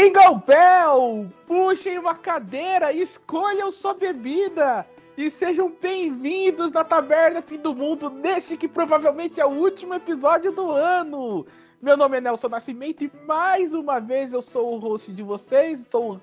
Jingle Bell! Puxem uma cadeira, escolham sua bebida e sejam bem-vindos na Taberna Fim do Mundo neste que provavelmente é o último episódio do ano. Meu nome é Nelson Nascimento e mais uma vez eu sou o host de vocês, sou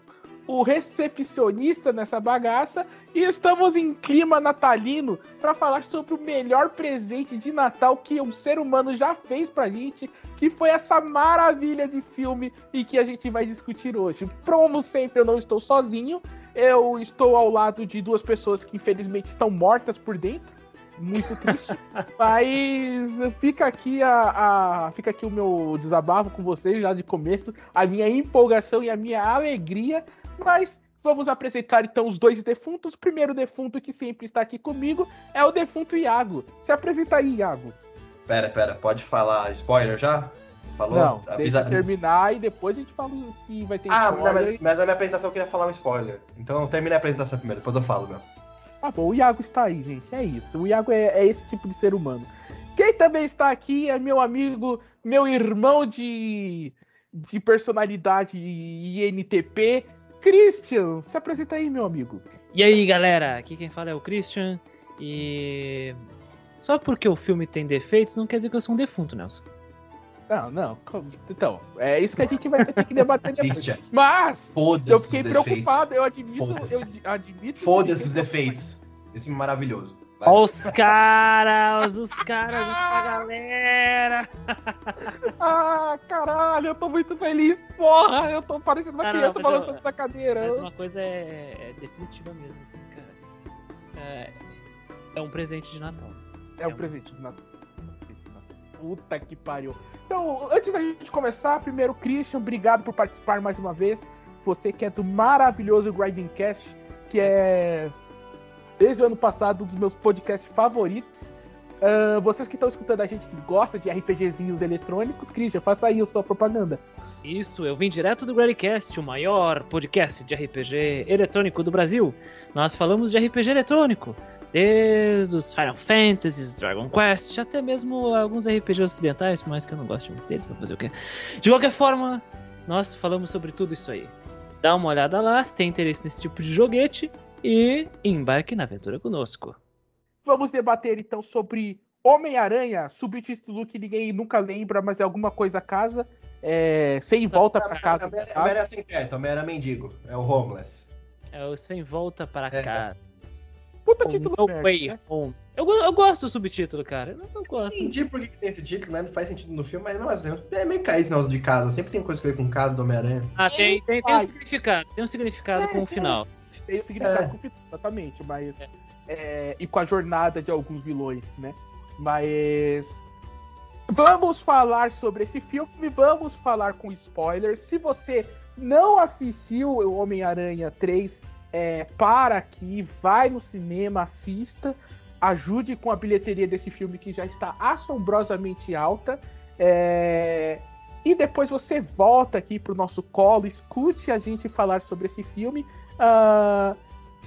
o recepcionista nessa bagaça e estamos em clima natalino para falar sobre o melhor presente de Natal que um ser humano já fez pra gente, que foi essa maravilha de filme e que a gente vai discutir hoje. Como sempre, eu não estou sozinho, eu estou ao lado de duas pessoas que infelizmente estão mortas por dentro. Muito triste. Mas fica aqui a, a, fica aqui o meu desabafo com vocês já de começo, a minha empolgação e a minha alegria. Mas vamos apresentar então os dois defuntos. O primeiro defunto que sempre está aqui comigo é o defunto Iago. Se apresenta aí, Iago. Pera, pera, pode falar spoiler já? Falou? Não, Avisa... deixa terminar e depois a gente fala que vai ter Ah, não, mas, mas, na minha apresentação eu queria falar um spoiler. Então termina a apresentação primeiro, depois eu falo, meu. Tá bom, o Iago está aí, gente. É isso. O Iago é, é esse tipo de ser humano. Quem também está aqui é meu amigo, meu irmão de, de personalidade INTP, Christian. Se apresenta aí, meu amigo. E aí, galera? Aqui quem fala é o Christian. E. Só porque o filme tem defeitos não quer dizer que eu sou um defunto, Nelson. Não, não. Então, é isso que a gente vai ter que debater depois. Mas, eu fiquei preocupado, eu admito. Eu admito Foda-se os defeitos. Esse é maravilhoso. Vai. Os caras, os caras, a galera. ah, caralho, eu tô muito feliz, porra. Eu tô parecendo uma não, criança não, balançando na cadeira. Mas uma coisa é, é definitiva mesmo, assim, cara. É, é um presente de Natal. É, um presente de Natal. Puta que pariu. Então, antes da gente começar, primeiro, Christian, obrigado por participar mais uma vez. Você que é do maravilhoso Grinding Cast, que é, desde o ano passado, um dos meus podcasts favoritos. Uh, vocês que estão escutando a gente que gosta de RPGzinhos eletrônicos, Christian, faça aí a sua propaganda. Isso, eu vim direto do Grandcast, o maior podcast de RPG eletrônico do Brasil. Nós falamos de RPG eletrônico, Desde os Final Fantasies, Dragon Quest, até mesmo alguns RPGs ocidentais, mais que eu não goste muito deles, pra fazer o quê? De qualquer forma, nós falamos sobre tudo isso aí. Dá uma olhada lá se tem interesse nesse tipo de joguete e embarque na aventura conosco. Vamos debater então sobre Homem-Aranha, subtítulo que ninguém nunca lembra, mas é alguma coisa casa. É, sem volta para casa. Homem-Aranha sem teto, Homem-Aranha mendigo. É o homeless. É o sem volta para é. casa. Puta título no merda, way né? home. Eu, eu gosto do subtítulo, cara. Eu, eu gosto. Entendi por que tem esse título, né? Não faz sentido no filme, mas não assim, é meio cair esse negócio de casa. Sempre tem coisa a ver com casa do Homem-Aranha. Ah, tem, tem, tem um significado. Tem um significado é, com o final. Tem um significado é. com o final, exatamente, mas. É. E com a jornada de alguns vilões, né? Mas. Vamos falar sobre esse filme, vamos falar com spoilers. Se você não assistiu o Homem-Aranha 3, é, para aqui, vai no cinema, assista, ajude com a bilheteria desse filme que já está assombrosamente alta. É, e depois você volta aqui pro nosso colo, escute a gente falar sobre esse filme. Uh,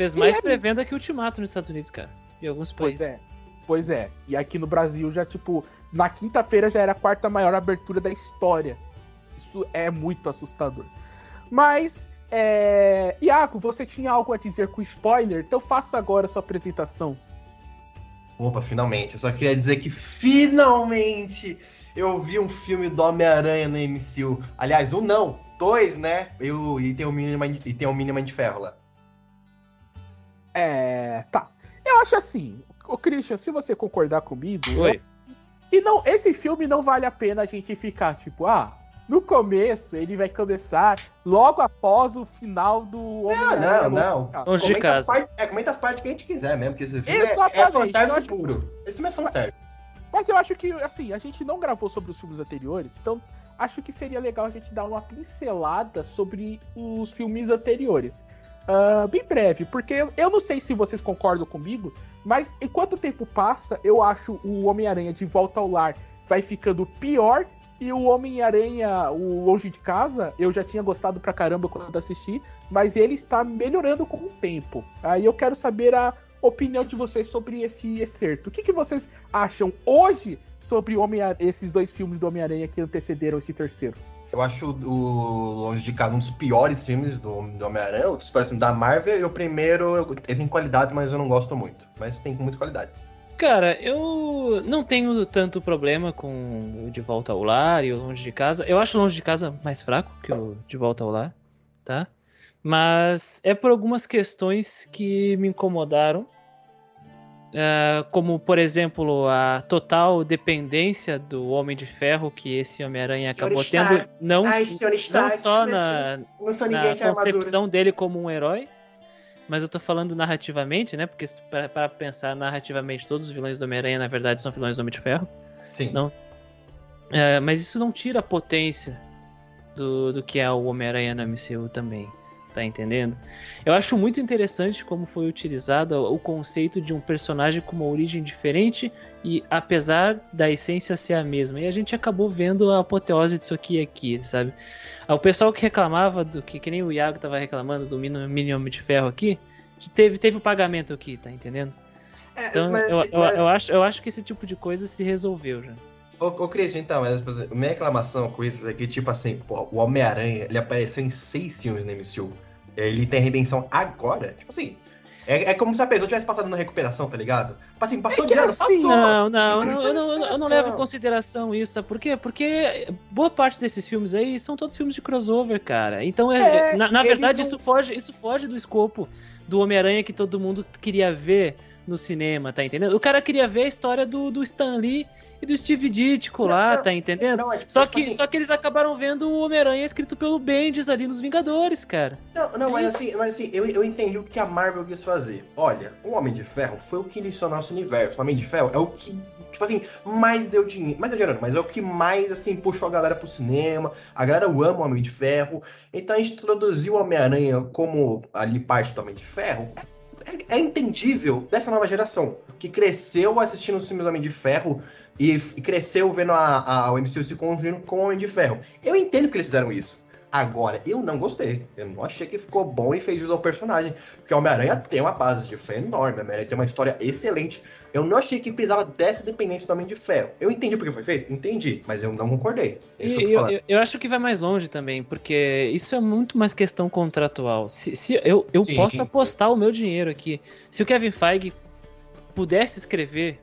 Fez mais é... pré-venda que Ultimato nos Estados Unidos, cara. Em alguns países. Pois é. Pois é. E aqui no Brasil já, tipo, na quinta-feira já era a quarta maior abertura da história. Isso é muito assustador. Mas é... Iago, você tinha algo a dizer com spoiler? Então faça agora a sua apresentação. Opa, finalmente. Eu só queria dizer que finalmente eu vi um filme do Homem-Aranha no MCU. Aliás, um não, dois, né? Eu, e tem o mínimo e tem o mínimo de ferro lá. É. Tá. Eu acho assim, o Christian, se você concordar comigo. Oi. E não, esse filme não vale a pena a gente ficar, tipo, ah, no começo, ele vai começar logo após o final do Homem Não, não, não. Longe de casa. Parte, é, comenta as partes que a gente quiser mesmo, porque esse filme Exatamente. é, é fanservice puro. Esse filme é fanservice. Mas eu acho que, assim, a gente não gravou sobre os filmes anteriores, então acho que seria legal a gente dar uma pincelada sobre os filmes anteriores. Uh, bem breve, porque eu não sei se vocês concordam comigo, mas enquanto o tempo passa, eu acho o Homem-Aranha de Volta ao Lar vai ficando pior e o Homem-Aranha, o Longe de Casa, eu já tinha gostado pra caramba quando assisti, mas ele está melhorando com o tempo. Aí eu quero saber a opinião de vocês sobre esse excerto. O que, que vocês acham hoje sobre Homem esses dois filmes do Homem-Aranha que antecederam esse terceiro? Eu acho o Longe de Casa um dos piores filmes do, do Homem-Aranha, um dos piores filmes da Marvel, e o primeiro tem qualidade, mas eu não gosto muito. Mas tem muitas qualidades. Cara, eu não tenho tanto problema com o De Volta ao Lar e o Longe de Casa. Eu acho o Longe de Casa mais fraco que o De Volta ao Lar, tá? Mas é por algumas questões que me incomodaram. Ah, como, por exemplo, a total dependência do Homem de Ferro que esse Homem-Aranha acabou Stark. tendo, não, Ai, não só na, Não na concepção dele como um herói, mas eu tô falando narrativamente, né? Porque para pensar narrativamente, todos os vilões do Homem-Aranha, na verdade, são vilões do Homem de Ferro. Sim. Não. É, mas isso não tira a potência do, do que é o Homem-Aranha no MCU também. Tá entendendo? Eu acho muito interessante como foi utilizado o conceito de um personagem com uma origem diferente e apesar da essência ser a mesma. E a gente acabou vendo a apoteose disso aqui aqui, sabe? Ah, O pessoal que reclamava do que, que nem o Iago tava reclamando do mini, Homem de Ferro aqui, teve, teve o pagamento aqui, tá entendendo? É, Então mas, eu, eu, mas- eu acho, eu acho que esse tipo de coisa se resolveu já. Ô, ô Cris, então, mas, minha reclamação com isso é que, tipo assim, pô, o Homem-Aranha, ele apareceu em seis filmes no MCU. Ele tem redenção agora. Tipo assim, é, é como se a pessoa tivesse passado na recuperação, tá ligado? Tipo assim, passou É de ano, assim, passou. Não, não, Mas não, eu, não, eu não- levo em consideração isso, sabe por quê? Porque boa parte desses filmes aí são todos filmes de crossover, cara. Então, é, É, na, na verdade, não- isso, foge, isso foge do escopo do Homem-Aranha que todo mundo queria ver no cinema, tá entendendo? O cara queria ver a história do, do Stan Lee e do Steve Ditko lá, não, tá entendendo? Não, é, tipo, Só tipo que, assim, só que eles acabaram vendo o Homem-Aranha escrito pelo Bendis ali nos Vingadores, cara. Não, não, É mas assim, mas assim, eu, eu entendi o que a Marvel quis fazer. Olha, o Homem de Ferro foi o que iniciou nosso universo. O Homem de Ferro é o que, tipo assim, mais deu dinheiro. Mais deu dinheiro, mas é o que mais, assim, puxou a galera pro cinema. A galera ama o Homem de Ferro. Então a gente introduziu o Homem-Aranha como ali parte do Homem de Ferro. É, é entendível dessa nova geração, que cresceu assistindo os filmes do Homem de Ferro e, e cresceu vendo a, a, o MCU se confundindo com o Homem de Ferro. Eu entendo que eles fizeram isso. Agora, eu não gostei. Eu não achei que ficou bom e fez jus ao personagem. Porque o Homem-Aranha tem uma base de fé enorme. Homem-Aranha tem uma história excelente. Eu não achei que precisava dessa dependência do Homem de Ferro. Eu entendi porque foi feito? Entendi. Mas eu não concordei. É isso que eu tô eu, eu- eu acho que vai mais longe também, porque isso é muito mais questão contratual. Se, se eu, eu Sim, posso sim. apostar o meu dinheiro aqui. Se o Kevin Feige pudesse escrever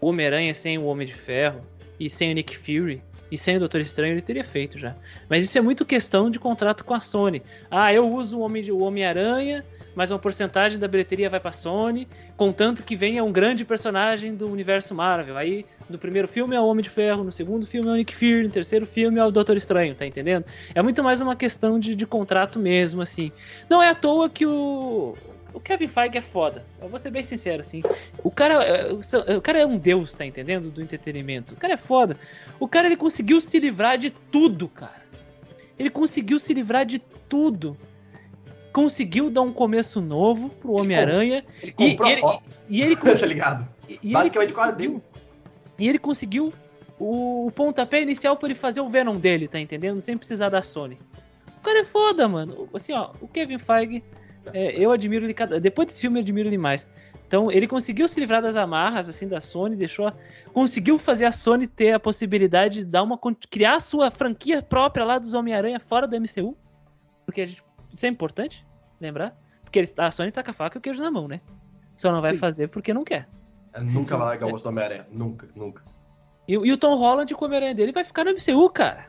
o Homem-Aranha sem o Homem de Ferro e sem o Nick Fury e sem o Doutor Estranho, ele teria feito já. Mas isso é muito questão de contrato com a Sony. Ah, eu uso o Homem de- o Homem-Aranha, mas uma porcentagem da bilheteria vai pra Sony, contanto que venha um grande personagem do universo Marvel. Aí, no primeiro filme é o Homem de Ferro, no segundo filme é o Nick Fury, no terceiro filme é o Doutor Estranho, tá entendendo? É muito mais uma questão de, de contrato mesmo, assim. Não é à toa que o. O Kevin Feige é foda. Eu vou ser bem sincero, assim. O cara, é, o cara é um deus, tá entendendo? Do entretenimento. O cara é foda. O cara, ele conseguiu se livrar de tudo, cara. Ele conseguiu se livrar de tudo. Conseguiu dar um começo novo pro Homem-Aranha. Ele E, comprou e ele, foto, e ele tá conseguiu ligado? e ele Basicamente quadrinho. E ele conseguiu o, o pontapé inicial pra ele fazer o Venom dele, tá entendendo? Sem precisar da Sony. O cara é foda, mano. Assim, ó, o Kevin Feige, é, eu admiro ele cada. Depois desse filme, eu admiro ele mais. Então, ele conseguiu se livrar das amarras, assim, da Sony, deixou. a- Conseguiu fazer a Sony ter a possibilidade de dar uma. criar a sua franquia própria lá dos Homem-Aranha fora do MCU. Porque a gente. Isso é importante, lembrar. Porque a Sony tá com a faca e o queijo na mão, né? Só não vai Sim. fazer porque não quer. Nunca Sim, vai largar o osso do Homem-Aranha. Nunca, nunca. E, e o Tom Holland com o Homem-Aranha dele vai ficar no MCU, cara.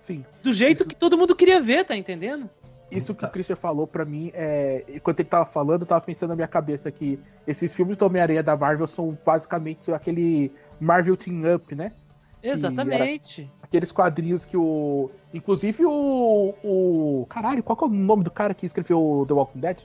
Sim. Do jeito Isso- que todo mundo queria ver, tá entendendo? Isso que o Christian falou pra mim, é... enquanto ele tava falando, eu tava pensando na minha cabeça que esses filmes do Homem-Aranha da Marvel são basicamente aquele Marvel Team Up, né? Exatamente. Aqueles quadrinhos que o. Inclusive o. o... Caralho, qual que é o nome do cara que escreveu The Walking Dead?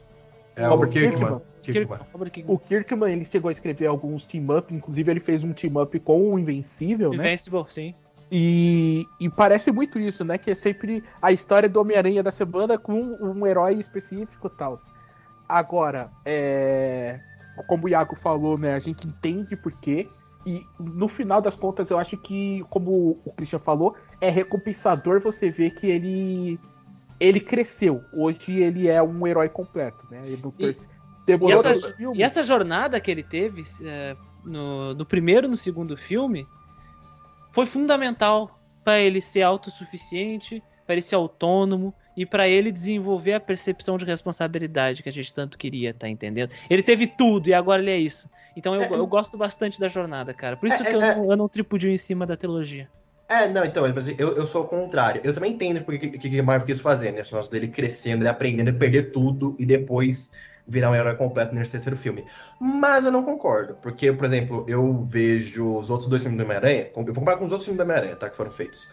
É Robert o Kirkman. Kirkman. Kirkman. O Kirkman, ele chegou a escrever alguns team-up, inclusive ele fez um team-up com o Invencível, né? Invincible, sim. E, e parece muito isso, né? Que é sempre a história do Homem-Aranha da semana com um herói específico e tal. Agora, é... como o Iago falou, né? A gente entende por quê. E no final das contas, eu acho que, como o Christian falou, é recompensador você ver que ele ele cresceu. Hoje ele é um herói completo, né? Ele não E- demorou e essa-. E essa jornada que ele teve é, no, no primeiro e no segundo filme foi fundamental para ele ser autossuficiente, para ele ser autônomo e para ele desenvolver a percepção de responsabilidade que a gente tanto queria, tá entendendo? Ele teve tudo e agora ele é isso. Então eu, É, eu gosto bastante da jornada, cara. Por isso É, que eu, é, não, eu não tripudio em cima da trilogia. É, não, então, eu, eu sou o contrário. Eu também entendo porque que, que a Marvel quis fazer, né? Esse negócio dele crescendo, ele aprendendo a perder tudo e depois virar um herói completo nesse terceiro filme. Mas eu não concordo, porque, por exemplo, eu vejo os outros dois filmes do Homem-Aranha, eu vou comparar com os outros filmes do Homem-Aranha, tá? Que foram feitos.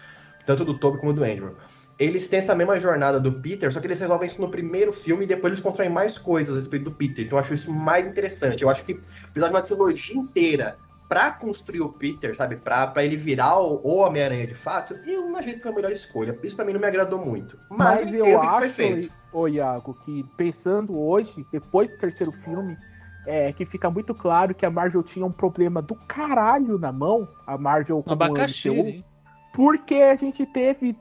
Tanto do Tobey como do Andrew. Eles têm essa mesma jornada do Peter, só que eles resolvem isso no primeiro filme e depois eles constroem mais coisas a respeito do Peter. Então eu acho isso mais interessante. Eu acho que precisar de uma trilogia inteira pra construir o Peter, sabe? Pra, pra ele virar o, o Homem-Aranha de fato, eu não achei que foi a melhor escolha. Isso pra mim não me agradou muito. Mas, Mas eu o que foi acho, feito. ô Iago, que pensando hoje, depois do terceiro filme, é que fica muito claro que a Marvel tinha um problema do caralho na mão, a Marvel Um como abacaxi. MCU, né? porque a gente teve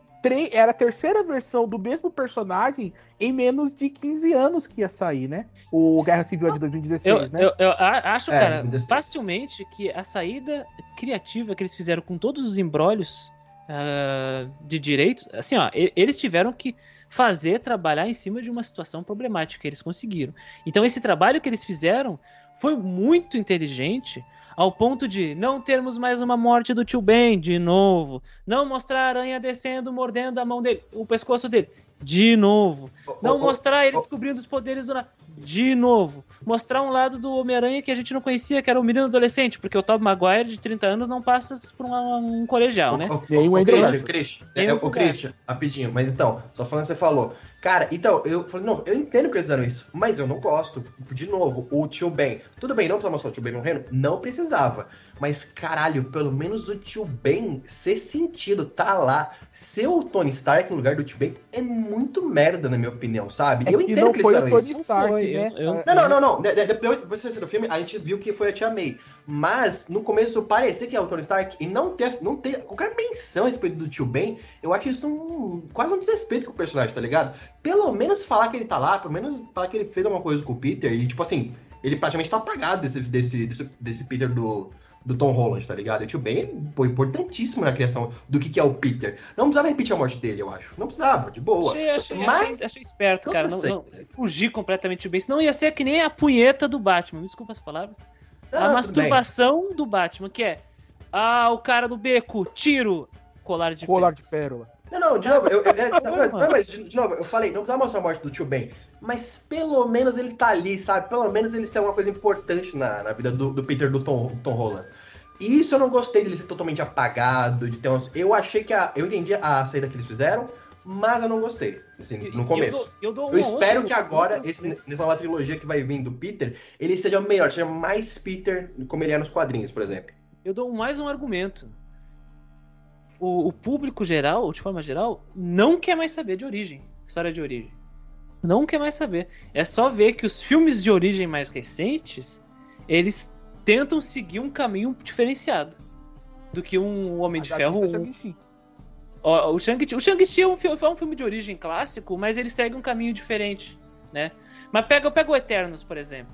era a terceira versão do mesmo personagem em menos de 15 anos que ia sair, né? O Guerra Civil é de Eu, 2016, né? eu, eu acho, É, cara, 2016. facilmente que a saída criativa que eles fizeram com todos os embrólios ah, de direitos, assim, ó, eles tiveram que fazer, trabalhar em cima de uma situação problemática, eles conseguiram. Então esse trabalho que eles fizeram foi muito inteligente ao ponto de não termos mais uma morte do tio Ben de novo, não mostrar a aranha descendo, mordendo a mão dele, o pescoço dele de novo. Não Ô, ô, mostrar ele ô. descobrindo os poderes do nada. De novo. Mostrar um lado do Homem-Aranha que a gente não conhecia, que era o menino adolescente, porque o Tobey Maguire, de 30 anos, não passa por uma- um colegial, né? Nem o Christian. Christian, é, o ô, Christian, rapidinho, mas então, só falando que você falou. Cara, então, eu falei, não, eu entendo que eles fizeram isso, mas eu não gosto. De novo, o tio Ben. Tudo bem, não precisava mostrar o tio Ben morrendo? Não precisava. Mas, caralho, pelo menos o tio Ben ser sentido, tá lá. Ser o Tony Stark no lugar do tio Ben é muito merda, na minha opinião, sabe? É eu que entendo não que eles foi o fizeram Tony isso. Stark, foi, né? eu- eu- Não, não, não, não. De- de- Depois, depois do filme, a gente viu que foi a Tia May. Mas, no começo, parecia que é o Tony Stark e não ter, não ter qualquer menção a respeito do tio Ben, eu acho isso um, quase um desrespeito com o personagem, tá ligado? Pelo menos falar que ele tá lá, pelo menos falar que ele fez alguma coisa com o Peter e, tipo assim, ele praticamente tá apagado desse, desse, desse, desse Peter do, do Tom Holland, tá ligado? E o tio Ben foi importantíssimo na criação do que, que é o Peter. Não precisava repetir a morte dele, eu acho. Não precisava, de boa. Achei, achei, Mas- achei, achei esperto, cara. não Não, não- fugir completamente do bem. Senão ia ser que nem a punheta do Batman. Me desculpa as palavras. Ah, a masturbação do Batman, que é. Ah, o cara do beco, tiro, colar de Colar de pérola. Não, não, de novo, eu, eu- é, não, Não, mas- mano. não, mas de, de novo, eu falei, não precisava mostrar a morte do tio Ben, mas pelo menos ele tá ali, sabe? Pelo menos ele ser uma coisa importante na, na vida do, do Peter do Tom, Tom Holland. E isso eu não gostei dele ser totalmente apagado, de ter umas... Eu achei que a... Eu entendi a saída que eles fizeram, mas eu não gostei, assim, no começo. Eu dou, eu dou Eu espero outra- que agora, esse, nessa nova trilogia que vai vir do Peter, ele seja melhor, seja mais Peter como ele é nos quadrinhos, por exemplo. Eu dou mais um argumento. O, o público geral, de forma geral, não quer mais saber de origem, história de origem. Não quer mais saber. É só ver que os filmes de origem mais recentes, eles tentam seguir um caminho diferenciado do que um Homem de Ferro. Um- O Shang-Chi o Shang-Chi é, um, é um filme de origem clássico, mas ele segue um caminho diferente, né? Mas pega, pega o Eternos, por exemplo.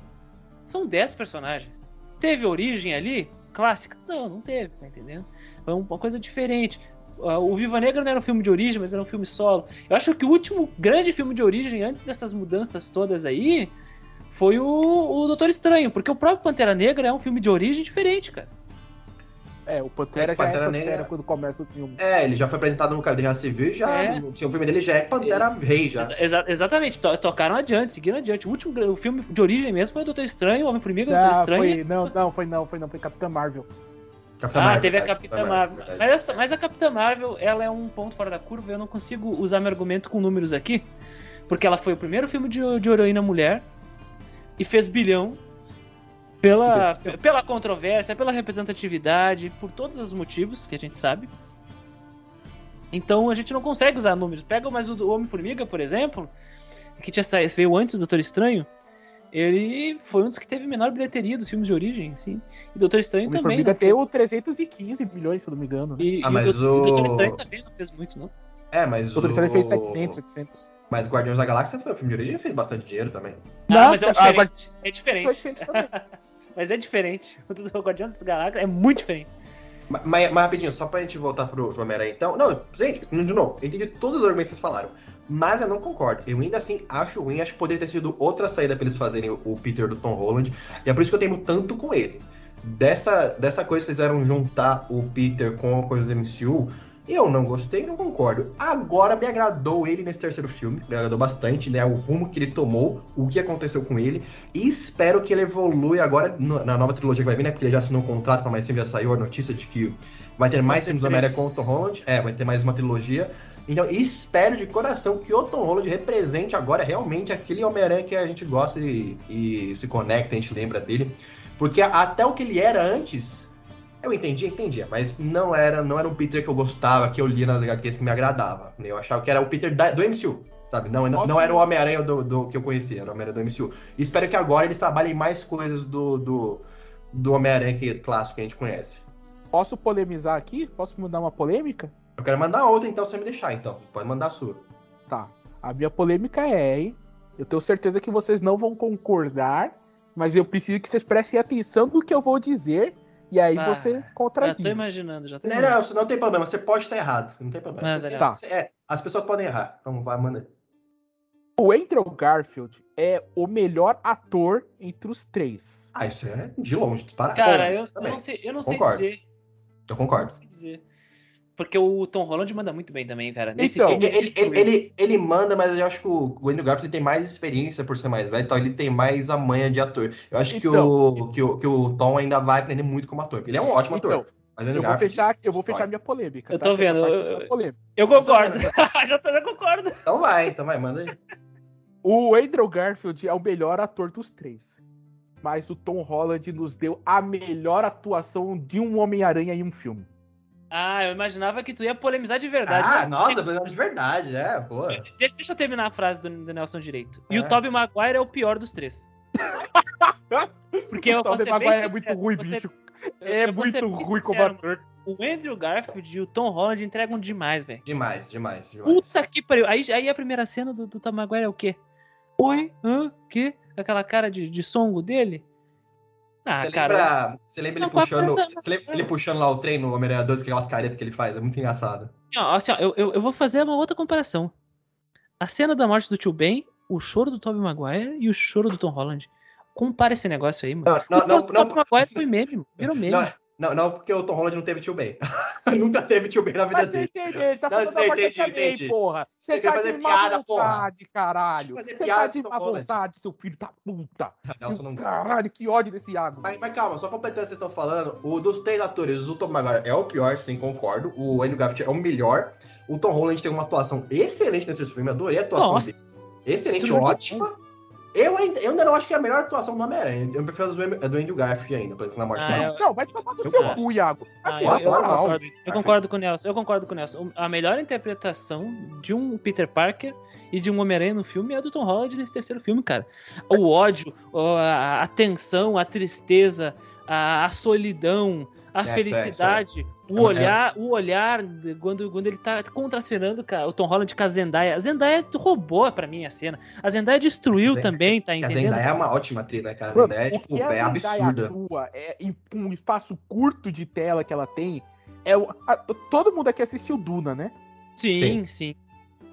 São 10 personagens. Teve origem ali? Clássica? Não, não teve, tá entendendo? Foi uma coisa diferente. Ah, O Viva Negra não era um filme de origem, mas era um filme solo. Eu acho que o último grande filme de origem, antes dessas mudanças todas aí, foi o, o Doutor Estranho, porque o próprio Pantera Negra é um filme de origem diferente, cara. É, o Pantera É, já Pantera é Pantera Negra- quando começa o filme. É, ele já foi apresentado no Guerra Civil e já, É. o filme dele já é Pantera Rei, já. Exa- exa- exatamente, to- tocaram adiante, seguiram adiante. O último o filme de origem mesmo foi o Doutor Estranho, o Homem-Formiga, o Doutor Ah, Estranho. foi, não, não, foi não, foi não, foi Capitã Marvel. Capitã Ah, Marvel, teve a Capitã Marvel. verdade. Mas, essa- mas a Capitã Marvel, ela é um ponto fora da curva. Eu não consigo usar meu argumento com números aqui. Porque ela foi o primeiro filme de, de heroína mulher. E fez bilhão. Pela, pela controvérsia, pela representatividade, por todos os motivos que a gente sabe. Então a gente não consegue usar números. Pega mais o Homem-Formiga, por exemplo, que tinha saído, veio antes do Doutor Estranho. Ele foi um dos que teve menor bilheteria dos filmes de origem, sim. E Doutor Estranho O também. Homem-Formiga não foi- deu 315 milhões, se eu não me engano. Né? e, Ah, e mas o Doutor- o- Doutor Estranho também não fez muito, não. É, mas O Doutor Estranho fez 700, 800. Mas Guardiões da Galáxia foi o filme de origem e fez bastante dinheiro também. Ah, mas é, um Nossa, diferente. agora- é diferente. 800 também. Mas é diferente. O do Guardião das Galáxias é muito diferente. Ma- Mas, mas rapidinho, só pra gente voltar pro, pro Homem-Aranha, então. Não, gente, de novo, eu entendi todos os argumentos que vocês falaram. Mas eu não concordo. Eu ainda assim acho ruim, acho que poderia ter sido outra saída pra eles fazerem o, Peter do Tom Holland. E é por isso que eu tenho tanto com ele. Dessa, dessa coisa que fizeram juntar o Peter com a coisa do MCU, eu não gostei, não concordo. Agora me agradou ele nesse terceiro filme, me agradou bastante, né? O rumo que ele tomou, o que aconteceu com ele. E espero que ele evolui agora na nova trilogia que vai vir, né? Porque ele já assinou um contrato pra mais filme, já saiu a notícia de que vai ter mais filmes do três. com o Tom Holland. É, vai ter mais uma trilogia. Então, espero de coração que o Tom Holland represente agora realmente aquele Homem-Aranha que a gente gosta e, e se conecta, a gente lembra dele. Porque até o que ele era antes, eu entendia, entendia, mas não era, não era um Peter que eu gostava, que eu lia nas HQs que me agradava. Eu achava que era o Peter da- do MCU, sabe? Não, não, não era o Homem-Aranha do, do- que eu conhecia, era o Homem-Aranha do MCU. E espero que agora eles trabalhem mais coisas do, do, do Homem-Aranha clássico que a gente conhece. Posso polemizar aqui? Posso mandar uma polêmica? Eu quero mandar outra, então, se você me deixar, então. Pode mandar a sua. Tá. A minha polêmica é, hein? Eu tenho certeza que vocês não vão concordar, mas eu preciso que vocês prestem atenção no que eu vou dizer, e aí Ah, vocês Já tô contradizem. imaginando, já tô Não, imaginando. não, não tem problema. Você pode estar errado. Não tem problema. Manda, Você- Léo. Tá. você- é, as pessoas podem errar. Então vai, manda. aí. O Andrew Garfield é o melhor ator entre os três. Ah, isso é de longe, disparado. Cara, eu, eu também. não sei, eu não sei Concordo. dizer. Eu Não concordo. sei dizer. Porque o Tom Holland manda muito bem também, cara. Nesse Então, filme, Ele, ele, ele, ele- ele manda, mas eu acho que o Andrew Garfield tem mais experiência por ser mais velho, então ele tem mais a manha de ator. Eu acho que, Então. o, que, o, que o Tom ainda vai aprender muito como ator, porque ele é um ótimo Então, ator. Mas eu vou fechar, eu vou fechar minha polêmica. Eu tá? tô Que essa vendo, eu- polêmica. Eu concordo. já, tô, já concordo. Então vai, então vai, manda aí. O Andrew Garfield é o melhor ator dos três. Mas o Tom Holland nos deu a melhor atuação de um Homem-Aranha em um filme. Ah, eu imaginava que tu ia polemizar de verdade. Ah, mas- nossa, problema de verdade, é, pô. Deixa, deixa eu terminar a frase do, do Nelson direito. E É. o Tobey Maguire é o pior dos três. Porque eu o vou ser bem Maguire é sincero, muito ruim, ser- bicho. É eu muito ruim como sincero, ator. O Andrew Garfield e o Tom Holland entregam demais, velho. Demais, demais, demais. Puta que pariu. Aí, aí a primeira cena do, do Tom Maguire é o quê? Oi? Hã? Que? Aquela cara de, de songo dele? Ah, você cara. lembra, você lembra ele Não, puxando, lembra ele puxando lá o trem no Homem-Aranha 2, que aquelas caretas que ele faz, é muito engraçado. Assim, ó, eu, eu, eu vou fazer uma outra comparação. A cena da morte do tio Ben, o choro do Tobey Maguire e o choro do Tom Holland. Compara esse negócio aí, mano. Não, o não, choro não, não, Maguire foi meme, virou meme. não, não, não, porque o Tom Holland não teve tio Ben. Nunca teve tio Ben na vida Mas você dele. entende, ele tá Não, falando da entendi, entendi. porra. Você Você quer tá fazer de má piada, porra. vontade, caralho. Você tá piada de com má vontade, seu filho da puta. Nelson não Caralho, que ódio desse Iago. Mas, mas calma, só completando o que vocês estão falando, o dos três atores, o Tom Maguire é o pior, sim, concordo. O Andrew Garfield é o melhor. O Tom Holland tem uma atuação excelente nesse filme, adorei a atuação dele. Nossa, Excelente, Tudo bem. ótima. Eu ainda, eu ainda não acho que é a melhor atuação do Homem-Aranha. Eu prefiro a do, Andrew Garfield ainda, por exemplo, na morte Ah, eu- Não, vai tomar do Eu seu cu, Iago. Ah, Assim, eu, na eu moral. concordo, eu concordo com o Nelson. Eu concordo com o Nelson. A melhor interpretação de um Peter Parker e de um Homem-Aranha no filme é a do Tom Holland nesse terceiro filme, cara. O ódio, a, tensão, a tristeza, a solidão, a É, isso é, felicidade, o É, olhar, o olhar de- quando, quando ele tá contracenando cara, o Tom Holland com a Zendaya. A Zendaya roubou pra mim a cena. A Zendaya destruiu A Zendaya- também, tá Porque a entendendo? Zendaya é uma ótima atriz, né, cara? A Zendaya é, o tipo, é absurda. atua é, em um espaço curto de tela que ela tem. É, o- a- todo mundo aqui assistiu Duna, né? Sim, Sim. sim.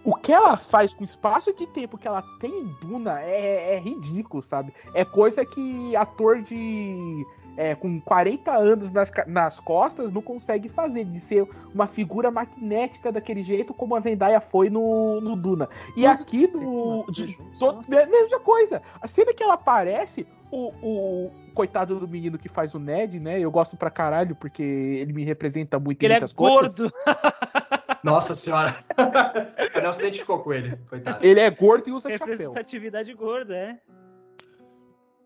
O que ela faz com o espaço de tempo que ela tem em Duna é, é ridículo, sabe? É coisa que ator de. É, com 40 anos nas, nas costas não consegue fazer, de ser uma figura magnética daquele jeito como a Zendaya foi no, no Duna. E aqui no. de- coisa junto, to- nossa. é a mesma coisa. A cena que ela aparece, o, o coitado do menino que faz o Ned, né? Eu gosto pra caralho, porque ele me representa muito Porque em ele é muitas coisas. gordo. Nossa senhora. o Nelson identificou com ele, coitado. Ele é gordo e usa chapéu. Representatividade gorda, é.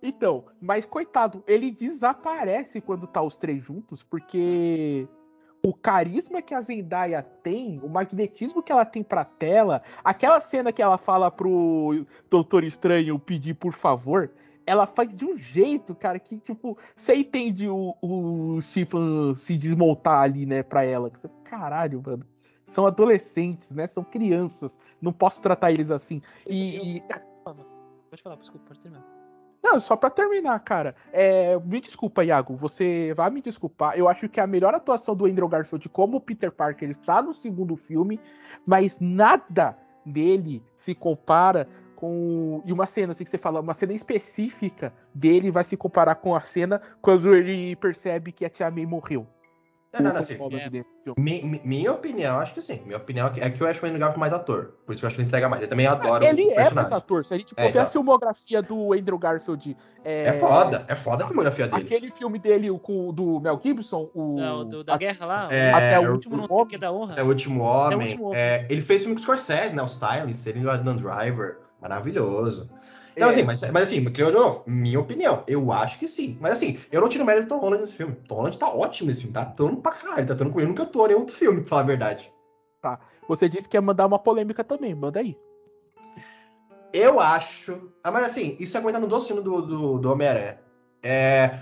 Então, mas coitado, ele desaparece quando tá os três juntos, porque o carisma que a Zendaya tem, o magnetismo que ela tem pra tela, aquela cena que ela fala pro Doutor Estranho pedir por favor, ela faz de um jeito, cara, que tipo, você entende o, o Stephen se desmontar ali, né, pra ela. Caralho, mano. São adolescentes, né? São crianças. Não posso tratar eles assim. E, e- Pode falar, desculpa, pode terminar. Não, só pra terminar, cara. É, me desculpa, Iago. Você vai me desculpar. Eu acho que a melhor atuação do Andrew Garfield como Peter Parker está no segundo filme, mas nada dele se compara com. E uma cena, assim que você fala, uma cena específica dele vai se comparar com a cena quando ele percebe que a Tia May morreu. Não, não, não, assim, É. mi- mi- minha opinião, acho que sim. Minha opinião é que eu acho o Andrew Garfield mais ator. Por isso que eu acho que ele entrega mais. Eu também adoro Ele o é mais ator. Se a gente for É, ver a então. filmografia do Andrew Garfield. É, É foda, é foda a filmografia dele. Aquele filme dele o com, do Mel Gibson, o. Da, do- da a- guerra lá, É, até o o último não sei o que da honra. Até o Último Até o Homem. Último Homem. é, ele fez filme com o Scorsese, né? O Silence, ele no Adam Driver. Maravilhoso. Então, É. assim, mas, mas assim, eu, de novo, minha opinião, eu acho que sim. Mas assim, eu não tiro mérito do Tom Holland nesse filme. Tom Holland tá ótimo nesse filme, tá atuando pra caralho, tá atuando comigo. Nunca atuou em outro filme, pra falar a verdade. Você disse que ia mandar uma polêmica também, manda aí. Eu acho. Ah, mas assim, isso é comentando dos filmes do, do, do Homem-Aranha. É.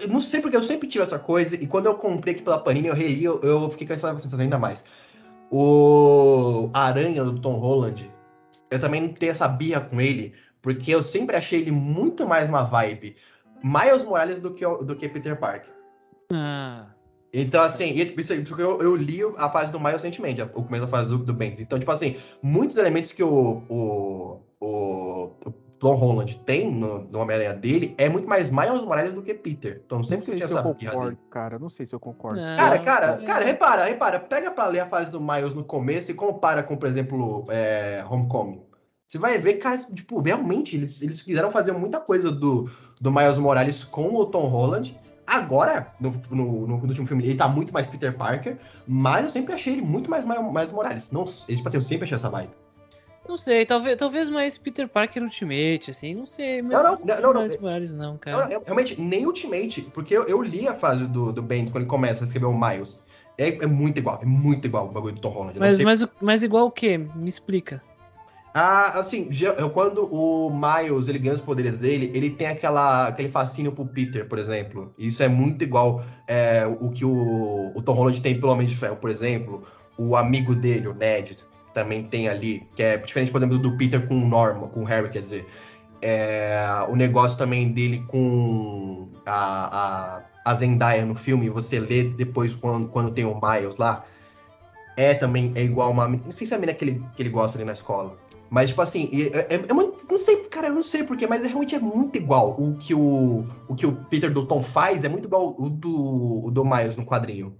Eu não sei porque eu sempre tive essa coisa, e quando eu comprei aqui pela Panini, eu reli, eu, eu fiquei com essa sensação ainda mais. O Aranha do Tom Holland, eu também não tenho essa birra com ele, porque eu sempre achei ele muito mais uma vibe Miles Morales do que, do que Peter Parker. Ah, Então, assim, isso aí, porque eu, eu li a fase do Miles recentemente, o começo da fase do, do Bendis. Então, tipo assim, muitos elementos que o, o, o, o Tom Holland tem no, no Homem-Aranha dele é muito mais Miles Morales do que Peter. Então, Não sempre que eu tinha se eu essa birra concordo, dele. cara. Não sei se eu concordo. não, Cara, cara, é. cara, repara, repara, pega pra ler a fase do Miles no começo e compara com, por exemplo, é, Homecoming. Você vai ver, cara, tipo, realmente, eles, eles quiseram fazer muita coisa do, do Miles Morales com o Tom Holland. Agora, no, no, no último filme, ele tá muito mais Peter Parker, mas eu sempre achei ele muito mais Miles Morales. Não, tipo assim, eu sempre achei essa vibe. Não sei, talvez, talvez mais Peter Parker Ultimate, assim, não sei. Mas Não, não, não, não, mais não. Morales, não, Não, cara. eu- realmente, nem Ultimate, porque eu, eu li a fase do, do Bendis quando ele começa a escrever o Miles. É, é muito igual, é muito igual o bagulho do Tom Holland. Não Mas, mas, mas igual o quê? Me explica. Ah, assim, quando o Miles ele ganha os poderes dele, ele tem aquela, aquele fascínio pro Peter, por exemplo. Isso é muito igual é, o que o, o Tom Holland tem pelo Homem de Ferro, por exemplo. O amigo dele, o Ned, também tem ali, que é diferente, por exemplo, do Peter com o Norman, com o Harry, quer dizer. É, o negócio também dele com a, a, a Zendaya no filme, você lê depois quando, quando tem o Miles lá, é também é igual uma. Não sei se é a menina que ele, que ele gosta ali na escola. Mas, tipo assim, é, é- é muito- não sei, cara, eu não sei porquê, mas é, realmente é muito igual. O que o, o que o Peter do Tom faz é muito igual o do, o do Miles no quadrinho.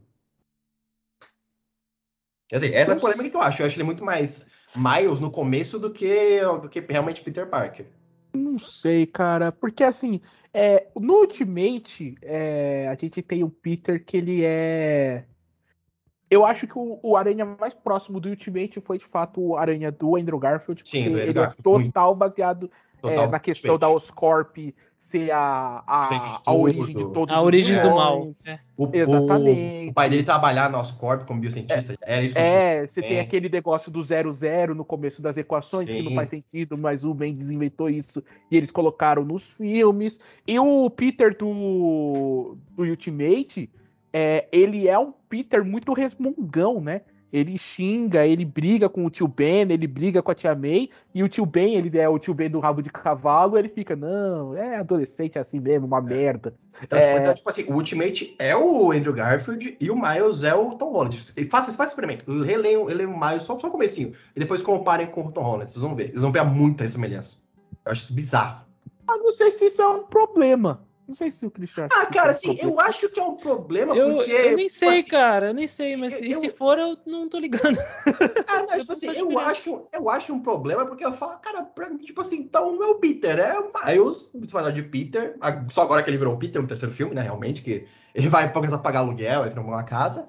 Quer dizer, essa é a polêmica que eu acho. Eu acho ele muito mais Miles no começo do que, do que realmente Peter Parker. Não sei, cara. Porque assim, é, no Ultimate, é, a gente tem o Peter que ele é. Eu acho que o, o Aranha mais próximo do Ultimate foi de fato o Aranha do Andrew Garfield, Sim, porque do Andrew ele Garfield, é muito. total baseado é, Total na questão Ultimate. da Oscorp ser a, a, a origem de todos A os origem do mal. vilões. É. O, Exatamente. O, o pai dele trabalhar na Oscorp como biocientista, era isso. É, você tem É. aquele negócio do zero zero no começo das equações, que não Sim. faz sentido, mas o Mendes inventou isso e eles colocaram nos filmes. E o Peter do, do Ultimate, é, ele é um Peter muito resmungão, né? Ele xinga, ele briga com o tio Ben, ele briga com a tia May, e o tio Ben, ele é o tio Ben do rabo de cavalo, ele fica, não, é adolescente é assim mesmo, uma merda. Então, É. tipo, então, tipo assim, o Ultimate é o Andrew Garfield e o Miles é o Tom Holland. E Faça, faça esse experimento. Releiam, releiam o Miles só, só o comecinho. E depois comparem com o Tom Holland. Vocês vão ver. Vocês vão ver muita semelhança. Eu acho isso bizarro. Mas não sei se isso é um problema. Não sei se o Christian acha Ah, cara, é um assim, problema. eu acho que é um problema Eu, porque. eu nem tipo sei, assim, cara, eu nem sei, mas eu- e se eu- for, eu não tô ligando. Ah, não, Eu tipo assim, eu acho, eu acho um problema porque eu falo, cara, pra- tipo assim, então é o Peter, é o Miles, você vai de Peter, só agora que ele virou o Peter no terceiro filme, né, realmente, que ele vai começar a pagar aluguel, entra numa casa,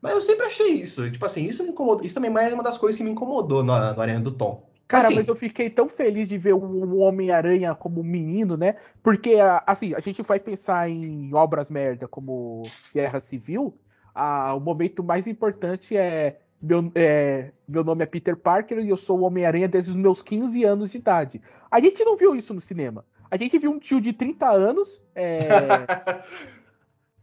mas eu sempre achei isso, tipo assim, isso me incomodou, isso também é uma das coisas que me incomodou no, no Arena do Tom. Cara, Assim, mas eu fiquei tão feliz de ver o o Homem-Aranha como menino, né? Porque, assim, a gente vai pensar em obras merda como Guerra Civil, ah, o momento mais importante é meu, é, meu nome é Peter Parker e eu sou o Homem-Aranha desde os meus 15 anos de idade. A gente não viu isso no cinema. A gente viu um tio de 30 anos é,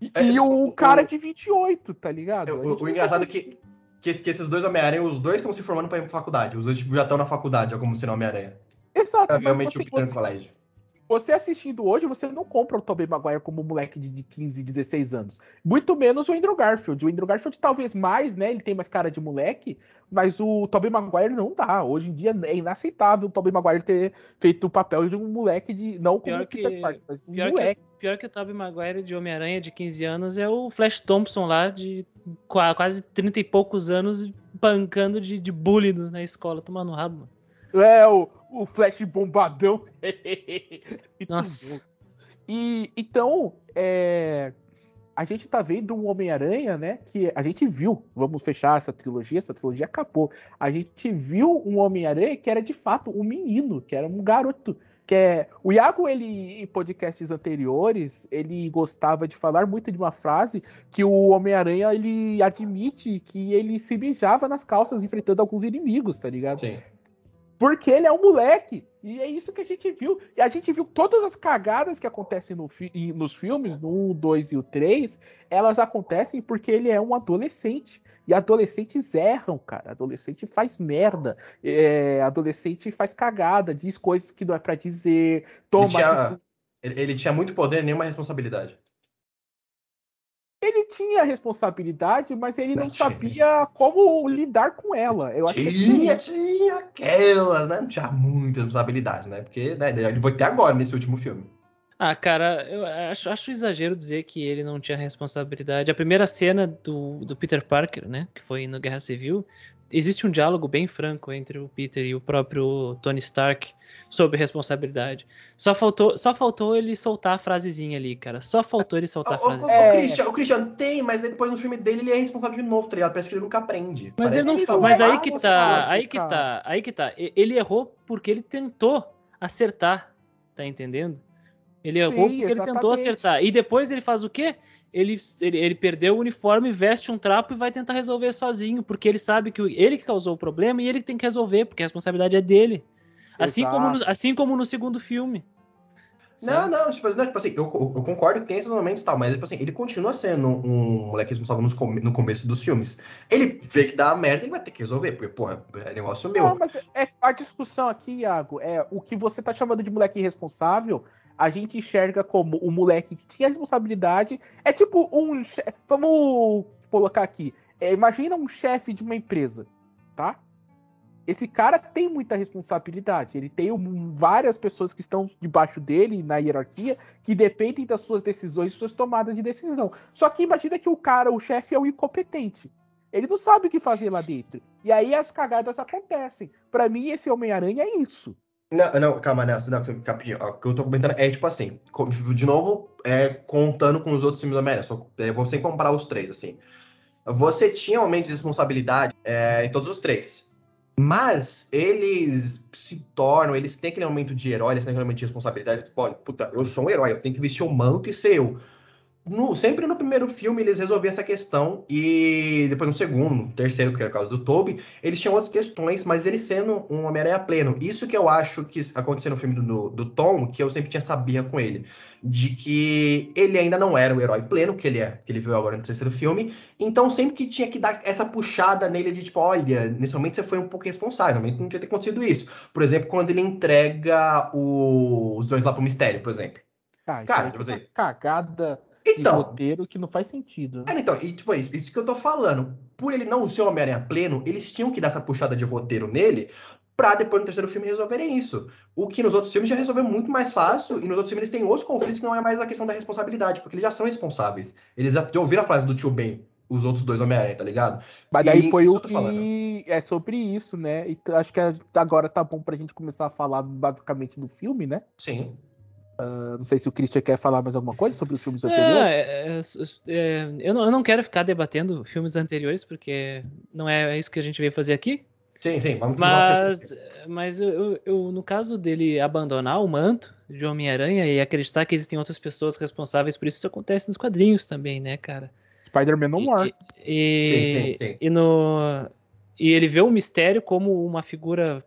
e, É, e o- o cara de 28, tá ligado? A o, o engraçado é que, que, que esses dois Homem-Aranha, os dois estão se formando pra ir pra faculdade, os dois tipo, já estão na faculdade, é como se não Homem-Aranha. Exato, mas, Provavelmente assim, o Peter você- no colégio. você assistindo hoje, você não compra o Tobey Maguire como um moleque de, de 15, 16 anos. Muito menos o Andrew Garfield. O Andrew Garfield talvez mais, né? Ele tem mais cara de moleque, mas o Tobey Maguire não dá. Hoje em dia é inaceitável o Tobey Maguire ter feito o papel de um moleque de. Não como Pior que- Peter Parker, mas um moleque. que, pior que o Tobey Maguire de Homem-Aranha de 15 anos é o Flash Thompson lá de qua- quase 30 e poucos anos bancando de, de bullying na escola, tomando rabo. mano. É, o, o Flash bombadão. Nossa. E então, é, a gente tá vendo um Homem-Aranha, né? Que a gente viu. Vamos fechar essa trilogia, essa trilogia acabou. A gente viu um Homem-Aranha que era de fato um menino, que era um garoto. Que é, o Iago, ele, em podcasts anteriores, ele gostava de falar muito de uma frase que o Homem-Aranha ele admite que ele se mijava nas calças enfrentando alguns inimigos, tá ligado? Sim. Porque ele é um moleque. E é isso que a gente viu. E a gente viu todas as cagadas que acontecem no fi- nos filmes, no 1, 2 e o 3, elas acontecem porque ele é um adolescente. E adolescentes erram, cara. Adolescente faz merda. É, adolescente faz cagada, diz coisas que não é pra dizer. Toma. Ele tinha, ele, ele tinha muito poder e nenhuma responsabilidade. Ele tinha responsabilidade, mas ele não Não tinha. sabia como lidar com ela. Eu acho que é Tinha, tinha aquela, né? Não tinha muita responsabilidade, né? Porque né, ele vai ter agora nesse último filme. Ah, cara, eu acho, acho exagero dizer que ele não tinha responsabilidade. A primeira cena do, do Peter Parker, né, que foi no Guerra Civil, existe um diálogo bem franco entre o Peter e o próprio Tony Stark sobre responsabilidade. Só faltou, só faltou ele soltar a frasezinha ali, cara. Só faltou ele O, soltar a o- o frasezinha. É. Christian, o Christian tem, mas depois no filme dele ele é responsável de novo, tá ligado? Parece que ele nunca aprende. Mas, ele não, ele mas é aí que tá, responsável, aí que tá, aí que tá. Ele errou porque ele tentou acertar, tá entendendo? Ele errou Sim, porque ele tentou exatamente. acertar. E depois ele faz o quê? Ele, ele, ele perdeu o uniforme, veste um trapo e vai tentar resolver sozinho, porque ele sabe que ele que causou o problema e ele que tem que resolver, porque a responsabilidade é dele. Assim como, no, assim como no segundo filme. Não, não, tipo, não, tipo assim, eu, eu- concordo que tem esses momentos e tal, mas tipo assim, ele continua sendo um moleque responsável nos come- no começo dos filmes. Ele vê que dá merda e vai ter que resolver, porque, porra, é negócio meu. Não, mas é, a discussão aqui, Iago, é o que você tá chamando de moleque irresponsável, a gente enxerga como o moleque que tinha responsabilidade. É tipo um. Vamos colocar aqui. É, imagina um chefe de uma empresa, tá? Esse cara tem muita responsabilidade. Ele tem um- várias pessoas que estão debaixo dele na hierarquia que dependem das suas decisões suas tomadas de decisão. Só que imagina que o cara, o chefe, é um incompetente. Ele não sabe o que fazer lá dentro. E aí as cagadas acontecem. Pra mim, esse Homem-Aranha é isso. Não, não, calma, nessa, não, rapidinho. O que eu tô comentando é tipo assim, de novo, é, contando com os outros filmes do Homem-Aranha, só é, vou sem comparar os três, assim. Você tinha aumentos de responsabilidade é, em todos os três. Mas eles se tornam, eles têm aquele momento de herói, eles têm aquele momento de responsabilidade. Tipo, olha, puta, eu sou um herói, eu tenho que vestir o manto e ser eu. No- sempre no primeiro filme eles resolviam essa questão, e depois no segundo, no terceiro, que era o caso do Toby, eles tinham outras questões, mas ele sendo um Homem-Aranha pleno. Isso que eu acho que aconteceu no filme do, do Tom, que eu sempre tinha sabia com ele. De que ele ainda não era o herói pleno, que ele é, que ele viu agora no terceiro filme. Então, sempre que tinha que dar essa puxada nele de tipo, olha, nesse momento você foi um pouco momento não tinha ter acontecido isso. Por exemplo, quando ele entrega o- os dois lá pro mistério, por exemplo. Ah, Cara, tipo é assim- cagada Então, roteiro que não faz sentido. É, então, e tipo, é isso, isso que eu tô falando. Por ele não ser o Homem-Aranha pleno, eles tinham que dar essa puxada de roteiro nele pra depois no terceiro filme resolverem isso. O que nos outros filmes já resolveu muito mais fácil, e nos outros filmes eles têm outros conflitos que não é mais a questão da responsabilidade, porque eles já são responsáveis. Eles já, ouviram a frase do tio Ben, os outros dois Homem-Aranha, tá ligado? Mas daí E foi o tô falando. que é sobre isso, né? E acho que agora tá bom pra gente começar a falar basicamente do filme, né? Sim. Eu não sei se o Christian quer falar mais alguma coisa sobre os filmes É, anteriores. é, é, é, eu, não, eu não quero ficar debatendo filmes anteriores, porque não é isso que a gente veio fazer aqui. Sim, sim, vamos Mas, mas eu, eu- eu, no caso dele abandonar o manto de Homem-Aranha e acreditar que existem outras pessoas responsáveis por isso, isso acontece nos quadrinhos também, né, cara? Spider-Man No E- More. E, Sim, sim, sim. e no e ele vê o mistério como uma figura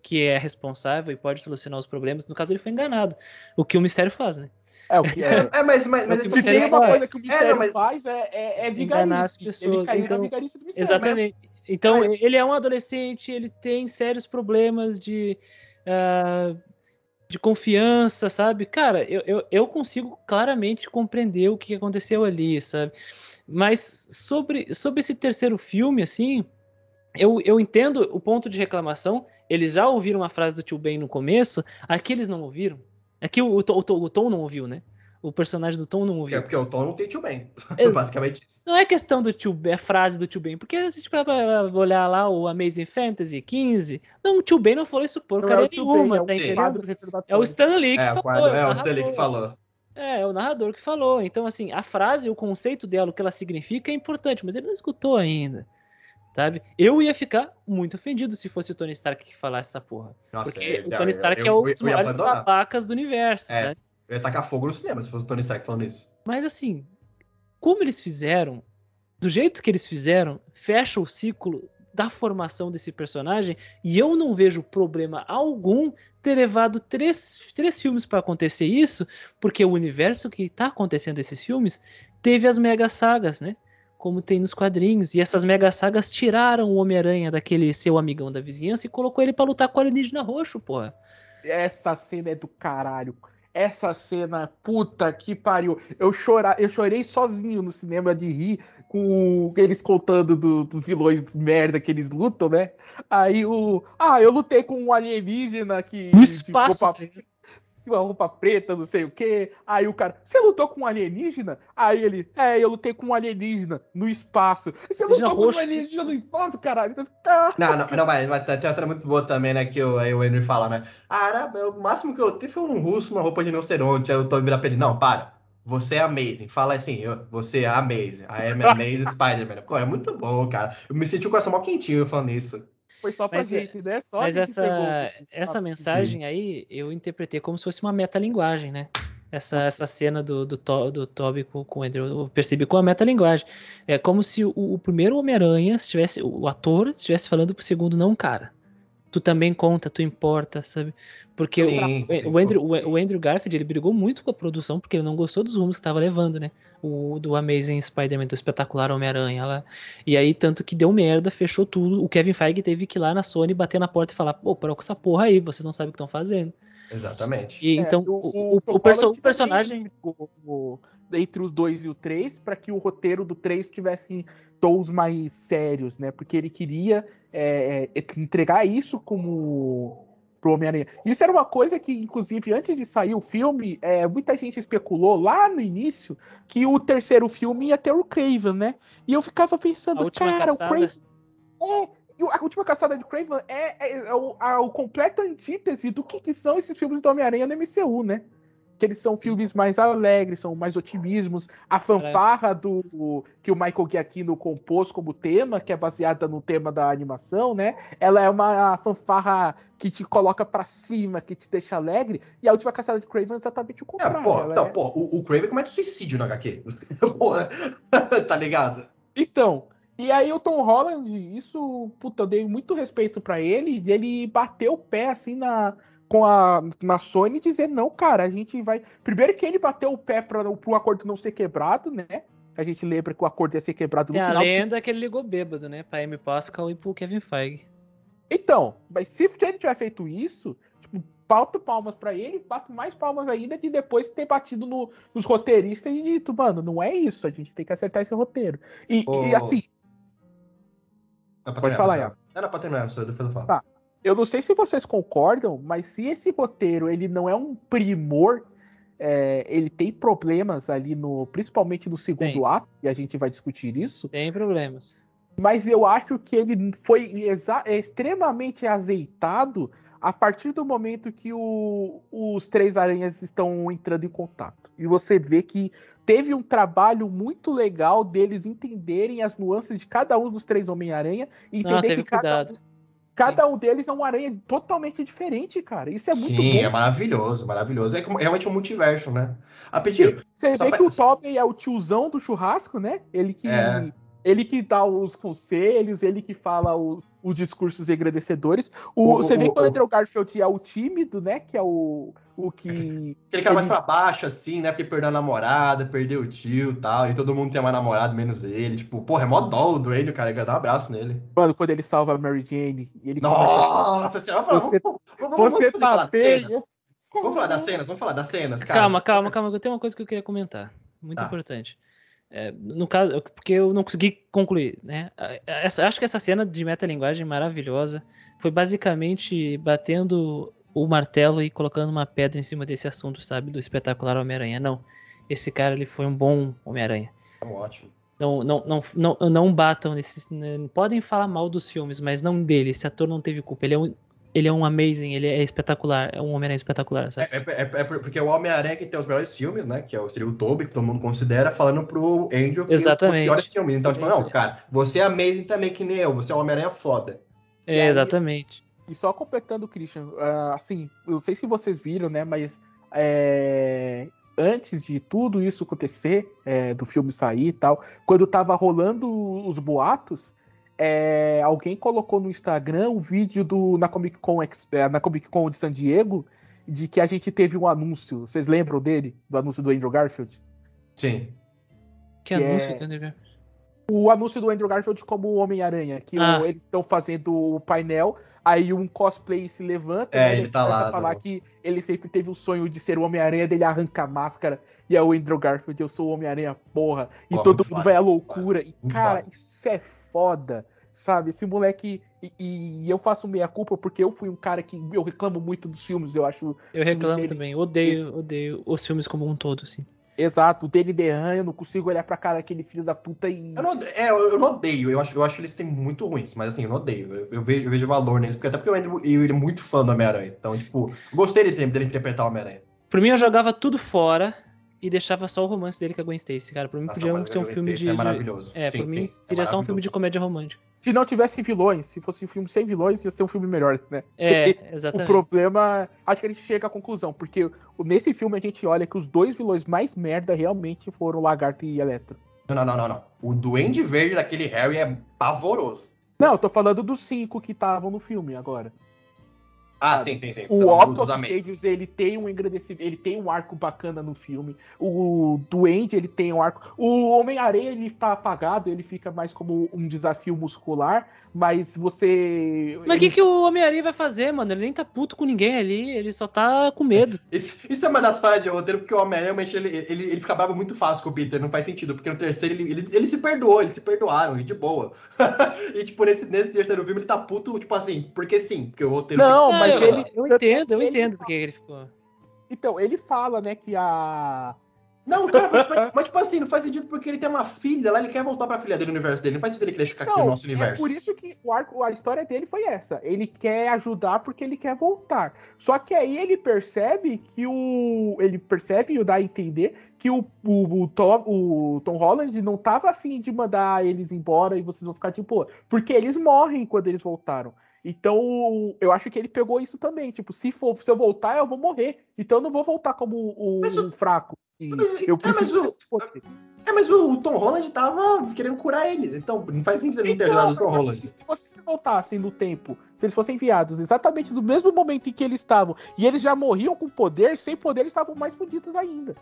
que é responsável e pode solucionar os problemas. No caso, ele foi enganado. O que o mistério faz, né? É, o que é. É, é, mas, mas, mas É o que Se tem é- uma é- coisa que o mistério não, mas- faz é, é, é Enganar as pessoas. Então, vigarice do mistério. Exatamente. Então, ele é um adolescente, ele tem sérios problemas de. ah, de confiança, sabe? Cara, eu, eu, eu consigo claramente compreender o que aconteceu ali, sabe? Mas sobre, sobre esse terceiro filme, assim, eu, eu entendo o ponto de reclamação. Eles já ouviram a frase do tio Ben no começo, aqui eles não ouviram. Aqui o, o, o, o Tom não ouviu, né? O personagem do Tom não ouviu. É porque o Tom não tem tio Ben. Ex- Basicamente isso. Não é questão do tio Ben, a frase do tio Ben, porque se a gente vai olhar lá o Amazing Fantasy 15, não, o tio Ben não falou isso porcaria tio nenhuma, Ben, tá é o Sim. entendendo? É o. Stan Lee que É, falou. quadro, é o narrador. Stanley que falou. É, é o narrador que falou. Então, assim, a frase, o conceito dela, o que ela significa é importante, mas ele não escutou ainda. Sabe? Eu ia ficar muito ofendido se fosse o Tony Stark que falasse essa porra. Nossa, Porque eu- o Tony Stark eu- é eu- um dos maiores babacas do universo, É. sabe? Eu ia tacar fogo no cinema se fosse o Tony Stark falando isso. Mas assim, como eles fizeram, do jeito que eles fizeram, fecha o ciclo da formação desse personagem, e eu não vejo problema algum ter levado três, três filmes para acontecer isso, porque o universo que tá acontecendo esses filmes teve as mega sagas, né? Como tem nos quadrinhos. E essas mega sagas tiraram o Homem-Aranha daquele seu amigão da vizinhança e colocou ele pra lutar com o alienígena roxo, porra. Essa cena é do caralho. Essa cena, puta que pariu. Eu, chora, eu chorei sozinho no cinema de rir com eles contando do- dos vilões de merda que eles lutam, né? Aí o. Ah, eu lutei com um alienígena que. No espaço. roupa- uma roupa preta, não sei o quê. Aí o cara, você lutou com um alienígena? Aí ele, é, eu lutei com um alienígena no espaço. Você lutou com um alienígena no espaço, caralho? Ah, Não, não, não, mas, mas tem uma cena muito boa também, né? Que o, aí o Henry fala, né? Ah, era- o máximo que eu tive foi um russo, uma roupa de rinoceronte. Aí o Tony vira pra ele, não, para. Você é amazing. Fala assim, eu, você é amazing. I am amazing Spider-Man. Pô, é muito bom, cara. Eu me senti o coração mal quentinho falando isso. Foi só pra Mas é- gente, né? Só Mas essa, pegou. essa mensagem aí eu interpretei como se fosse uma metalinguagem, né? Essa, essa cena do, do, To- do Toby com, com o Andrew, eu percebi com a metalinguagem. É como se o, o primeiro Homem-Aranha estivesse, o ator estivesse falando pro segundo, não, cara. Tu também conta, tu importa, sabe? Porque o- Sim, o, o Andrew, o, o Andrew Garfield, ele brigou muito com a produção porque ele não gostou dos rumos que tava levando, né? O do Amazing Spider-Man, do espetacular Homem-Aranha lá. E aí, tanto que deu merda, fechou tudo. O Kevin Feige teve que ir lá na Sony bater na porta e falar: pô, para com essa porra aí, vocês não sabem o que estão fazendo. Exatamente. E É, então, o, o, o, perso- o personagem. o- o- entre os dois e o três, para que o roteiro do três tivesse tons mais sérios, né? Porque ele queria é, é, entregar isso como pro Homem-Aranha. Isso era uma coisa que, inclusive, antes de sair o filme, é, muita gente especulou lá no início que o terceiro filme ia ter o Craven, né? E eu ficava pensando, cara, caçada. o Craven. É, a última caçada de Craven é, é- é o, a, o completo antítese do que, que são esses filmes do Homem-Aranha no MCU, né? Que eles são filmes mais alegres, são mais otimismos. A fanfarra do que o Michael Giacchino compôs como tema, que é baseada no tema da animação, né? Ela é uma fanfarra que te coloca pra cima, que te deixa alegre. E a última caçada de Craven é exatamente o É, contrário. pô, ela não, é- pô, o, o Craven comete suicídio no HQ. Porra, tá ligado? Então, e aí o Tom Holland, isso, puta, eu dei muito respeito pra ele, e ele bateu o pé assim na com a na Sony e dizer não, cara, a gente vai. Primeiro que ele bateu o pé para o acordo não ser quebrado, né? A gente lembra que o acordo ia ser quebrado no Tem a final. do lenda que ele ligou bêbado, né? Pra Amy Pascal e pro Kevin Feige. Então, mas se ele tiver feito isso, tipo, bato palmas pra ele, bato mais palmas ainda de depois ter batido no- nos roteiristas e dito, mano, não é isso, a gente tem que acertar esse roteiro. E, Ô, e, assim, Não, Pode falar, Iago. Não, pode terminar, só depois eu falo. Tá. Eu não sei se vocês concordam, mas se esse roteiro ele não é um primor, é, ele tem problemas ali no, principalmente no segundo Tem. ato, e a gente vai discutir isso. Tem problemas. Mas eu acho que ele foi é extremamente azeitado a partir do momento que o- os três aranhas estão entrando em contato. E você vê que teve um trabalho muito legal deles entenderem as nuances de cada um dos três Homem-Aranha e Não, entender teve que cada, cuidado. um- cada um deles é um aranha totalmente diferente, cara. Isso é muito Sim, bom. é maravilhoso, maravilhoso. É realmente um multiverso, né? A pedir. Você vê pra- que o Tobey é o tiozão do churrasco, né? Ele que, É. ele que dá os conselhos, ele que fala os, os discursos agradecedores. O, O- você vê que o- Andrew Garfield é o tímido, né? Que é o, o que. Aquele cara mais pra baixo, assim, né? Porque perdeu a namorada, perdeu o tio e tal. E todo mundo tem uma namorada, menos ele. Tipo, porra, é mó dó do ele, cara. Eu quero dar um abraço nele. Mano, quando ele salva a Mary Jane. E ele Nossa senhora, vamos, Você- vamos, vamos, Você vamos tá cenas. Vamos falar das cenas, vamos falar das cenas, cara. Calma, calma, calma, que eu tenho uma coisa que eu queria comentar. Muito Tá. importante. É, no caso, porque eu não consegui concluir, né? Essa- acho que essa cena de metalinguagem maravilhosa foi basicamente batendo o martelo e colocando uma pedra em cima desse assunto, sabe? Do espetacular Homem-Aranha. Não. Esse cara, ele foi um bom Homem-Aranha. Ótimo. Não, não, não, não, não batam nesses. né, Podem falar mal dos filmes, mas não dele. Esse ator não teve culpa. Ele é um, ele é um amazing, ele é espetacular. É um Homem-Aranha espetacular, sabe? É, é- é- é porque o Homem-Aranha que tem os melhores filmes, né? Que é o, seria o Toby, que todo mundo considera, falando pro Andrew que Exatamente. tem os piores filmes. Então, tipo, não, cara, você é amazing também, que nem eu. Você é um Homem-Aranha foda. É, aí- exatamente. E só completando, Christian, ah, assim, eu não sei se vocês viram, né, mas é, antes de tudo isso acontecer, é, do filme sair e tal, quando tava rolando os boatos, é, alguém colocou no Instagram um vídeo do, na, Comic Con, é, na Comic Con de San Diego de que a gente teve um anúncio. Vocês lembram dele? Do anúncio do Andrew Garfield? Sim. Que que anúncio, é- entendeu? O anúncio do Andrew Garfield como Homem-Aranha, que Ah. o- eles estão fazendo o painel, aí um cosplay se levanta, É, né, ele tá começa lá, a falar no- que ele sempre teve o sonho de ser o Homem-Aranha, dele arranca a máscara, e é o Andrew Garfield, eu sou o Homem-Aranha, porra, e Pô, todo mundo foda, vai à loucura, e muito cara, foda. isso é foda, sabe, esse moleque, e, e eu faço meia culpa porque eu fui um cara que, eu reclamo muito dos filmes, eu acho Eu reclamo dele- também. Odeio, esse- odeio os filmes como um todo, assim. Exato, o dele derranha, eu não consigo olhar pra cara daquele filho da puta e... Eu não, é, eu, eu não odeio, eu acho, eu acho eles têm muito ruins, mas assim, eu não odeio. Eu, eu vejo, eu vejo valor neles, porque até porque o Andrew ele é muito fã do Homem-Aranha. Então, tipo, gostei dele, dele interpretar o Homem-Aranha. Por mim, eu jogava tudo fora e deixava só o romance dele com a Gwen Stacy, cara. Por mim, Nossa, podia ser um filme Stacy de. É maravilhoso. É, Sim, por sim, mim, é seria só um filme de comédia romântica. Se não tivesse vilões, se fosse um filme sem vilões, ia ser um filme melhor, né? É, O exatamente. problema, acho que a gente chega à conclusão, porque o- nesse filme a gente olha que os dois vilões mais merda realmente foram o Lagarto e Electro. Não, não, não, não, não. O Duende Verde daquele Harry é pavoroso. Não, eu tô falando dos cinco que estavam no filme agora. Ah, Sabe? sim, sim, sim. O Otto. Octavius, ele tem um engrandecimento, ele tem um arco bacana no filme. O Duende, ele tem um arco. O Homem-Aranha, ele tá apagado, ele fica mais como um desafio muscular, mas você. Mas o ele- que, que o Homem-Aranha vai fazer, mano? Ele nem tá puto com ninguém ali, ele só tá com medo. Isso, isso é uma das falhas de roteiro, porque o Homem-Aranha, realmente, ele, ele, ele fica bravo muito fácil com o Peter, não faz sentido, porque no terceiro ele, ele, ele se perdoou, eles se perdoaram, e de boa. e, tipo, nesse, nesse terceiro filme ele tá puto, tipo assim, porque sim, porque o roteiro... Não, Ah, mas eu, ele- Eu entendo, eu entendo porque ele ficou. Então, ele fala, né, que a. Não, cara, mas, mas- tipo assim, não faz sentido porque ele tem uma filha lá, ele quer voltar pra filha dele no universo dele, não faz sentido ele querer ficar aqui no Não, nosso é universo. por isso que o arco, a história dele foi essa. Ele quer ajudar porque ele quer voltar. Só que aí ele percebe que o. Ele percebe e dá a entender que o, o, o Tom, o Tom Holland não tava afim de mandar eles embora e vocês vão ficar de boa. Porque eles morrem quando eles voltaram. Então, eu acho que ele pegou isso também. Tipo, se, for, se eu voltar, eu vou morrer. Então eu não vou voltar como o, Mas o- um fraco. Mas- eu é, mas o-. É, mas o, Tom Holland tava querendo curar eles, então não faz sentido ele ter Então, ajudado o Tom mas Holland. assim, se vocês voltassem no tempo, se eles fossem enviados exatamente no mesmo momento em que eles estavam, e eles já morriam com poder, sem poder eles estavam mais fodidos ainda.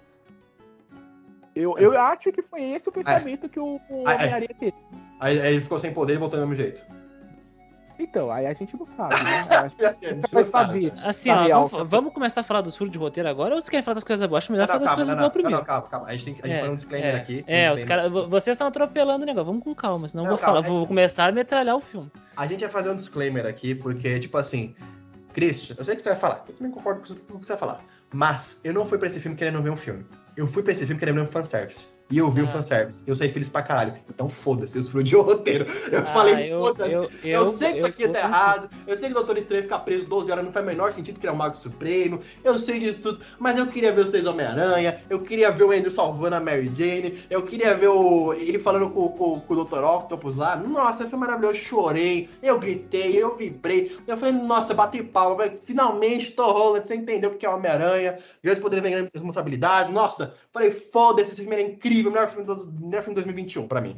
Eu, eu acho que foi esse o pensamento que o, o é. Homem-Aranha teve. Aí, aí ele ficou sem poder e voltou do mesmo jeito. Então, aí a gente não sabe, né? A gente vai sabe. saber. Assim, ó, vamos, vamos começar a falar dos furos de roteiro agora ou você quer falar das coisas boas? Acho melhor Não, falar não, das calma, coisas não, boas não, primeiro. não, calma, calma. A gente tem que a gente É, fazer um disclaimer é, aqui. um É, os disclaimer. caras. Vocês estão atropelando o negócio. Vamos com calma, senão eu Não, vou falar. calma, Vou começar a metralhar o filme. A gente vai fazer um disclaimer aqui, porque, tipo assim, Christian, eu sei o que você vai falar, eu também concordo com o que você vai falar. Mas eu não fui pra esse filme querendo ver um filme. Eu fui pra esse filme querendo ver um fanservice. E eu vi o Ah. fanservice. Eu saí feliz pra caralho. Então foda-se, eu fui de roteiro. Eu Ah, falei, eu, foda-se. eu, Eu, eu, sei que isso aqui eu- tá errado, eu sei que o Doutor Estranho ficar preso 12 horas não faz o menor sentido, é o Mago Supremo, eu sei de tudo, mas eu queria ver os três Homem-Aranha, eu queria ver o Andrew salvando a Mary Jane, eu queria ver o, ele falando com, com, com o Dr. Octopus lá, nossa, foi maravilhoso, eu chorei, eu gritei, eu vibrei, eu falei, nossa, bati palma, finalmente Tom Holland, você entendeu o que é Homem-Aranha, grandes poderes vem grandes responsabilidades, nossa, falei, foda-se, esse filme era incrível, melhor filme, do, melhor filme de 2021, pra mim.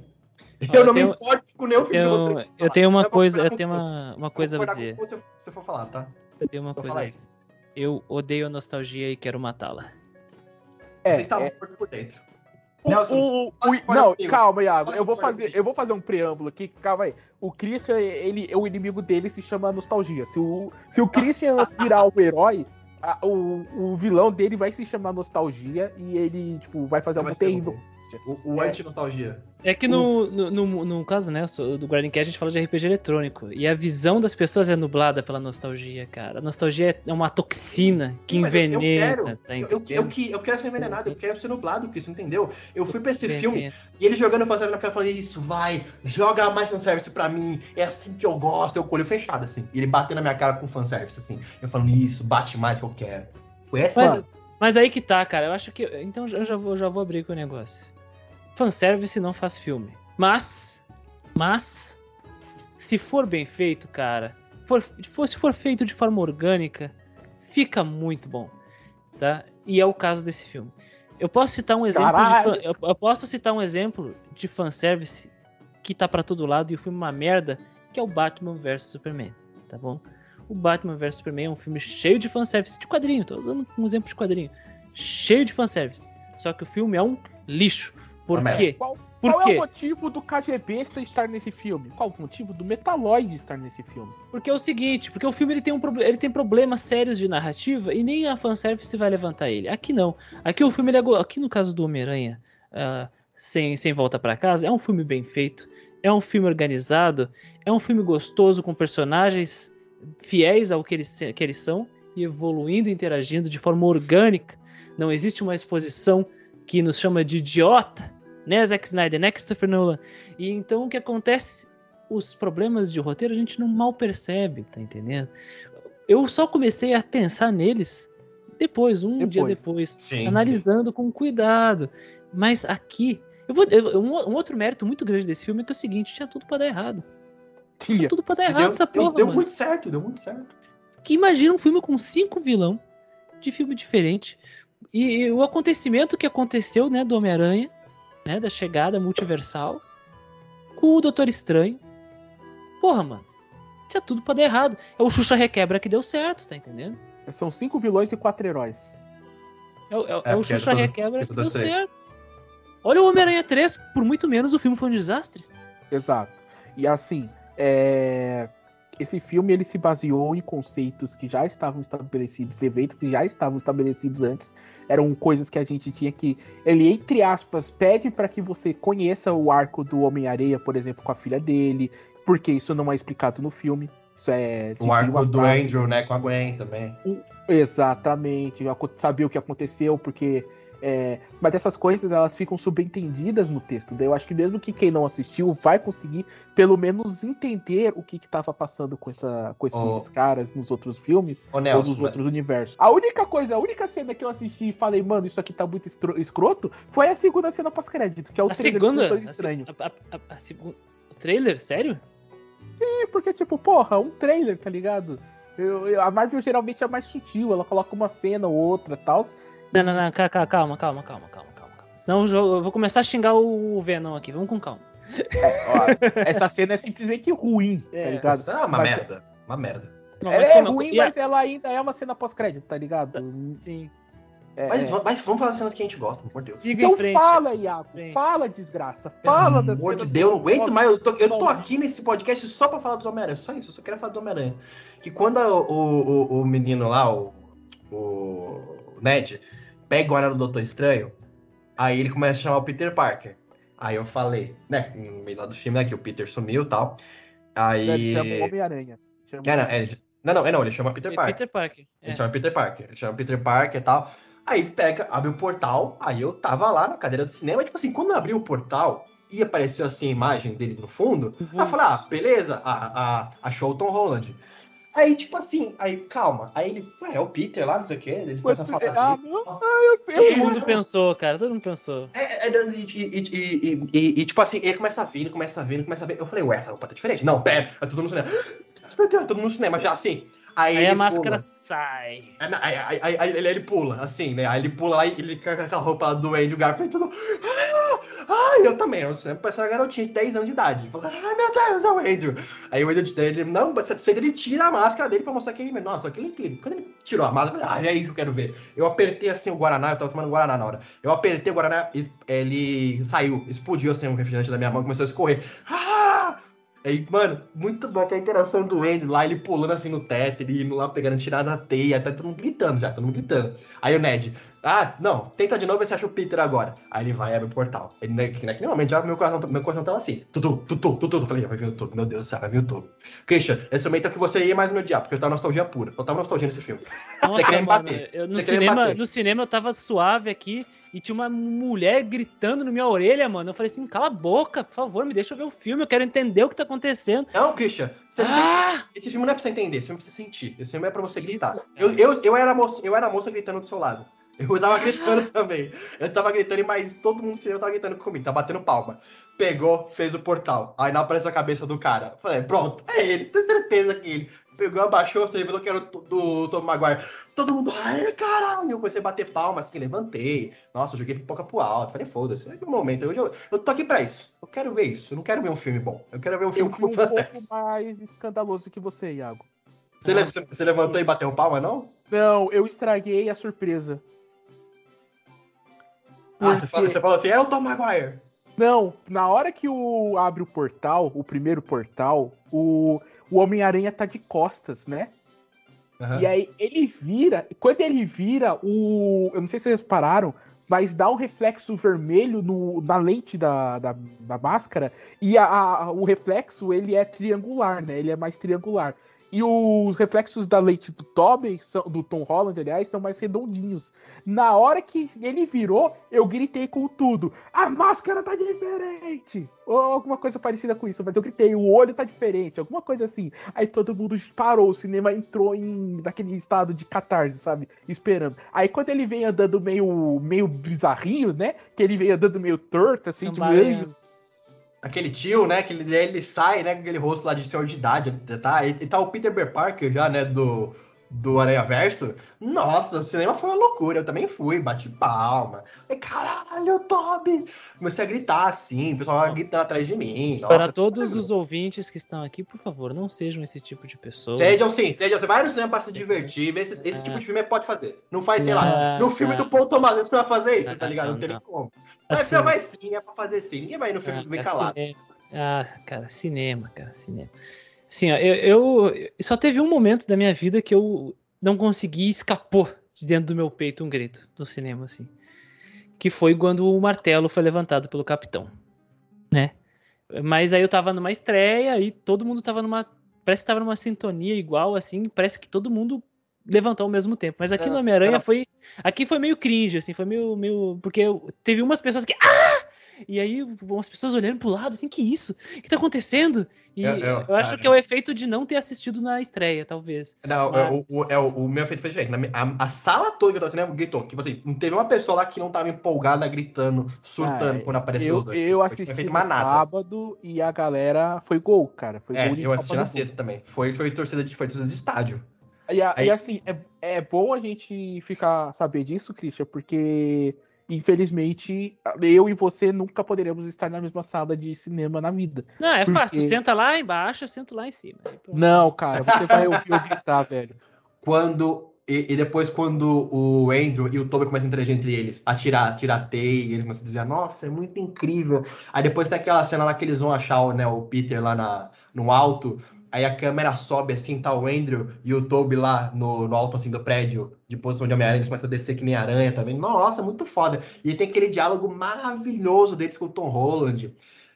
Ó, eu não eu me tenho- importo com nenhum filme de Eu, roteiro. eu tenho uma vou coisa, eu tenho uma, uma Eu coisa a dizer. com você se você for falar, tá? Eu tenho uma Vou coisa. Eu odeio a nostalgia e quero matá-la. É, você está é. morto por dentro. O- Nelson, o- o- o- não, calma, Iago. Eu vou fazer, eu vou fazer um preâmbulo aqui. Calma aí. O Christian, ele, o inimigo dele se chama nostalgia. Se o, se o Christian virar o herói, a- o, o vilão dele vai se chamar Nostalgia e ele, tipo, vai fazer algo terrível. O, o É. anti-nostalgia. É que no, no, no, no caso, né, do Guardian Cast a gente fala de RPG eletrônico. E a visão das pessoas é nublada pela nostalgia, cara. A nostalgia é uma toxina que Mas eu- eu envenena, quero, tá Eu, eu, eu, que- eu quero ser envenenado, eu quero ser nublado, Cris, entendeu? Eu fui pra esse filme Envenena. e ele jogando fanservice na cara, eu falei, isso, vai, joga mais fanservice pra mim, é assim que eu gosto, eu com o olho fechado, assim. E ele batendo na minha cara com fanservice, assim. Eu falando, isso, bate mais que eu quero. Foi essa Mas, mas aí que tá, cara. Eu acho que. Então eu já vou, já vou abrir com o negócio. Fanservice não faz filme. Mas. Mas. Se for bem feito, cara. For, for- se for feito de forma orgânica, fica muito bom. Tá? E é o caso desse filme. Eu posso citar um exemplo fan- eu, eu posso citar um exemplo de fanservice que tá pra todo lado e o filme é uma merda, que é o Batman vs Superman, tá bom? O Batman vs Superman é um filme cheio de fanservice, de quadrinho, tô usando um exemplo de quadrinho. Cheio de fanservice. Só que o filme é um lixo. Por Uma quê? Qual, Por qual é quê? o motivo do KGB estar nesse filme? Qual o motivo do Metaloid estar nesse filme? Porque é o seguinte, porque o filme ele tem, um, ele tem problemas sérios de narrativa e nem a fanservice vai levantar ele. Aqui não. Aqui o filme, ele é, aqui no caso do Homem-Aranha, ah, sem, sem Volta pra Casa, é um filme bem feito, é um filme organizado, é um filme gostoso com personagens fiéis ao que eles, que eles são e evoluindo e interagindo de forma orgânica. Não existe uma exposição que nos chama de idiota, né, Zack Snyder, né, Christopher Nolan? E então o que acontece? Os problemas de roteiro a gente não mal percebe, tá entendendo? Eu só comecei a pensar neles depois, um dia Depois. depois, Sim, analisando com cuidado. Mas aqui, eu vou, eu- um, um outro mérito muito grande desse filme é que é o seguinte, tinha tudo pra dar errado. Tinha Tinha. tudo pra dar errado deu, essa porra, deu mano. muito certo, deu muito certo. Que imagina um filme com cinco vilão de filme diferente. E, e o acontecimento que aconteceu, né, do Homem-Aranha, né, da chegada multiversal, com o Doutor Estranho. Porra, mano. Tinha tudo pra dar errado. É o Xuxa Requebra que deu certo, tá entendendo? São cinco vilões e quatro heróis. É, o- é É, é o é Xuxa do- Requebra é que deu Estranho. certo. Olha o Homem-Aranha 3, por muito menos o filme foi um desastre. Exato. E assim, é, esse filme ele se baseou em conceitos que já estavam estabelecidos, eventos que já estavam estabelecidos antes. Eram coisas que a gente tinha que. Ele, entre aspas, pede para que você conheça o arco do Homem-Areia, por exemplo, com a filha dele, porque isso não é explicado no filme. Isso é. O arco do frase. Andrew, né, com a Gwen também. Exatamente, aco- saber o que aconteceu, porque. É, mas essas coisas elas ficam subentendidas no texto. Daí eu acho que mesmo que quem não assistiu vai conseguir pelo menos entender o que estava passando com, essa, com esses Oh. caras nos outros filmes ou Nelson, nos outros universos. A única coisa, a única cena que eu assisti e falei, mano, isso aqui tá muito escroto, foi a segunda cena pós-crédito, que é o a trailer do segunda. Se- Estranho. A, a, a, a segunda. O trailer? Sério? É, porque, tipo, porra, um trailer, tá ligado? Eu- eu- a Marvel geralmente é mais sutil, ela coloca uma cena ou outra e tal. Não, não, não, ca- ca- calma, calma, calma, calma, calma. calma. Senão eu vou começar a xingar o Venom aqui, vamos com calma. essa cena é simplesmente ruim, É. tá ligado? Isso é uma Mas- merda. Uma merda. Não, Ela mas é como- ruim, a- mas ela ainda é uma cena pós-crédito, tá ligado? Sim. É, Mas, é. mas vamos falar das cenas que a gente gosta, por Deus. Siga Então em frente. fala, Iago. Frente. Fala, desgraça. Fala Pelo das amor de Deus, eu não aguento mais. Eu tô, eu tô aqui nesse podcast só pra falar dos Homem-Aranha. Só isso, eu só quero falar do Homem-Aranha. Que quando o, o, o- o menino lá, o, o Ned, pega o anel do Doutor Estranho, aí ele começa a chamar o Peter Parker. Aí eu falei, né, no meio lá do filme, né, que o Peter sumiu e tal. Aí. Ele chama o Homem-Aranha. Chama- É, não, é, ele- não, não, é, não, ele chama Peter É Parker. Peter Parker. É. Ele chama Peter Parker. Ele chama Peter Parker e tal. Aí pega, abre o portal. Aí eu tava lá na cadeira do cinema. Tipo assim, quando eu abri o portal e apareceu assim a imagem dele no fundo, aí eu falei, ah, beleza, a, a, achou o Tom Holland. Aí, tipo assim, aí, calma. Aí ele, ué, é o Peter lá, não sei o quê. Ele começa a falar. Ah, ah. Todo mundo pensou, cara, todo mundo pensou. É, é, e, e- e- e- e- e, tipo assim, ele começa a vir, ele começa a vir, ele começa a vir. Eu falei, ué, essa roupa tá diferente. Não, pera, é todo mundo no cinema. Meu Deus, é todo mundo no cinema, já assim. Aí, Aí ele a máscara pula. sai. Aí, aí, aí- aí- aí ele, pula, assim, né? Aí ele pula lá e ele com aquela roupa lá do Andrew Garfield e tudo. Ai, eu também, eu sempre parecia uma garotinha de 10 anos de idade. Ai, meu Deus, é o Andrew. Aí o Andrew, ele, não, satisfeito, ele tira a máscara dele pra mostrar que ele. Nossa, aquele que. Quando ele tirou a máscara, falei, ah, é isso que eu quero ver. Eu apertei assim o Guaraná, eu tava tomando Guaraná na hora. Eu apertei o Guaraná, ele saiu, explodiu assim o refrigerante da minha mão, começou a escorrer. Aí, mano, muito bom que a interação do Andy lá, ele pulando assim no teto, ele indo lá pegando, tirando a teia, até todo mundo gritando já, todo mundo gritando. Aí o Ned, ah, não, tenta de novo e você acha o Peter agora. Aí ele vai e abre o portal. Ele, né, que naquele momento já meu coração, meu coração tava assim, tutu, tutu, tutu. Eu falei, vai vir o tudo, meu Deus do céu, vai vir o tudo. Christian, esse momento é que você ia mais me odiar, porque eu tava nostalgia pura. Eu tava nostalgia nesse filme. Nossa, você queria me bater. eu- no, cinema, bater. no cinema eu tava suave aqui e tinha uma mulher gritando na minha orelha, mano. Eu falei assim, cala a boca, por favor, me deixa eu ver o filme, eu quero entender o que tá acontecendo. Não, Christian, você não tem Ah! Esse filme não é pra você entender, esse filme é pra você sentir. Esse filme é pra você gritar. Isso, eu, cara. eu, eu, era moça, eu era moça gritando do seu lado. Eu tava gritando também. Eu tava gritando, mas todo mundo cinema tava gritando comigo, tá batendo palma. Pegou, fez o portal. Aí não apareceu a cabeça do cara. Falei, pronto, é ele, tenho certeza que é ele. Pegou, abaixou, você revelou que era do, do Tom Maguire. Todo mundo, ai, caralho. Eu comecei a bater palma, assim, levantei. Nossa, eu joguei pipoca pro alto. Falei, foda-se, é meu momento. Hoje eu, eu tô aqui pra isso. Eu quero ver isso. Eu não quero ver um filme bom. Eu quero ver um Eu filme fui com um o pouco francês. mais escandaloso que você, Iago. Você, você- você levantou e bateu palma, não? Não, eu estraguei a surpresa. Ah, você falou, você falou assim, é o Tom Maguire. Não, na hora que o abre o portal, o primeiro portal, o, o Homem-Aranha tá de costas, né? Aham. E aí ele vira, quando ele vira, o. Eu não sei se vocês pararam, mas dá um reflexo vermelho no, na lente da, da, da máscara, e a, a- o reflexo ele é triangular, né? Ele é mais triangular. E os reflexos da lente do Tobey, são, do Tom Holland, aliás, são mais redondinhos. Na hora que ele virou, eu gritei com tudo. A máscara tá diferente! Ou alguma coisa parecida com isso, mas eu gritei, o olho tá diferente, alguma coisa assim. Aí todo mundo parou, o cinema entrou em naquele estado de catarse, sabe? Esperando. Aí quando ele vem andando meio, meio bizarrinho, né? Que ele vem andando meio torto, assim, de Cambaleando. Aquele tio, né, que ele, ele sai, né, com aquele rosto lá de senhor de idade, tá? E, e tá o Peter B. Parker já, né, do, do Aranha Verso. Nossa, o cinema foi uma loucura, eu também fui, bati palma. Falei, caralho, Toby! Comecei a gritar assim, o pessoal gritando atrás de mim. Nossa, Para todos os ouvintes que estão aqui, por favor, não sejam esse tipo de pessoa. Sejam sim, sejam. Você vai no cinema pra se divertir, esse, esse tipo de filme pode fazer. Não faz, sei lá, no filme não. do Paul Thomas você vai fazer isso, tá ligado? Não, não, tem nem como. Mas Assim, vai sim, é pra fazer sim. Ninguém vai ir no filme Ah, bem cara, calado. cinema. Ah, cara, cinema, cara, cinema. Ó, eu, eu- só teve um momento da minha vida que eu não consegui escapou de dentro do meu peito um grito no cinema, assim. Que foi quando o martelo foi levantado pelo capitão, né? Mas aí eu tava numa estreia e todo mundo tava numa. Parece que tava numa sintonia igual, assim, parece que todo mundo levantou ao mesmo tempo. Mas aqui Era- no Homem-Aranha era- foi. Aqui foi meio cringe, assim, foi meio. meio porque teve umas pessoas que. Ah! E aí, umas pessoas olhando pro lado, assim, que isso? O que tá acontecendo? E Eu- eu- eu, acho cara. que é o efeito de não ter assistido na estreia, talvez. Não, é, o, o, é, o, o meu efeito foi diferente. A, a sala toda que eu tava cinema gritou. Tipo assim, não teve uma pessoa lá que não tava empolgada, gritando, surtando Ah, quando apareceu Eu, os dois. eu Foi assisti efeito no manada. sábado e a galera foi gol, cara. Foi É, gol eu assisti na sexta também. Foi, foi, torcida de, foi torcida de estádio. E, a- Aí- e assim, é, é bom a gente ficar saber disso, Christian, porque infelizmente eu e você nunca poderemos estar na mesma sala de cinema na vida. Não, é Por fácil. Tu senta lá embaixo, eu sento lá em cima. Não, cara, você vai ouvir eu gritar, velho. Quando. E, e depois, quando o Andrew e o Toby começam a interagir entre eles, a tirar, a tirar teia, e eles começam a desviar, nossa, é muito incrível. Aí depois tem aquela cena lá que eles vão achar o, né, o Peter lá na, no alto, aí a câmera sobe assim, tá o Andrew e o Toby lá no, no alto assim do prédio, de posição de Homem-Aranha, eles começam a descer que nem aranha também. Nossa, muito foda. E tem aquele diálogo maravilhoso deles com o Tom Holland.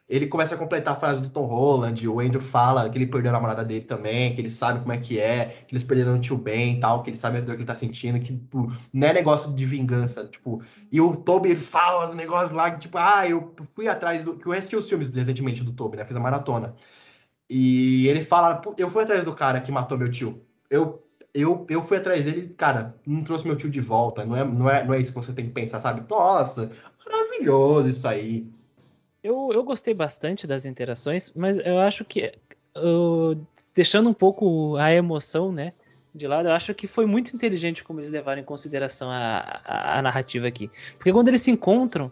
Ele começa a completar a frase do Tom Holland, o Andrew fala que ele perdeu a namorada dele também, que ele sabe como é que é, que eles perderam o tio Ben e tal, que ele sabe a dor que ele tá sentindo, que tipo, não é negócio de vingança, tipo, e o Toby fala um negócio lá, que, tipo, ah, eu fui atrás do, que eu assisti os filmes recentemente do Toby, né, fiz a maratona, e ele fala, "Pô, eu fui atrás do cara que matou meu tio, eu, eu, eu fui atrás dele, cara, não trouxe meu tio de volta, não é, não é, não é isso que você tem que pensar, sabe? Nossa, maravilhoso isso aí. Eu, eu gostei bastante das interações, mas eu acho que, deixando um pouco a emoção, né, de lado, eu acho que foi muito inteligente como eles levaram em consideração a, a, a narrativa aqui. Porque quando eles se encontram,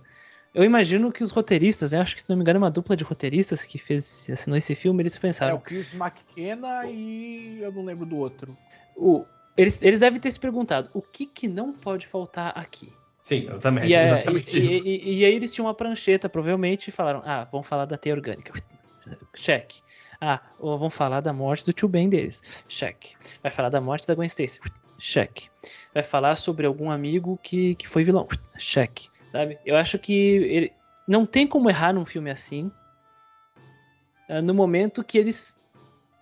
eu imagino que os roteiristas, né, acho que se não me engano é uma dupla de roteiristas que fez, assinou esse filme, eles É pensaram, o Chris McKenna e eu não lembro do outro. o, eles, eles devem ter se perguntado, o que que não pode faltar aqui? Sim, eu também, E, é- exatamente e- isso. e- e- e aí eles tinham uma prancheta, provavelmente, e falaram: ah, vamos falar da teia orgânica. Cheque. Ah, ou vão falar da morte do tio Ben deles. Check. Vai falar da morte da Gwen Stacy. Check. Vai falar sobre algum amigo que, que foi vilão. Check. Sabe? Eu acho que ele, não tem como errar num filme assim. uh, no momento que eles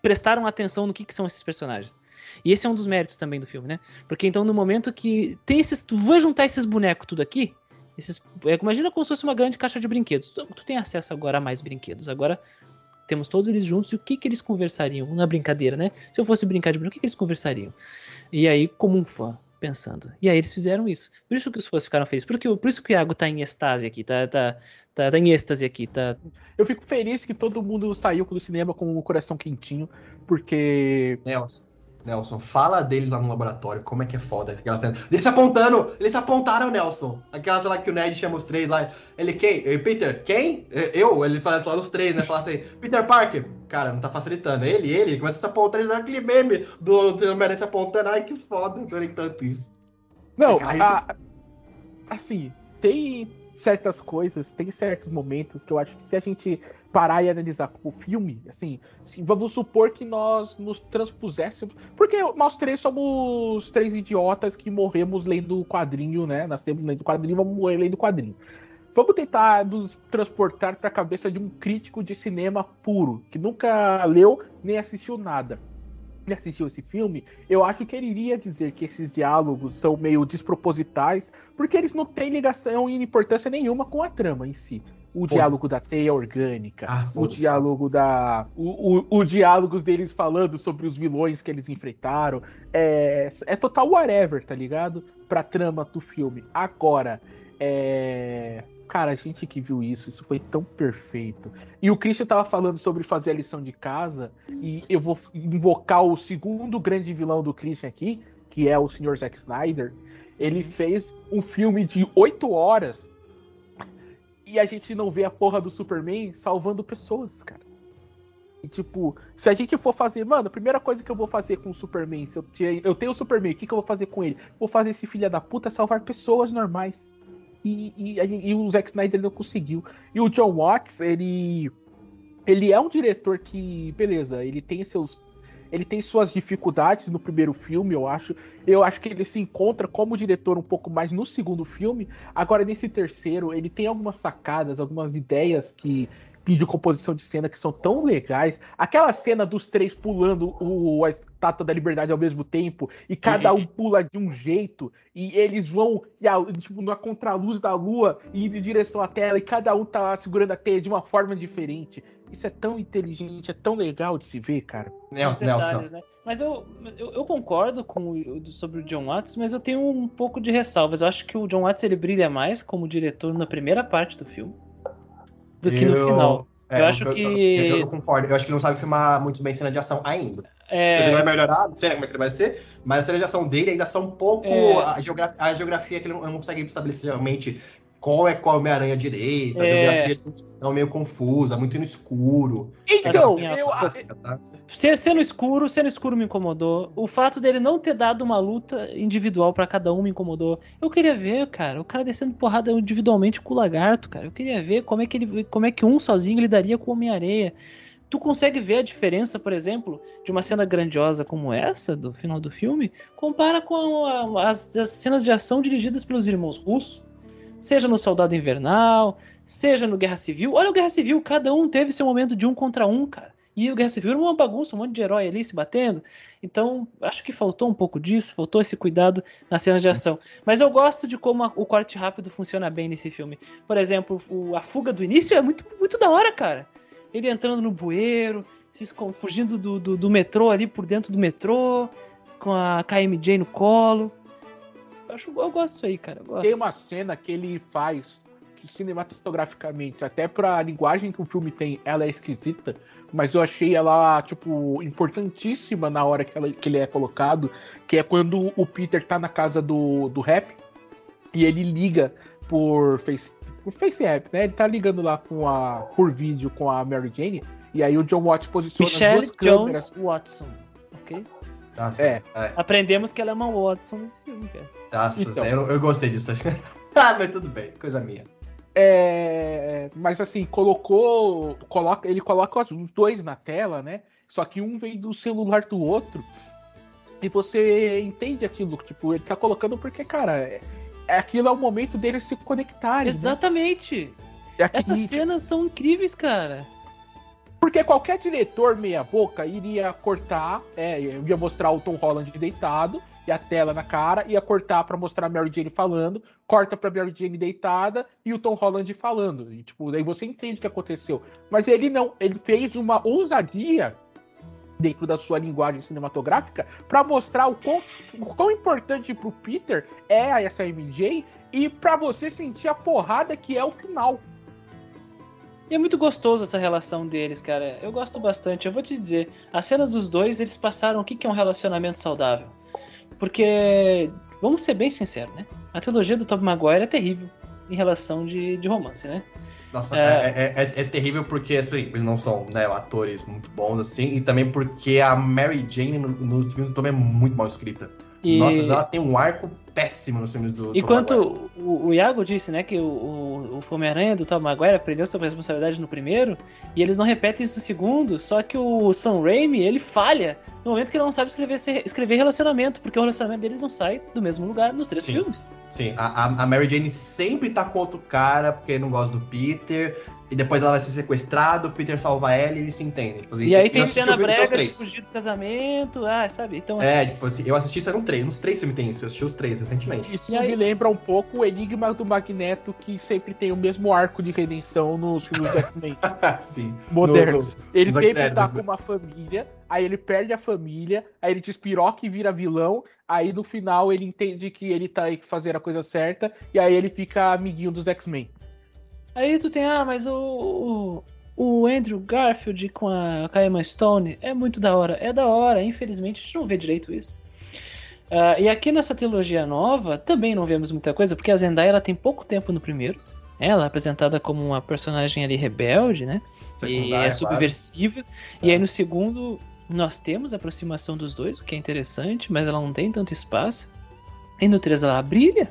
prestaram atenção no que, que são esses personagens. E esse é um dos méritos também do filme, né? Porque então no momento que tem esses. Tu vai juntar esses bonecos tudo aqui. Esses, é, imagina como se fosse uma grande caixa de brinquedos. Tu, tu tem acesso agora a mais brinquedos. Agora temos todos eles juntos e o que, que eles conversariam na brincadeira, né? Se eu fosse brincar de brinquedo, o que, que eles conversariam? E aí, como um fã, pensando. E aí eles fizeram isso. Por isso que os fãs ficaram felizes. Por, que, por isso que o Iago tá em estase aqui, tá, tá, tá, tá em êxtase aqui, tá. Eu fico feliz que todo mundo saiu do cinema com o coração quentinho, porque. Nelson. Nelson, fala dele lá no laboratório, como é que é foda aquela cena. Eles se apontando, eles se apontaram, Nelson. Aquela cena lá que o Ned chama os três lá. Ele, quem? Eh, Peter, quem? Eh, Eu? Ele fala, fala os três, né? Fala assim, Peter Parker. Cara, não tá facilitando. Ele, ele, começa a se apontar, eles aquele meme do, Homem-Aranha se apontando. Ai, que foda, adorei tanto isso. Não, a- assim, tem certas coisas, tem certos momentos que eu acho que se a gente parar e analisar o filme, assim, assim, vamos supor que nós nos transpuséssemos. Porque nós três somos três idiotas que morremos lendo o quadrinho, né? Nós temos lendo o quadrinho, vamos morrer lendo o quadrinho. Vamos tentar nos transportar para a cabeça de um crítico de cinema puro, que nunca leu nem assistiu nada. E assistiu esse filme, eu acho que ele iria dizer que esses diálogos são meio despropositais, porque eles não têm ligação e importância nenhuma com a trama em si. O diálogo da teia orgânica, Ah, o diálogo da. O, o, o diálogos deles falando sobre os vilões que eles enfrentaram. É, é total whatever, tá ligado? Pra trama do filme. Agora, é. Cara, a gente que viu isso, isso foi tão perfeito. E o Christian tava falando sobre fazer a lição de casa, e eu vou invocar o segundo grande vilão do Christian aqui, que é o Sr. Zack Snyder. Ele fez um filme de oito horas e a gente não vê a porra do Superman salvando pessoas, cara. E, tipo, se a gente for fazer, mano, a primeira coisa que eu vou fazer com o Superman, se eu, eu tenho o Superman, o que, que eu vou fazer com ele? Vou fazer esse filho da puta salvar pessoas normais. E, e, e o Zack Snyder não conseguiu. E o John Watts, ele. Ele é um diretor que, beleza, ele tem seus. Ele tem suas dificuldades no primeiro filme, eu acho. Eu acho que ele se encontra como diretor um pouco mais no segundo filme. Agora, nesse terceiro, ele tem algumas sacadas, algumas ideias que de composição de cena que são tão legais. Aquela cena dos três pulando o, a estátua da liberdade ao mesmo tempo, e cada um pula de um jeito, e eles vão e a- tipo, na contraluz da lua, indo em direção à tela, e cada um tá segurando a teia de uma forma diferente. Isso é tão inteligente, é tão legal de se ver, cara. Nelson, Nelson, né? Mas eu, eu, eu concordo com o, sobre o John Watts, mas eu tenho um pouco de ressalvas. Eu acho que o John Watts ele brilha mais como diretor na primeira parte do filme do que no Eu- final. é, Eu acho eu, que- Eu, eu concordo. Eu acho que ele não sabe filmar muito bem cena de ação ainda. É, Se ele vai melhorar, não sei como é que ele vai ser, mas a cena de ação dele ainda são um pouco. É. A, geografia, a geografia que ele não, não consegue estabelecer realmente qual é qual Homem-Aranha direita, a É. geografia de questão meio confusa, muito no escuro. Então, assim, eu, Clássica, tá? Ser, ser no escuro, ser no escuro me incomodou. O fato dele não ter dado uma luta individual pra cada um me incomodou. Eu queria ver, cara, o cara descendo porrada individualmente com o lagarto, cara. Eu queria ver como é que ele, como é que um sozinho lidaria com o Homem-Areia. Tu consegue ver a diferença, por exemplo, de uma cena grandiosa como essa, do final do filme, compara com a- as, as cenas de ação dirigidas pelos irmãos russos. Seja no Soldado Invernal, seja no Guerra Civil. Olha o Guerra Civil, cada um teve seu momento de um contra um, cara. E o Guerra Civil era uma bagunça, um monte de herói ali se batendo. Então, acho que faltou um pouco disso, faltou esse cuidado nas cenas de ação. Mas eu gosto de como a- o corte rápido funciona bem nesse filme. Por exemplo, o- a fuga do início é muito, muito da hora, cara. Ele entrando no bueiro, se fugindo do, do, do metrô ali por dentro do metrô, com a KMJ no colo. Eu, acho, eu gosto disso aí, cara. Tem uma cena que ele faz que cinematograficamente, até pra linguagem que o filme tem, ela é esquisita, mas eu achei ela, tipo, importantíssima na hora que, ela- que ele é colocado, que é quando o Peter tá na casa do, do rap e ele liga por Face, por face App, né? Ele tá ligando lá com a, por vídeo com a Mary Jane, e aí o John Watts posiciona Michelle duas câmeras. Jones Watson. Ok? Nossa, É. é. Aprendemos que ela é uma Watson nesse filme, cara. Nossa, Então. eu, eu gostei disso. ah, mas tudo bem, coisa minha. É, mas assim, colocou. Coloca, ele coloca os dois na tela, né? Só que um vem do celular do outro. E você entende aquilo, tipo, ele tá colocando porque, cara, é, é aquilo é o momento deles se conectarem. né? Exatamente. É aqui- Essas cenas são incríveis, cara. Porque qualquer diretor meia-boca iria cortar, é, ia mostrar o Tom Holland deitado e a tela na cara, ia cortar pra mostrar a Mary Jane falando, corta pra Mary Jane deitada e o Tom Holland falando. E, tipo, daí você entende o que aconteceu. Mas ele não, ele fez uma ousadia dentro da sua linguagem cinematográfica pra mostrar o quão, o quão importante pro Peter é essa MJ e pra você sentir a porrada que é o final. E é muito gostoso essa relação deles, cara. Eu gosto bastante. Eu vou te dizer, a cena dos dois, eles passaram o que é um relacionamento saudável. Porque, vamos ser bem sinceros, né? A trilogia do Tobey Maguire é terrível em relação de, de romance, né? Nossa, É. é, é, é- é terrível porque assim, eles não são né, atores muito bons assim, e também porque a Mary Jane no, no filme do Tom é muito mal escrita. E... Nossa, ela tem um arco péssimo nos filmes do. Enquanto o, o Iago disse, né, que o, o, o Homem-Aranha do Tom Maguire aprendeu sobre responsabilidade no primeiro, e eles não repetem isso no segundo, só que o Sam Raimi, ele falha no momento que ele não sabe escrever, escrever relacionamento, porque o relacionamento deles não sai do mesmo lugar nos três Sim. filmes. Sim, a, a- a Mary Jane sempre tá com outro cara porque não gosta do Peter, e depois ela vai ser sequestrada, o Peter salva ela e eles se entendem. Tipo, assim, E aí tem cena brega de fugir do casamento, ah, sabe? Então, assim, É, tipo assim, eu assisti isso eram três. Nos três filmes tem isso, eu assisti os três recentemente. Isso E aí- me lembra um pouco o Enigma do Magneto, que sempre tem o mesmo arco de redenção nos filmes do X-Men Sim. modernos. ele nos sempre X-Men, tá nos- com uma família, aí ele perde a família, aí ele despiroca e vira vilão, aí no final ele entende que ele tá aí fazer a coisa certa, e aí ele fica amiguinho dos X-Men. Aí tu tem, ah, mas o, o, o Andrew Garfield com a com a Emma Stone é muito da hora. É da hora, infelizmente a gente não vê direito isso. Ah, e aqui nessa trilogia nova também não vemos muita coisa, porque a Zendaya ela tem pouco tempo no primeiro. Ela é apresentada como uma personagem ali rebelde, né? e é subversiva. E aí no segundo nós temos a aproximação dos dois, o que é interessante, mas ela não tem tanto espaço. E no 3 ela brilha.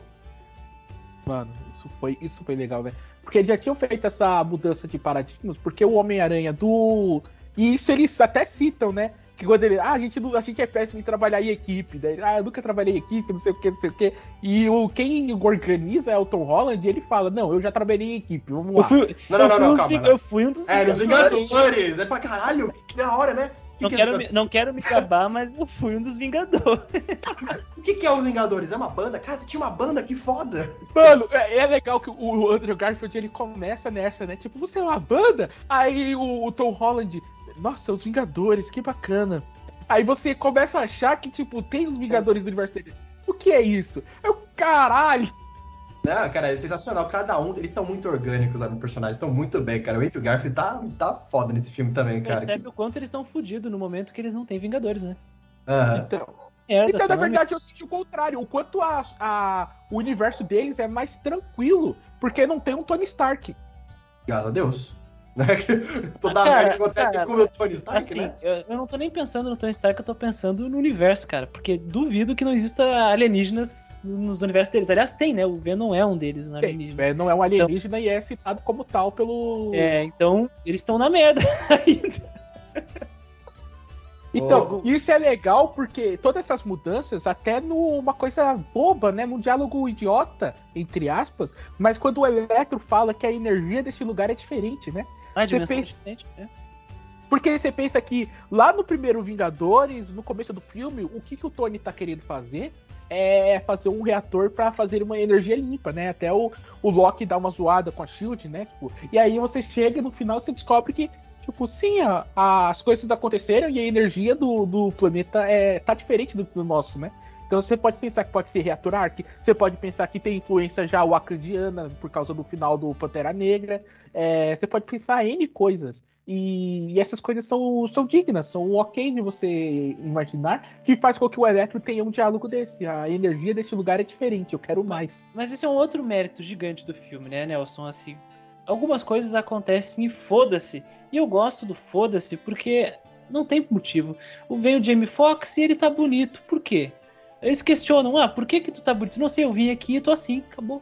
Mano, isso foi, isso foi legal, né? Porque eles já tinham feito essa mudança de paradigmas, porque o Homem-Aranha do. E isso eles até citam, né? Que quando ele. Ah, a gente, não- a gente é péssimo em trabalhar em equipe. Daí, ah, eu nunca trabalhei em equipe, não sei o que, não sei o que. E o, quem organiza é o Tom Holland, e ele fala: Não, eu já trabalhei em equipe, vamos lá. Eu fui, Não, não, eu não, fui não, calma. Ving- eu fui um dos É, Vingadores. Vingadores! É pra caralho! Que da hora, né? Não que, quero, que, me, não quero me gabar, mas eu fui um dos Vingadores. o que, que é os Vingadores? É uma banda? Cara, você tinha uma banda? Que foda! Mano, é, é legal que o Andrew Garfield ele começa nessa, né? Tipo, você é uma banda? Aí o, o Tom Holland, nossa, os Vingadores, que bacana. Aí você começa a achar que, tipo, tem os Vingadores do universo dele. O que é isso? É o caralho! Não, cara, é sensacional. Cada um, eles estão muito orgânicos lá no personagem, estão muito bem, cara. O Andrew Garfield tá, tá foda nesse filme também, cara. Percebe o quanto eles estão fodidos no momento que eles não têm Vingadores, né? Aham. Então, É, então na tá, verdade, eu senti o contrário. O quanto a, a- o universo deles é mais tranquilo, porque não tem um Tony Stark. Graças a Deus. Né? Que Toda Ah, cara, merda que acontece cara, com o Tony Stark, Assim, né? eu, eu não tô nem pensando no Tony Stark, eu tô pensando no universo, cara. Porque duvido que não exista alienígenas nos universos deles. Aliás, tem, né? O Venom é um deles, um Tem, alienígena. é, não é um alienígena e é citado como tal pelo. É, então eles estão na merda ainda. Então, Oh. isso é legal porque todas essas mudanças, até numa coisa boba, né? Num diálogo idiota, entre aspas, mas quando o Electro fala que a energia desse lugar é diferente, né? Ah, dimensão pensa- diferente, né? Porque você pensa que lá no primeiro Vingadores, no começo do filme, o que, que o Tony tá querendo fazer é fazer um reator pra fazer uma energia limpa, né? Até o, o Loki dá uma zoada com a Shield, né? Tipo, e aí você chega e no final você descobre que, tipo, sim, a- as coisas aconteceram e a energia do, do planeta é, tá diferente do, do nosso, né? Então você pode pensar que pode ser reator Arc, você pode pensar que tem influência já wakandiana por causa do final do Pantera Negra, é, você pode pensar N coisas. E, e essas coisas são, são dignas, são ok de você imaginar, que faz com que o Electro tenha um diálogo desse. A energia desse lugar é diferente, eu quero mais. Mas esse é um outro mérito gigante do filme, né, Nelson? Assim, algumas coisas acontecem e foda-se. E eu gosto do foda-se porque não tem motivo. O Vem o Jamie Foxx e ele tá bonito. Por quê? Eles questionam, ah, por que que tu tá bonito? Não sei, eu vim aqui e tô assim, acabou.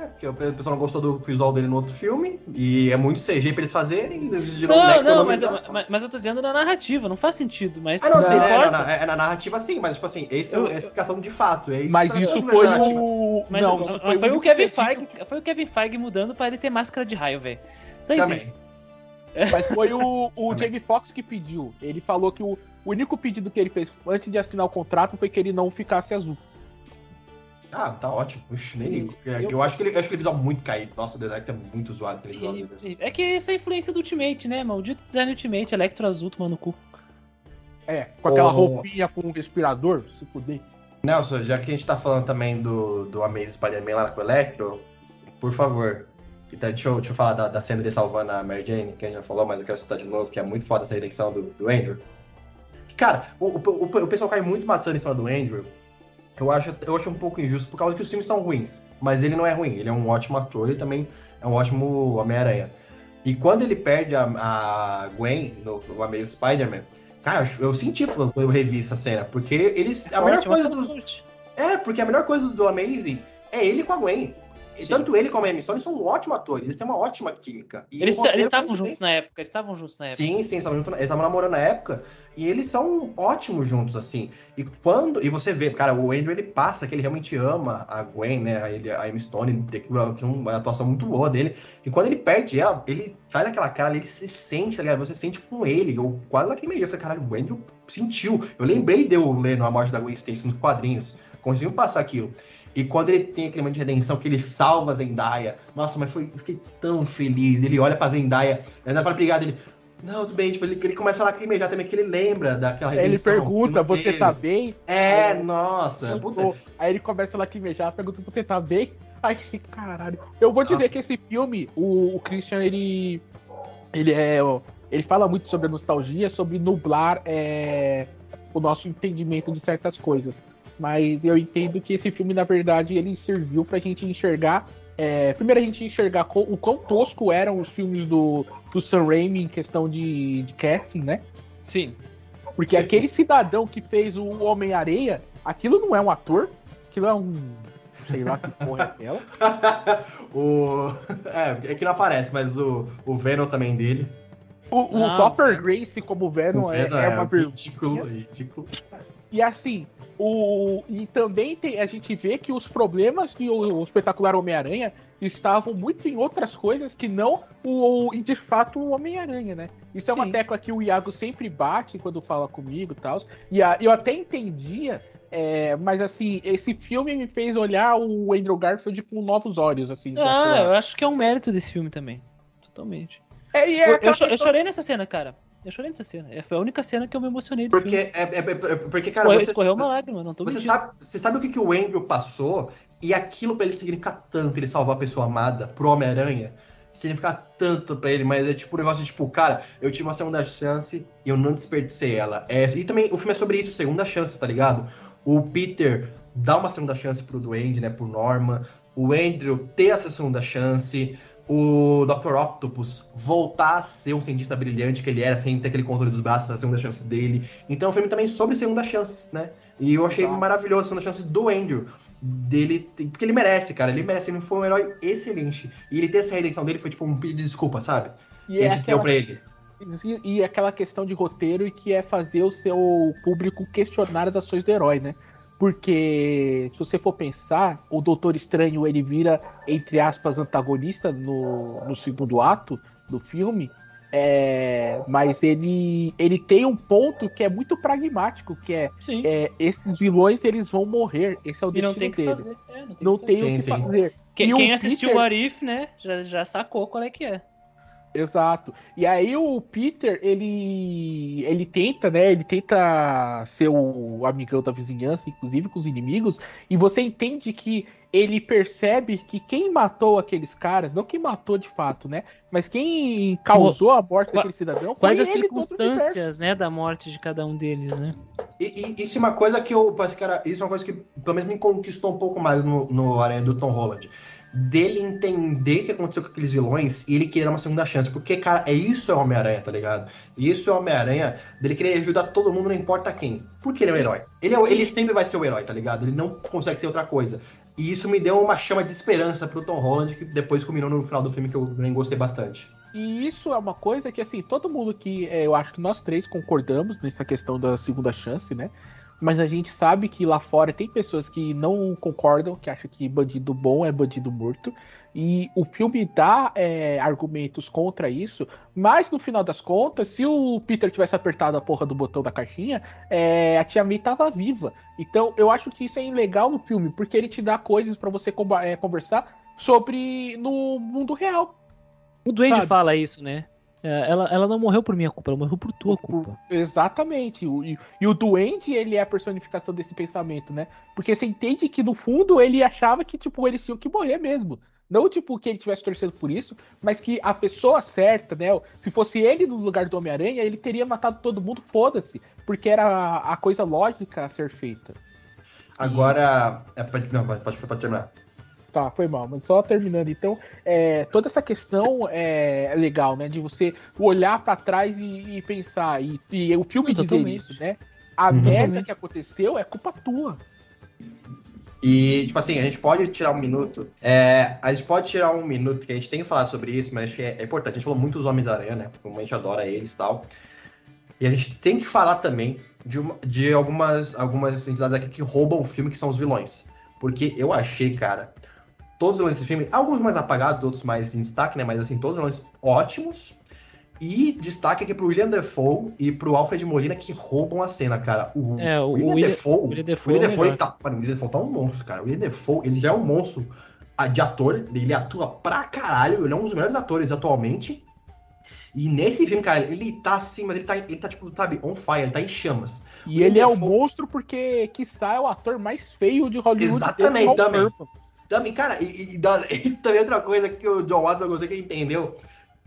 É, porque o pessoal não gostou do visual dele no outro filme, e é muito CG pra eles fazerem, e eles Não, né, não, mas, mas, mas eu tô dizendo na narrativa, não faz sentido, mas Ah, não, sim, não né, importa. não, não, é, é na narrativa sim, mas tipo assim, esse é Eu- a explicação de fato. É Mas tá- isso foi o. Mas não, o- isso foi, o Kevin Feige, foi o Kevin Feige mudando pra ele ter máscara de raio, velho. Você entende? Também. Mas foi o, o Também. Jamie Foxx que pediu. Ele falou que o, o único pedido que ele fez antes de assinar o contrato foi que ele não ficasse azul. Ah, tá ótimo. Puxa, nem ligo. Eu, Eu- eu acho que ele, eu acho que ele visual muito caído. Nossa, o design tá muito zoado aquele visual. às vezes. E- É que isso é influência do Ultimate, né? Maldito design Ultimate, Electro Azul tomando cu. É, com aquela Oh. roupinha com um respirador, se fuder. Nelson, já que a gente tá falando também do, do Amazing Spider-Man lá com o Electro, por favor, então, deixa, eu, deixa eu falar da, da cena de salvando a Mary Jane, que a gente já falou, mas eu quero citar de novo, que é muito foda essa redenção do, do Andrew. Cara, o, o, o, pessoal cai muito matando em cima do Andrew. Eu acho, eu acho um pouco injusto por causa que os filmes são ruins. Mas ele não é ruim, ele é um ótimo ator e também é um ótimo Homem-Aranha. E quando ele perde a, a Gwen no, no Amazing Spider-Man, cara, eu, eu senti quando eu revi essa cena, porque eles. A melhor coisa forte. é, porque a melhor coisa do, do Amazing é ele com a Gwen. E Sim. tanto ele como a Emma Stone são ótimos atores, eles têm uma ótima química. E Eles estavam juntos na época, eles estavam juntos na bem. época. Sim, sim, eles estavam namorando na época. E eles são ótimos juntos, assim. E quando. E você vê, cara, o Andrew ele passa que ele realmente ama a Gwen, né? A, ele, a Emma Stone, tem tem uma atuação muito boa dele. E quando ele perde ela, ele faz aquela cara ele se sente, tá ligado? Você sente com ele. Eu quase lacrimei. Eu falei, caralho, o Andrew sentiu. Eu lembrei de eu lendo a morte da Gwen Stacy nos quadrinhos. Conseguiu passar aquilo. E quando ele tem aquele momento de redenção, que ele salva a Zendaya. Nossa, mas foi, eu fiquei tão feliz. Ele olha pra Zendaya, a Zendaya fala, obrigado. Ele, não, tudo bem. Tipo, ele, ele começa a lacrimejar também, que ele lembra daquela Aí ele redenção. pergunta, você teve." tá bem? É, Aí- nossa. Puta. Aí ele começa a lacrimejar, pergunta, você tá bem? Ai, que caralho. Eu vou dizer Nossa. que esse filme, o, o Christian, ele. Ele é. Ele fala muito sobre a nostalgia, sobre nublar é, o nosso entendimento de certas coisas. Mas eu entendo que esse filme, na verdade, ele serviu pra gente enxergar. É, primeiro a gente enxergar o quão tosco eram os filmes do, do Sam Raimi em questão de, de casting, né? Sim. Porque Sim. aquele cidadão que fez o Homem-Areia, aquilo não é um ator, aquilo é um. sei lá que porra é aquela. o... É, é que não aparece, mas o, o Venom também dele. O, o. Topper Grace como Venom o é, Venom é uma vergonha. ridículo, ridículo. E assim, o, e também tem, a gente vê que os problemas que o, o espetacular Homem-Aranha estavam muito em outras coisas que não o, o- de fato o Homem-Aranha, né? Isso é uma Sim. tecla que o Iago sempre bate quando fala comigo e tal. E eu até entendia, é, mas assim, esse filme me fez olhar o Andrew Garfield com novos olhos, assim. Ah, eu acho que é um mérito desse filme também. Totalmente. É, é Eu, eu eu chorei nessa cena, cara. Eu chorei nessa cena. É, Foi a única cena que eu me emocionei do Porque, filme. é, é- é- é- porque cara, Escorreu, você, escorreu uma lágrima, não tô você, mentindo. sabe, você sabe o que, que o Andrew passou? E aquilo pra ele significar tanto, ele salvar a pessoa amada pro Homem-Aranha, significa tanto pra ele, mas é tipo um negócio de tipo, cara, eu tive uma segunda chance e eu não desperdicei ela. É, e também o filme é sobre isso, segunda chance, tá ligado? O Peter dá uma segunda chance pro Duende, né, pro Norman. O Andrew ter essa segunda chance. O Dr. Octopus voltar a ser um cientista brilhante que ele era, sem ter aquele controle dos braços, a segunda chance dele. Então, é um filme também sobre segunda chances, né? E eu achei Exato. maravilhoso a segunda chance do Andrew. Dele, porque ele merece, cara. Ele merece. Ele foi um herói excelente. E ele ter essa redenção dele foi tipo um pedido de desculpa, sabe? e E é a gente deu aquela pra ele. E, e aquela questão de roteiro e que é fazer o seu público questionar as ações do herói, né? Porque se você for pensar, o Doutor Estranho ele vira, entre aspas, antagonista no, no segundo ato do filme. é, mas ele, ele tem um ponto que é muito pragmático, que é, é, esses vilões eles vão morrer. Esse é o e não destino tem o que deles. fazer. É, não tem Não o que fazer. tem o Sim, que sim. fazer. Quem, o quem assistiu o Peter- Arif, né, já, já sacou qual é que é. Exato. E aí o Peter, ele ele tenta, né? Ele tenta ser o amigão da vizinhança, inclusive com os inimigos, e você entende que ele percebe que quem matou aqueles caras, não quem matou de fato, né? Mas quem causou a morte Qua- daquele cidadão foi Quais as circunstâncias, né, da morte de cada um deles, né? E, e isso é uma coisa que eu. era- Isso é uma coisa que pelo menos me conquistou um pouco mais no, no Aranha do Tom Holland. Dele entender o que aconteceu com aqueles vilões e ele querer uma segunda chance. Porque, cara, é isso é Homem-Aranha, tá ligado? Isso é Homem-Aranha dele querer ajudar todo mundo, não importa quem. Porque ele é o herói. Ele, é ele sempre vai ser o herói, tá ligado? Ele não consegue ser outra coisa. E isso me deu uma chama de esperança pro Tom Holland, que depois culminou no final do filme, que eu nem gostei bastante. E isso é uma coisa que, assim, todo mundo que. É, eu acho que nós três concordamos nessa questão da segunda chance, né? Mas a gente sabe que lá fora tem pessoas que não concordam, que acham que bandido bom é bandido morto. E o filme dá é, argumentos contra isso, mas no final das contas, se o Peter tivesse apertado a porra do botão da caixinha, é, a Tia May tava viva. Então eu acho que isso é legal no filme, porque ele te dá coisas para você é, conversar sobre no mundo real. O Duende sabe? fala isso, né? É, ela, ela não morreu por minha culpa, ela morreu por tua culpa. Exatamente. E, e, o Duende, ele é a personificação desse pensamento, né? Porque você entende que, no fundo, ele achava que, tipo, eles tinham que morrer mesmo. Não, tipo, que ele tivesse torcendo por isso, mas que a pessoa certa, né? Se fosse ele no lugar do Homem-Aranha, ele teria matado todo mundo, foda-se. Porque era a, a, coisa lógica a ser feita. Agora. E... É, pode, não, pode, pode terminar. Tá, foi mal, mas só terminando. Então, é, toda essa questão é legal, né? De você olhar para trás e, e, pensar. E, e o filme dizer isso, né? A uhum. merda que aconteceu é culpa tua. E, tipo assim, a gente pode tirar um minuto. É, a gente pode tirar um minuto, que a gente tem que falar sobre isso, mas acho que é, é importante. A gente falou muito dos Homens-Aranha, né? Porque a gente adora eles e tal. E a gente tem que falar também de, uma, de algumas, algumas entidades aqui que roubam o filme, que são os vilões. Porque eu achei, cara, todos os vilões desse filme, alguns mais apagados, outros mais em destaque, né? Mas assim, todos os vilões ótimos. E destaque aqui pro William Defoe e pro Alfred Molina que roubam a cena, cara. O, é, o William, William Defoe. William Defoe, William Defoe, tá, o William Defoe tá um monstro, cara. O William Defoe, ele já é um monstro de ator, ele atua pra caralho, ele é um dos melhores atores atualmente. E nesse filme, cara, ele tá assim, mas ele tá, ele tá tipo, sabe, on fire, ele tá em chamas. E ele é o monstro porque, quiçá, é o ator mais feio de Hollywood. Exatamente, também. Também, cara, e, e das, isso também é outra coisa que o John Watson, eu gostei que ele entendeu,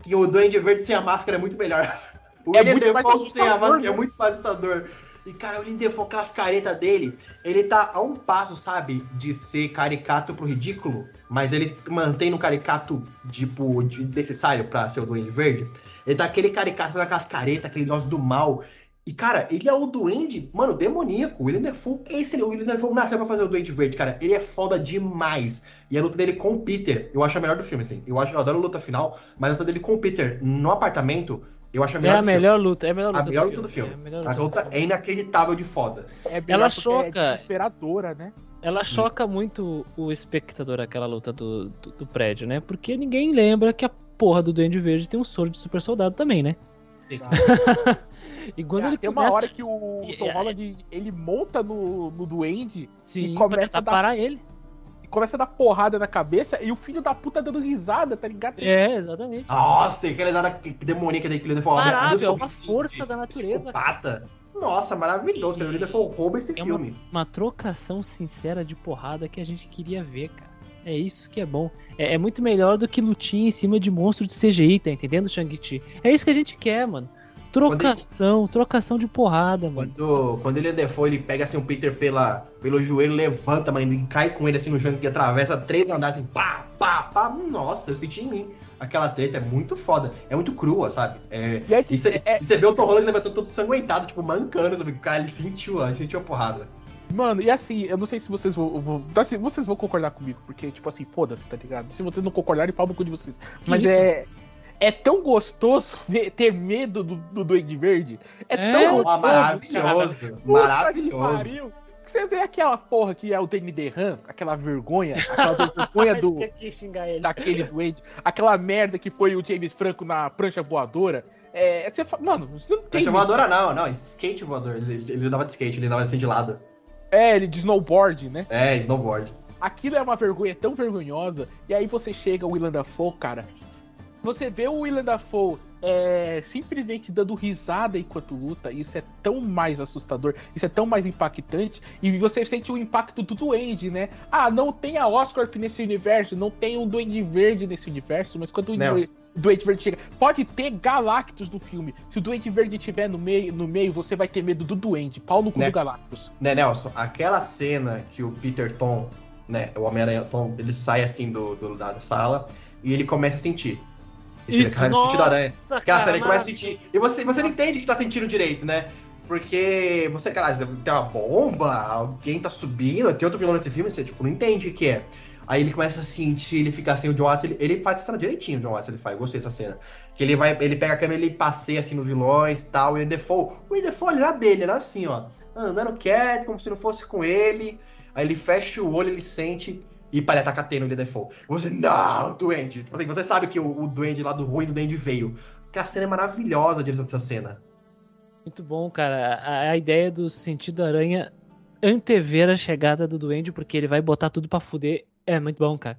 que o Duende Verde sem a máscara é muito melhor. O é Defoe sem a máscara é né? é muito assustador. E, cara, o Defoe com as caretas dele, ele tá a um passo, sabe, de ser caricato pro ridículo, mas ele mantém no caricato, tipo, de necessário pra ser o Duende Verde. Ele tá aquele caricato com aquelas caretas, aquele negócio do mal. E, cara, ele é o duende, mano, demoníaco. O William Defoe, esse, o William Defoe nasceu pra fazer o Duende Verde, cara. Ele é foda demais. E a luta dele com o Peter, eu acho a melhor do filme, assim. Eu, acho, eu adoro a luta final, mas a luta dele com o Peter no apartamento, eu acho a melhor É a melhor filme. luta, é a melhor luta, a melhor luta do filme. É a, luta, a luta é inacreditável de foda. É ela choca. É desesperadora, né? Ela Sim. choca muito o espectador, aquela luta do, do, do, prédio, né? Porque ninguém lembra que a porra do Duende Verde tem um soro de super soldado também, né? Sim. E quando é, ele tem começa... uma hora que o Tom Holland ele monta no, no duende Sim, e começa a dar... parar ele. E começa a dar porrada na cabeça e o filho da puta dando risada, tá ligado? É, exatamente. Nossa, aquela risada demoníaca daquele que ele falou. é uma força da natureza. Psicopata. Nossa, maravilhoso. Que ele foi rouba esse é filme. Uma, uma trocação sincera de porrada que a gente queria ver, cara. É isso que é bom. É, é, muito melhor do que lutinha em cima de monstro de CGI, tá entendendo, Shang-Chi? É isso que a gente quer, mano. Trocação, ele... trocação de porrada, mano. Quando, quando ele é default, ele pega assim o Peter pela, pelo joelho, levanta, mano, e cai com ele assim no chão e atravessa três andares assim, pá, pá, pá. Nossa, eu senti em mim. Aquela treta é muito foda. É muito crua, sabe? É, e, aí, e, cê, é, e você vê o Tom Holland levantou todo sanguentado, tipo, mancando, sabe? O cara, ele sentiu, ele sentiu a porrada. Mano, e assim, eu não sei se vocês vão, vão. Assim, vocês vão concordar comigo, porque, tipo assim, foda-se, tá ligado? Se vocês não concordarem, pau no cu de vocês. Mas isso? é é tão gostoso ter medo do, do Duende Verde. É, é tão gostoso. Maravilhoso. Cara. Maravilhoso. Você vê aquela porra que é o Danny DeHaan, aquela vergonha, aquela vergonha do. daquele duende, aquela merda que foi o James Franco na prancha voadora. É, você fala, mano, você não tem. Prancha voadora não, não, skate voador. Ele, ele dava de skate, ele dava assim de lado. É, ele de snowboard, né? É, snowboard. Aquilo é uma vergonha tão vergonhosa. E aí você chega, o Willan Dafoe, cara, você vê o William Dafoe é, simplesmente dando risada enquanto luta, isso é tão mais assustador, isso é tão mais impactante, e você sente o impacto do Duende, né? Ah, não tem a Oscar nesse universo, não tem um Duende Verde nesse universo, mas quando o Duende Verde chega, pode ter Galactus no filme. Se o Duende Verde estiver no meio, no meio, você vai ter medo do Duende, pau no cu né, do Galactus. Né, Nelson, aquela cena que o Peter Tom, né, o Homem-Aranha Tom, ele sai assim do, do, da sala e ele começa a sentir Isso, cara nossa, sentido aranha. Aquela cena que começa a sentir. E você, você não entende que tá sentindo direito, né? porque você, cara, tem uma bomba, alguém tá subindo, tem outro vilão nesse filme, você, tipo, não entende o que é. Aí ele começa a sentir, ele fica assim, o John Watts, ele, ele faz essa cena direitinho, o John Watts, ele faz, eu gostei dessa cena. Que ele vai, ele pega a câmera, ele passeia assim no vilões e tal, e o Default, o Default era dele, era assim, ó, andando quieto, como se não fosse com ele. Aí ele fecha o olho, ele sente, e para ele atacar no Default. Você, não, Duende. Tipo assim, você sabe que o, o Duende lá do ruim do Duende veio. Que a cena é maravilhosa, a direção dessa cena. Muito bom, cara. A, a ideia do sentido aranha antever a chegada do Duende, porque ele vai botar tudo para fuder, é muito bom, cara.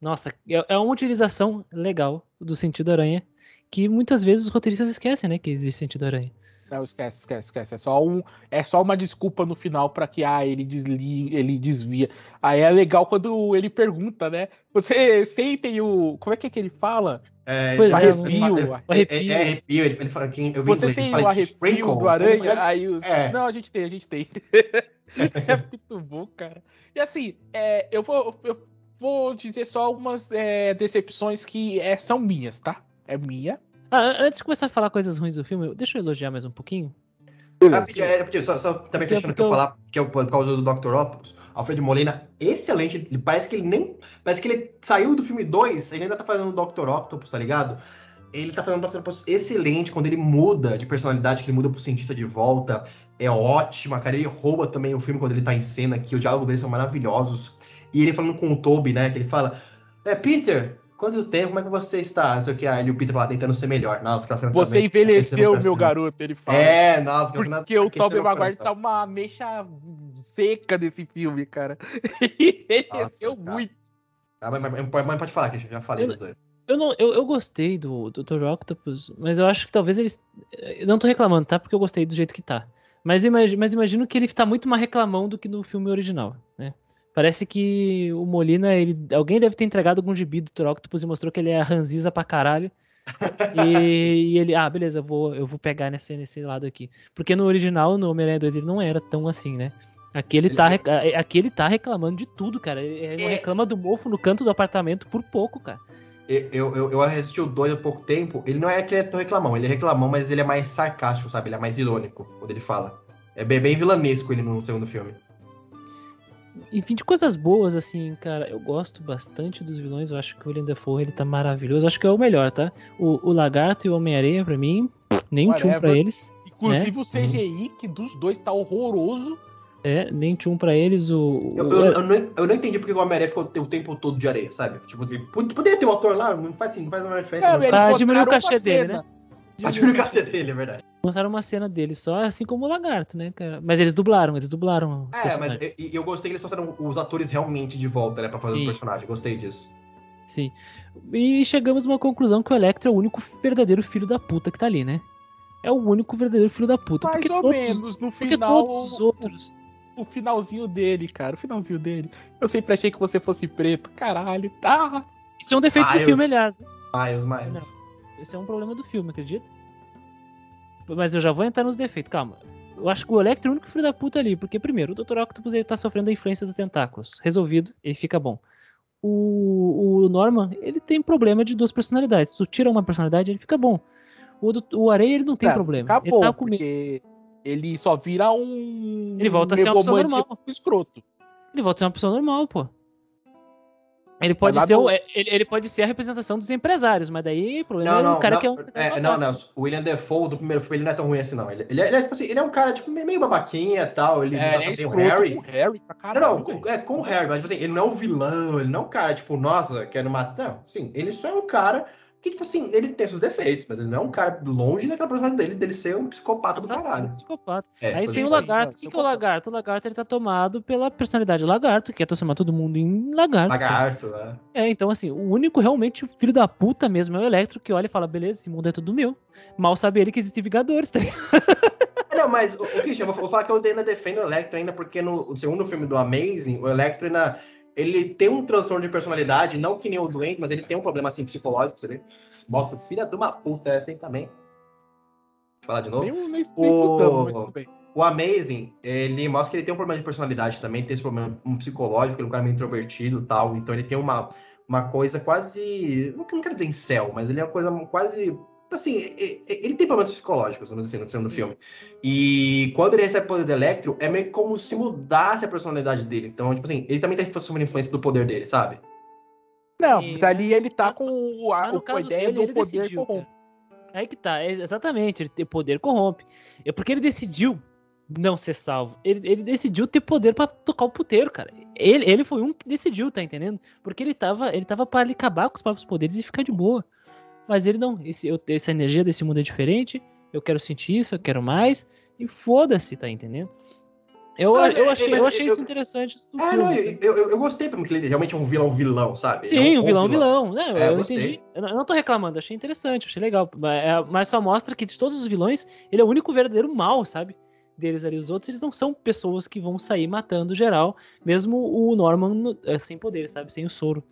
Nossa, é, é uma utilização legal do sentido aranha, que muitas vezes os roteiristas esquecem, né, que existe sentido aranha. Não, esquece, esquece, esquece. É só, um, é só uma desculpa no final para que ah, ele, desli, ele desvia. Aí é legal quando ele pergunta, né? Você sentem o. Como é que é que ele fala? É, Pois é, arrepio, ele fala- arrepio. É, é arrepio, ele, fala que eu vi Você tem o arrepio sprinkle. do aranha? É, Aí os... É. Não, a gente tem, a gente tem. é muito bom, cara. E assim, é, eu, vou, eu vou dizer só algumas é, decepções que é, são minhas, tá? É minha. Ah, an- antes de começar a falar coisas ruins do filme, deixa eu elogiar mais um pouquinho. Rapidinho, é, rapidinho, só, só também Porque- fechando o que eu falar, que é por causa do Dr. Octopus, Alfred Molina, excelente, ele parece que ele nem, parece que ele saiu do filme 2, ele ainda tá fazendo o Dr. Octopus, tá ligado? Ele tá fazendo o Dr. Octopus excelente, quando ele muda de personalidade, que ele muda pro cientista de volta, é ótima, cara, ele rouba também o filme quando ele tá em cena, que os diálogos dele são maravilhosos, e ele falando com o Toby, né, que ele fala, é, Peter, quanto tempo, como é que você está? Não sei o que, aí o Peter fala, tentando ser melhor, nossa, aquela cena Você também, envelheceu, meu garoto, ele fala. É, nossa, cena Porque o Tobey Maguire tá uma mecha seca desse filme, cara. Ele envelheceu muito. Ah, mas, mas- mas- mas pode falar, que já falei Eu- dos dois. Eu, não, eu, eu gostei do Dr. Octopus, mas eu acho que talvez eles. Eu não tô reclamando, tá? Porque eu gostei do jeito que tá. Mas, imagi- mas imagino que ele tá muito mais reclamão do que no filme original, né? Parece que o Molina, ele, alguém deve ter entregado algum gibi do Dr. Octopus e mostrou que ele é ranziza pra caralho. e, e ele, ah, beleza, eu vou, eu vou pegar nesse, nesse lado aqui. Porque no original, no Homem-Aranha 2, ele não era tão assim, né? Aqui ele, Ele tá, rec- a- aqui ele tá reclamando de tudo, cara. Ele É. reclama do mofo no canto do apartamento por pouco, cara. Eu, eu, eu- assisti o 2 há pouco tempo. Ele não é que ele é tão reclamão, ele é reclamão, mas ele é mais sarcástico, sabe? Ele é mais irônico quando ele fala. É bem, bem vilanesco ele no segundo filme. Enfim, de coisas boas, assim, cara, eu gosto bastante dos vilões. Eu acho que o William Dafoe, ele tá maravilhoso. Eu acho que é o melhor, tá? O, o Lagarto e o Homem-Aranha, pra mim, nem um tchum Whatever. pra eles. Inclusive o CGI, que dos dois tá horroroso. É, nem tchum pra eles. O, Eu, o- eu, eu não, eu não entendi porque o Homem-Aranha ficou o tempo todo de areia, sabe? Tipo assim, pod- poderia ter um ator lá, não faz assim, não faz uma diferença. É, não. Pra diminuir o cachê dele, cena. né? O cacete dele, é verdade. Mostraram uma cena dele só, assim como o Lagarto, né, cara? Mas eles dublaram, eles dublaram. os É, mas eu, eu gostei que eles trouxeram os atores realmente de volta, né? Pra fazer Sim. o personagem. Gostei disso. Sim. E chegamos a uma conclusão que o Electro é o único verdadeiro filho da puta que tá ali, né? É o único verdadeiro filho da puta. Mais porque ou todos- menos. No Porque final, todos os outros. o finalzinho dele, cara. O finalzinho dele. Eu sempre achei que você fosse preto. Caralho. Ah, Isso é um defeito Ah, do filme, aliás. né? Miles, Miles. Não. Esse é um problema do filme, acredita? Mas eu já vou entrar nos defeitos, calma. Eu acho que o Electro é o único filho da puta ali, porque primeiro, o Dr. Octopus ele tá sofrendo a influência dos tentáculos. Resolvido, ele fica bom. O, o Norman, ele tem problema de duas personalidades. Tu tira uma personalidade, ele fica bom. O, o Areia, ele não tem Cara, problema. Acabou, ele tá com porque ele só vira um. Ele volta a ser uma pessoa normal. escroto. Ele volta a ser uma pessoa normal, pô. Ele pode, ser, do- o- ele, ele pode ser a representação dos empresários, mas daí o problema Não, é não, o cara não, que é um. é, não, não. O William Defoe do primeiro filme ele não é tão ruim assim, não. Ele, ele, é, ele é, tipo assim, ele é um cara tipo, meio babaquinha e tal. Ele É, ele é o Harry. com o Harry pra Não, não, com- é com o Harry, mas tipo assim, ele não é um vilão, ele não é um cara, tipo, nossa, quero matar. Não, sim, ele só é um cara que, tipo assim, ele tem seus defeitos, mas ele não é um cara longe daquela personalidade dele, dele ser um psicopata do assassino, caralho. psicopata. É, Aí tem é. o lagarto. O que, que é o lagarto? O lagarto ele tá tomado pela personalidade lagarto, que quer transformar todo mundo em lagarto. Lagarto, né? É, então assim, o único realmente filho da puta mesmo é o Electro, que olha e fala, beleza, esse mundo é tudo meu. Mal sabe ele que existem Vingadores, tá ligado? É, Não, mas, o, Christian, eu vou, vou falar que eu ainda defendo o Electro ainda, porque no segundo filme do Amazing, o Electro ainda. Ele tem um transtorno de personalidade, não que nem o doente, mas ele tem um problema assim psicológico, você vê? Bota filha de uma puta essa aí também. Deixa eu falar de novo. Nem, nem, O-. O Amazing, ele mostra que ele tem um problema de personalidade também, tem esse problema um psicológico, ele é um cara meio introvertido e tal, então ele tem uma, uma coisa quase. Não, não quero dizer em céu, mas ele é uma coisa quase assim, ele tem problemas psicológicos, vamos dizer assim, no filme. E quando ele recebe o poder do Electro, é meio como se mudasse a personalidade dele. Então, tipo assim, ele também tá sofrendo influência do poder dele, sabe? Não, E- ali ele tá com o- a, no o- a caso ideia dele, do ele poder decidiu. corrompe. Aí que tá, é exatamente, ele ter poder corrompe. É porque ele decidiu não ser salvo. Ele, ele decidiu ter poder pra tocar o puteiro, cara. Ele, ele foi um que decidiu, tá entendendo? Porque ele tava, ele tava pra ali acabar com os próprios poderes e ficar de boa. Mas ele não, esse, eu- essa energia desse mundo é diferente, eu quero sentir isso, eu quero mais, e foda-se, tá entendendo? Eu, Ah, eu é, achei, é, eu é, achei eu- isso interessante É, filme. não, eu, eu, eu gostei, porque ele realmente é um vilão vilão, sabe? Ele é Sim, um bom vilão, vilão. Não, É, eu gostei. entendi. Eu não, eu não tô reclamando, achei interessante, achei legal. Mas, é, só mostra que de todos os vilões, ele é o único verdadeiro mal, sabe? Deles ali. Os outros, eles não são pessoas que vão sair matando geral, mesmo o Norman no- é, sem poder, sabe? Sem o soro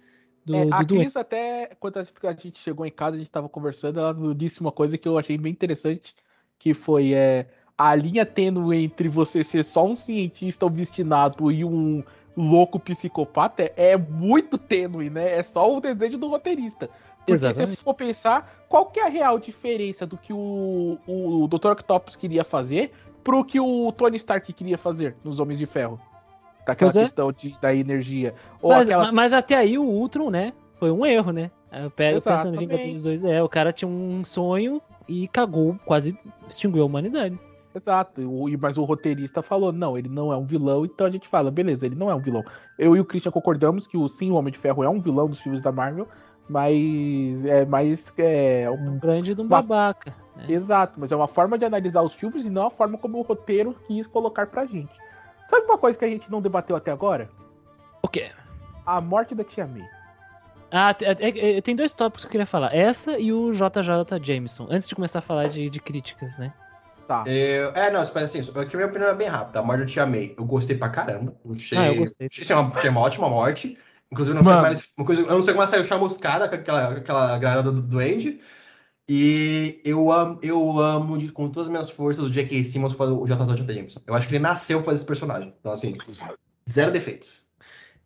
do, É, do a. Cris até, quando a gente- chegou em casa, a gente tava conversando, ela disse uma coisa que eu achei bem interessante, que foi é, a linha tênue entre você ser só um cientista obstinado e um louco psicopata é, muito tênue, né? É só o desejo do roteirista. Porque se Exatamente. você for pensar, qual que é a real diferença do que o, o Dr. Octopus queria fazer pro que o Tony Stark queria fazer nos Homens de Ferro? Daquela é. questão de, da energia. Ou Mas, aquela... mas até aí o Ultron, né? Foi um erro, né? Eu pego pensando em. Vingadores 2, é, o cara tinha um sonho e cagou, quase extinguiu a humanidade. Exato, mas o roteirista falou, não, ele não é um vilão, então a gente fala, beleza, ele não é um vilão. Eu e o Christian concordamos que o sim, o Homem de Ferro é um vilão dos filmes da Marvel, mas é mais é, um- Um grande de um Uma- babaca. né? exato, mas é uma forma de analisar os filmes e não a forma como o roteiro quis colocar pra gente. Sabe uma coisa que a gente não debateu até agora? O quê? A morte da Tia May. Ah, te- é- é- tem dois tópicos que eu queria falar. Essa e o JJ Jameson. Antes de começar a falar de, de críticas, né? Tá. Eu- é, não, mas assim, aqui a minha opinião é bem rápida. A morte eu te amei. Eu gostei pra caramba. Achei, Ah, eu gostei. achei uma, achei uma ótima morte. Inclusive, eu não, sei mais, uma coisa, eu não sei como ela saiu chamuscada com aquela, aquela granada do Duende. E eu amo, eu amo de- com todas as minhas forças o J.K. Simmons fazer o JJ Jameson. Eu acho que ele nasceu pra fazer esse personagem. Então, assim, zero defeitos.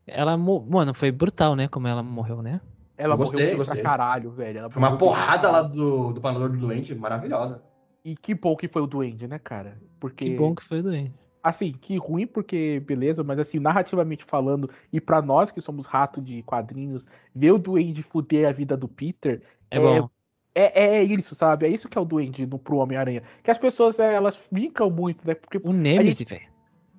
Ela, mano, foi brutal, né? Como ela morreu, né? Ela gostei, morreu gostei. pra caralho, velho. Ela Foi uma porrada lá do, do parador do Duende, maravilhosa. E que bom que foi o Duende, né, cara? Porque... Que bom que foi doente. assim, que ruim porque, beleza, mas assim, narrativamente falando, e pra nós que somos rato de quadrinhos, ver o Duende fuder a vida do Peter É, É, bom. É, é isso, sabe? É isso que é o Duende no, pro Homem-Aranha. Que as pessoas, é, elas brincam muito, né? Porque, O Nemesis, velho.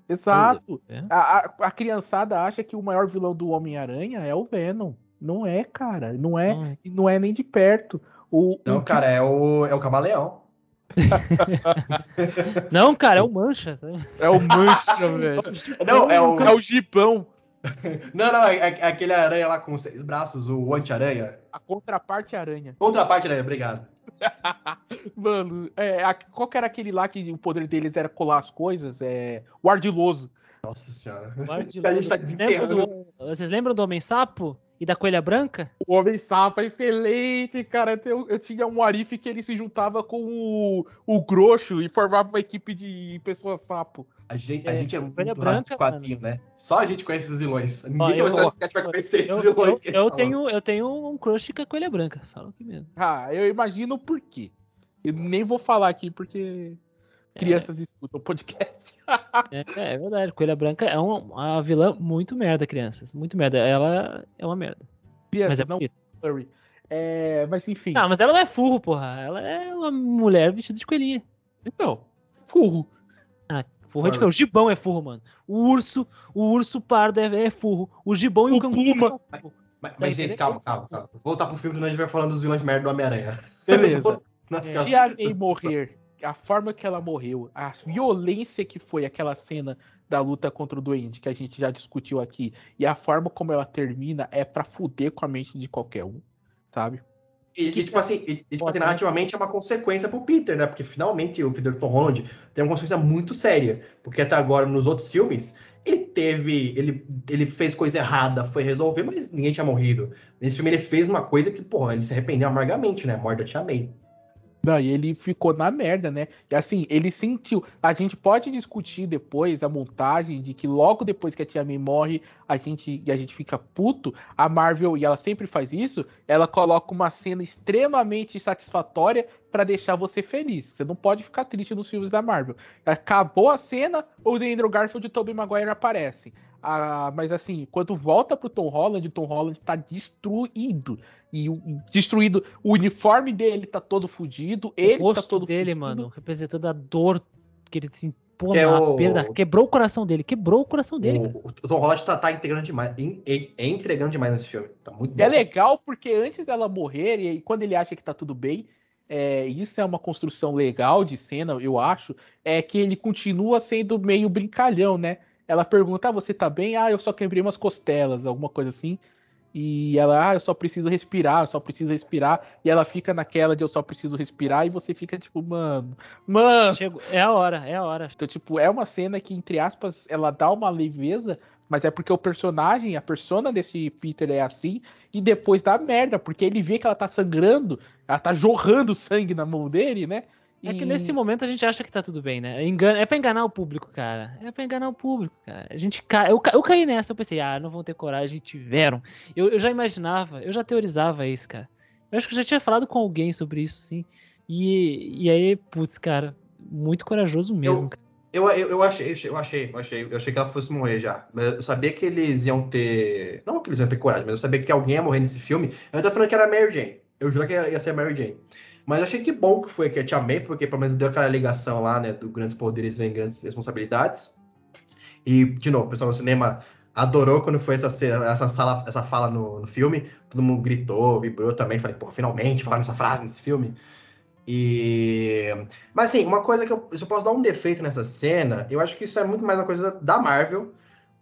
exato, É. a, a, a criançada acha que o maior vilão do Homem-Aranha é o Venom. Não é, cara, não é, Hum. não é nem de perto. O, Não, o- cara, é o, é o Camaleão. Não, cara, é o Mancha. é o Mancha, velho. Não, é o- é o Gibão. Não, não, é, é aquele aranha lá com seis braços, o anti-aranha. A contraparte aranha. Contraparte aranha, obrigado. Mano, é, a- qual que era aquele lá que o poder deles era colar as coisas? É, o ardiloso. Nossa senhora. Guarde A gente tá Vocês lembram desenterrando. do- Vocês lembram do Homem-Sapo e da Coelha Branca? O Homem Sapo é excelente, cara. Eu, eu tinha um Arif que ele se juntava com o, o Groxo e formava uma equipe de pessoas sapo. A gente, a É, gente é muito Coelha rato de Branca, quadrinho, né? Só a gente conhece esses vilões. Ninguém Ó, tem eu- a gente vai conhecer esses Eu, vilões eu- a eu falou. tenho, eu tenho um crush com a Coelha Branca. Fala aqui mesmo. Ah, eu imagino por quê. Eu nem vou falar aqui porque crianças escutam o podcast. É, é verdade, Coelha Branca é um- uma vilã muito merda, crianças. Muito merda. Ela é uma merda. Mas Crianças, é não furry. É, mas enfim. Não, mas ela não é furro, porra. Ela é uma mulher vestida de coelhinha. Então, furro. Furro é diferente. O gibão é furro, mano. O urso, o urso pardo é, é furro. O gibão e o, O canguru são furro. Mas, Tá mas, gente, entendendo? calma, calma, calma. Vou voltar pro filme que nós vai falando dos vilões merda do Homem-Aranha. Beleza. Não, É. morrer, a forma que ela morreu, a violência que foi aquela cena da luta contra o Duende, que a gente já discutiu aqui, e a forma como ela termina é pra fuder com a mente de qualquer um, sabe? E, e, tipo assim, e, e, tipo assim, narrativamente é uma consequência pro Peter, né? Porque finalmente o Peter Tom Holland tem uma consequência muito séria. Porque até agora, nos outros filmes, ele teve. Ele, ele fez coisa errada, foi resolver, mas ninguém tinha morrido. Nesse filme ele fez uma coisa que, porra, ele se arrependeu amargamente, né? A morte da Tia May. Não, e ele ficou na merda, né? E assim, ele sentiu. A gente pode discutir depois a montagem de que logo depois que a Tia May morre, a gente, e a gente fica puto. A Marvel, e ela sempre faz isso, ela coloca uma cena extremamente satisfatória para deixar você feliz. Você não pode ficar triste nos filmes da Marvel. Acabou a cena, o Andrew Garfield e o Tobey Maguire aparecem. Ah, mas assim, quando volta pro Tom Holland, o Tom Holland tá destruído. E o, destruído, o uniforme dele tá todo fudido, ele o tá todo dele, fudido. mano, representando a dor que ele se pô, Que é o- perda, quebrou o coração dele, quebrou o coração dele. O, o Tom Holland tá, tá entregando demais. em- em- É entregando demais nesse filme. Tá muito é bom. legal porque antes dela morrer, e aí quando ele acha que tá tudo bem, é, isso é uma construção legal de cena, eu acho, é que ele continua sendo meio brincalhão, né? Ela pergunta, ah, você tá bem? Ah, eu só quebrei umas costelas, alguma coisa assim. E ela, ah, eu só preciso respirar, eu só preciso respirar. E ela fica naquela de eu só preciso respirar, e você fica tipo, mano, mano. Chegou, é a hora, é a hora. Então, tipo, é uma cena que, entre aspas, ela dá uma leveza, mas é porque o personagem, a persona desse Peter é assim, e depois dá merda, porque ele vê que ela tá sangrando, ela tá jorrando sangue na mão dele, né? É que nesse momento a gente acha que tá tudo bem, né? Engana, é pra enganar o público, cara. É pra enganar o público, cara. A gente cai, eu, eu caí nessa, eu pensei, ah, não vão ter coragem, tiveram. Eu, eu já imaginava, eu já teorizava isso, cara. Eu acho que eu já tinha falado com alguém sobre isso, sim. E, e aí, putz, cara, muito corajoso mesmo, cara. Eu, eu, eu achei, eu achei, eu achei, eu achei que ela fosse morrer já. Mas Eu sabia que eles iam ter. Não que eles iam ter coragem, mas eu sabia que alguém ia morrer nesse filme. Eu tava falando que era a Mary Jane. Eu juro que ia ia ser a Mary Jane. Mas achei que bom que foi que a Tia May, porque pelo menos deu aquela ligação lá, né? Do grandes poderes vem grandes responsabilidades. E, de novo, o pessoal no cinema adorou quando foi essa, essa, sala, essa fala no, no filme. Todo mundo gritou, vibrou também. Falei, pô, finalmente falaram essa frase nesse filme. E. Mas assim, uma coisa que eu, se eu posso dar um defeito nessa cena, eu acho que isso é muito mais uma coisa da Marvel,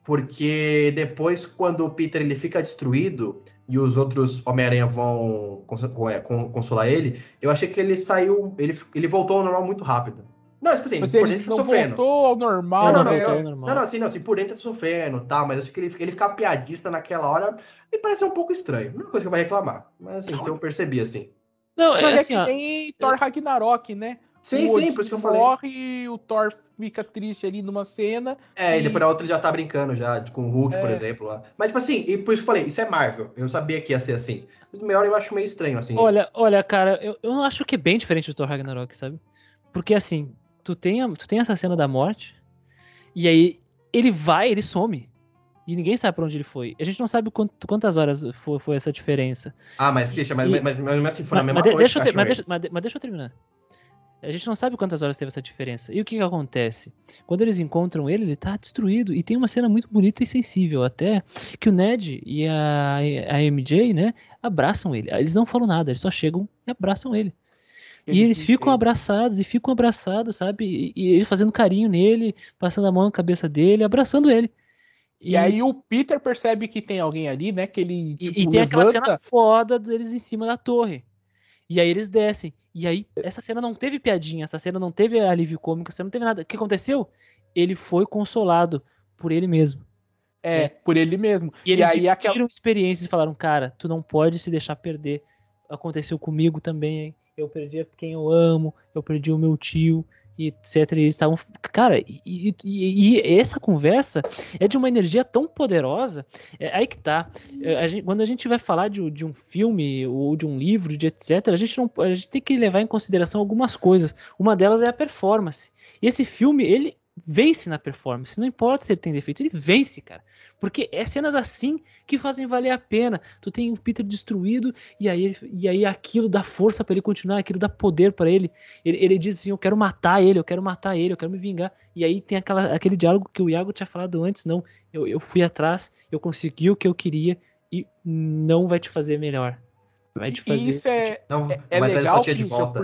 porque depois, quando o Peter ele fica destruído e os outros Homem-Aranha vão é, con- consolar ele, eu achei que ele saiu, ele, ele voltou ao normal muito rápido. Não, tipo assim, Mas por ele dentro tá não sofrendo. voltou ao normal, Não, não, Não, não, né? voltou eu- normal. não, não, assim, não, assim, por dentro tá sofrendo e tal, mas eu acho que ele, ele ficar piadista naquela hora me pareceu um pouco estranho. Não é uma coisa que eu vou reclamar, mas assim, que eu percebi assim. Não, é Mas é assim, que ó. nem Thor Ragnarok, né? Sim, O sim, por isso que eu falei. morre, o Thor fica triste ali numa cena. É, e E- depois a outra ele já tá brincando já, com o Hulk, por É. exemplo. Lá. Mas, tipo assim, e por isso que eu falei, isso é Marvel. Eu sabia que ia ser assim. Mas meia hora eu acho meio estranho, assim. Olha, olha, cara, eu, eu acho que é bem diferente do Thor Ragnarok, sabe? Porque assim, tu tem, a- tu tem essa cena da morte, e aí ele vai, ele some. E ninguém sabe pra onde ele foi. A gente não sabe quant- quantas horas foi, foi essa diferença. Ah, mas, Christian, mas, E- mas, mas, mas assim, foi na Mas, mesma mas noite. deixa eu ter- mas, deixa, mas mas deixa eu terminar. A gente não sabe quantas horas teve essa diferença. E o que, que acontece? Quando eles encontram ele, ele tá destruído. E tem uma cena muito bonita e sensível até, que o Ned e a, a MJ, né, abraçam ele. Eles não falam nada, eles só chegam e abraçam ele. E eles ficam abraçados e ficam abraçados, sabe? E, e ele fazendo carinho nele, passando a mão na cabeça dele, abraçando ele. E aí o Peter percebe que tem alguém ali, né? Que ele. E, tipo, e tem aquela levanta. cena foda deles em cima da torre. E aí eles descem. E aí, essa cena não teve piadinha, essa cena não teve alívio cômico, essa cena não teve nada. O que aconteceu? Ele foi consolado por ele mesmo. É, por ele mesmo. E eles aí aquela- experiências e falaram, cara, tu não pode se deixar perder. Aconteceu comigo também, hein? Eu perdi quem eu amo, eu perdi o meu tio, e etc. Eles estavam. Cara, e, e- e- e essa conversa é de uma energia tão poderosa. É aí que tá. É, a gente- quando a gente vai falar de, de um filme ou de um livro, de etc., a gente, não, a gente tem que levar em consideração algumas coisas. Uma delas é a performance. E esse filme, ele vence na performance. Não importa se ele tem defeito, ele vence, cara. Porque é cenas assim que fazem valer a pena. Tu tem o Peter destruído e aí, e aí aquilo dá força pra ele continuar, aquilo dá poder pra ele. ele. Ele diz assim: Eu quero matar ele, eu quero matar ele, eu quero me vingar. E aí tem aquela, aquele diálogo que o Iago tinha falado antes: Não, eu, eu fui atrás, eu consegui o que eu queria e não vai te fazer melhor. Vai te fazer. isso é, Não, é, é legal, de Christian, volta.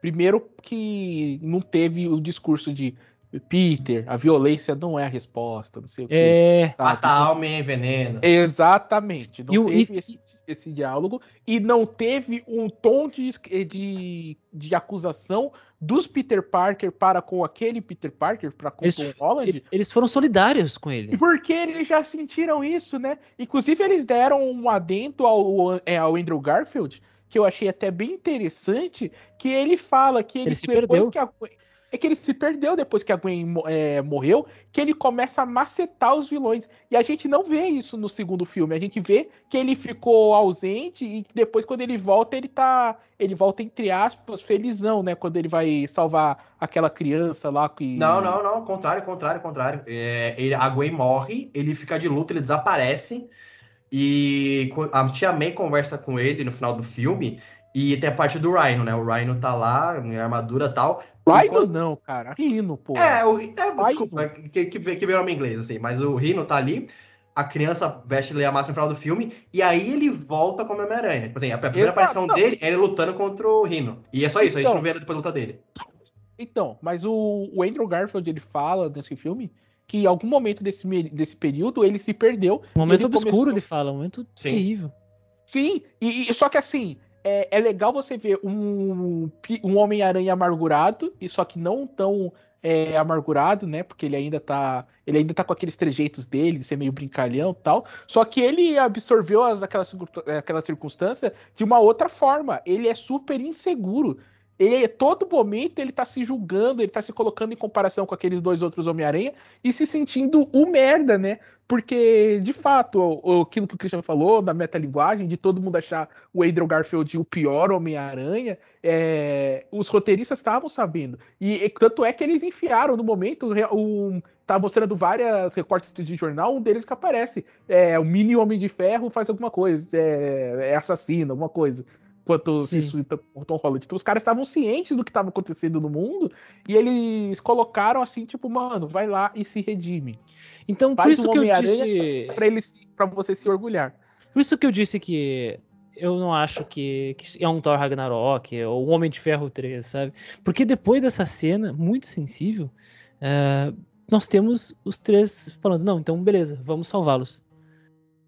Primeiro que não teve o discurso de Peter, a violência não é a resposta, não sei o quê. É. Mata a alma e envenena. Exatamente. Não E o- teve e- esse, esse diálogo e não teve um tom de, de, de acusação dos Peter Parker para com aquele Peter Parker, para com Eles- Tom Holland. Eles- foram solidários com ele. Porque eles já sentiram isso, né? Inclusive, eles deram um adendo ao, é, ao Andrew Garfield, que eu achei até bem interessante, que ele fala que ele, Ele se depois perdeu. que a Gwen- é que ele se perdeu depois que a Gwen é, morreu, que ele começa a macetar os vilões. E a gente não vê isso no segundo filme. A gente vê que ele ficou ausente e depois, quando ele volta, ele tá. Ele volta, entre aspas, felizão, né? Quando ele vai salvar aquela criança lá que. Não, não, não, contrário, contrário, contrário. É, ele, a Gwen morre, ele fica de luto, ele desaparece. E a tia May conversa com ele no final do filme. E tem a parte do Rhino, né? O Rhino tá lá, em armadura e tal. Rhino Enquanto- não, cara. Rino, pô. É, o, é desculpa, que, que, que veio nome inglês, assim, mas o Rino tá ali, a criança veste a máscara no final do filme, e aí ele volta como Homem-Aranha. Tipo assim, a primeira Exato, aparição dele é ele lutando contra o Rino. E é só isso, a gente Então. não vê depois da luta dele. Então, mas o, o Andrew Garfield ele fala nesse filme que em algum momento desse, desse período ele se perdeu. Um momento ele obscuro, começou- ele fala, um momento Sim. terrível. Sim, e, e- só que assim, é, é legal você ver um, um Homem-Aranha amargurado, e só que não tão é, amargurado, né? Porque ele ainda tá. Ele ainda tá com aqueles trejeitos dele, de ser meio brincalhão e tal. Só que ele absorveu as, aquela, circun- aquela circunstância de uma outra forma. Ele é super inseguro. Ele, todo momento, ele tá se julgando, ele tá se colocando em comparação com aqueles dois outros Homem-Aranha e se sentindo o merda, né? Porque, de fato, o- aquilo que o Christian falou, da metalinguagem, de todo mundo achar o Andrew Garfield o pior Homem-Aranha, é, os roteiristas estavam sabendo. E, e tanto é que eles enfiaram no momento, um, tá mostrando várias recortes de jornal, um deles que aparece. É, o mini Homem de Ferro faz alguma coisa, é, é assassino, alguma coisa. Enquanto se Sim. suscita o Tom Holland. Então os caras estavam cientes do que estava acontecendo no mundo e eles colocaram assim, tipo, mano, vai lá e se redime. Então, por Faz isso um que eu disse. Pra, ele, pra você se orgulhar. Por isso que eu disse que eu não acho que, que é um Thor Ragnarok ou um Homem de Ferro 3, sabe? Porque depois dessa cena muito sensível, é, nós temos os três falando: não, então beleza, vamos salvá-los.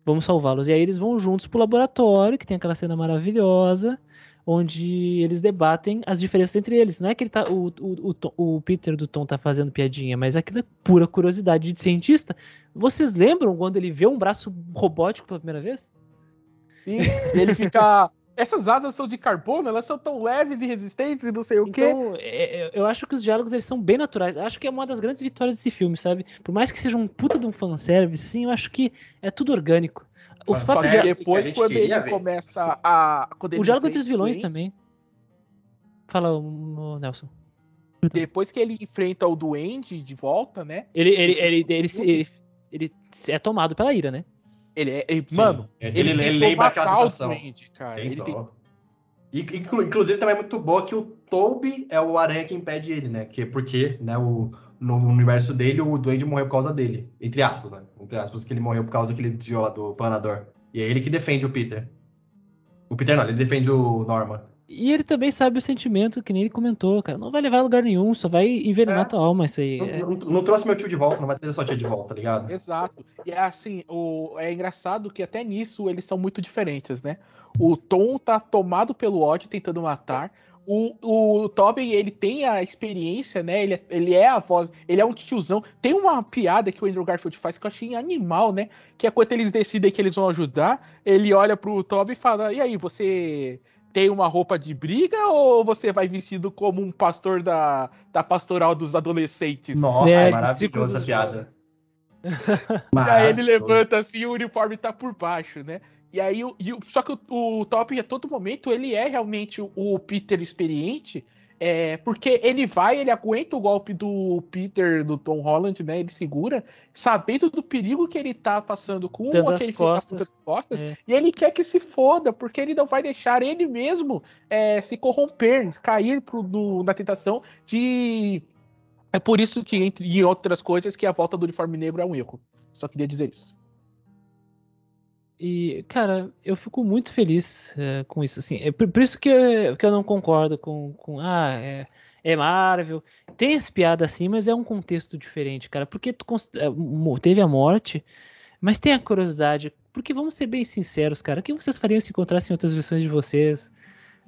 Vamos salvá-los. E aí eles vão juntos pro laboratório, que tem aquela cena maravilhosa, onde eles debatem as diferenças entre eles. Não é que ele tá, o, o, o, o Peter do Tom tá fazendo piadinha, mas aquilo é pura curiosidade de cientista. Vocês lembram quando ele vê um braço robótico pela primeira vez? Sim, ele fica. Essas asas são de carbono, elas são tão leves e resistentes e não sei o quê. Então, é- é- eu acho que os diálogos eles são bem naturais. Eu Acho que é uma das grandes vitórias desse filme, sabe? Por mais que seja um puta de um fanservice, assim, eu acho que é tudo orgânico. O, Fanservice. fato de, depois, quando ele ver. começa a. Quando o diálogo entre os vilões o Duende, também. Fala, o Nelson. Depois que ele enfrenta o Duende de volta, né? Ele, ele, ele, ele, se- ele, ele é tomado pela ira, né? Ele é. ele- mano, ele, ele, tentou lembra aquela o sensação. Duende, cara. Ele tem-. E, inclusive também é muito boa que o Toby é o aranha que impede ele, né? Que, porque né, o, no universo dele, o Duende morreu por causa dele. Entre aspas, né? Entre aspas, que ele morreu por causa que ele desviou lá do planador. E é ele que defende o Peter. O Peter não, ele defende o Norman. E ele também sabe o sentimento, que nem ele comentou, cara. Não vai levar a lugar nenhum, só vai envenenar É. tua alma isso aí. Não, É. não- não trouxe meu tio de volta, não vai trazer sua tia de volta, tá ligado? Exato. E é assim, o... é engraçado que até nisso eles são muito diferentes, né? O Tom tá tomado pelo ódio, tentando matar. O, o Tobey, ele tem a experiência, né? Ele, é- ele é a voz, ele é um tiozão. Tem uma piada que o Andrew Garfield faz que eu achei animal, né? Que é quando eles decidem que eles vão ajudar, ele olha pro Tobey e fala: E aí, você tem uma roupa de briga ou você vai vestido como um pastor da, da pastoral dos adolescentes? Nossa, É, é maravilhosa piada. E aí ele levanta assim e o uniforme tá por baixo, né? E aí, e o- só que o, o Top, a todo momento, ele é realmente o, o Peter experiente, é, porque ele vai, ele aguenta o golpe do Peter, do Tom Holland, né? Ele segura, sabendo do perigo que ele tá passando com Dando aquele as costas. das costas, É. e ele quer que se foda, porque ele não vai deixar ele mesmo é, se corromper, cair pro, no- na tentação de. É por isso que, entre outras coisas, que a volta do uniforme negro é um erro. Só queria dizer isso. E, cara, eu fico muito feliz é, com isso, assim. É por, por isso que eu, que eu não concordo com, com ah, é, é Marvel. Tem essa piada assim, mas é um contexto diferente, cara. Porque tu é, mo- teve a morte, mas tem a curiosidade. Porque vamos ser bem sinceros, cara. O que vocês fariam se encontrassem outras versões de vocês?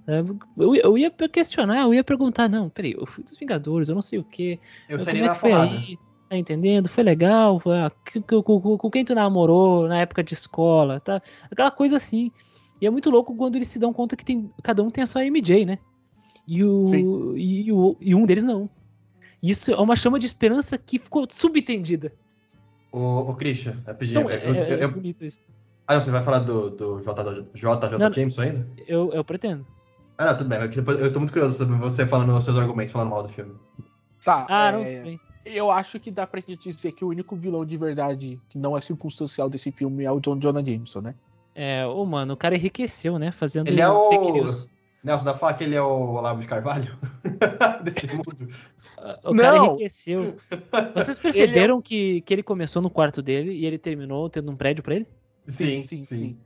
É, Eu, eu ia questionar, eu ia perguntar, não, peraí, eu fui dos Vingadores, eu não sei o quê. Eu Como seria é na aí? Tá entendendo? Foi legal? Foi, ah, com, quem tu namorou na época de escola, tá? Aquela coisa assim. E é muito louco quando eles se dão conta que tem, cada um tem a sua MJ, né? E, o, e, o, e um deles não. Isso é uma chama de esperança que ficou subentendida. Ô, ô Christian, rapidinho. Não, é, eu, é, é bonito isso. Ah, não, você vai falar do, do JJ, JJ não, Jameson ainda? Eu, eu pretendo. Ah, não, tudo bem. Eu tô muito curioso sobre você falando os seus argumentos, falando mal do filme. Tá. Ah, é... não, tudo bem. Eu acho que dá pra gente dizer que o único vilão de verdade que não é circunstancial desse filme é o John Jonah Jameson, né? É, ô, mano, o cara enriqueceu, né? Fazendo ele é o... Nelson, dá pra falar que ele é o Olavo de Carvalho? Desse mundo. O cara não. enriqueceu. Vocês perceberam ele é... que, que ele começou no quarto dele e ele terminou tendo um prédio pra ele? Sim, sim, sim. sim.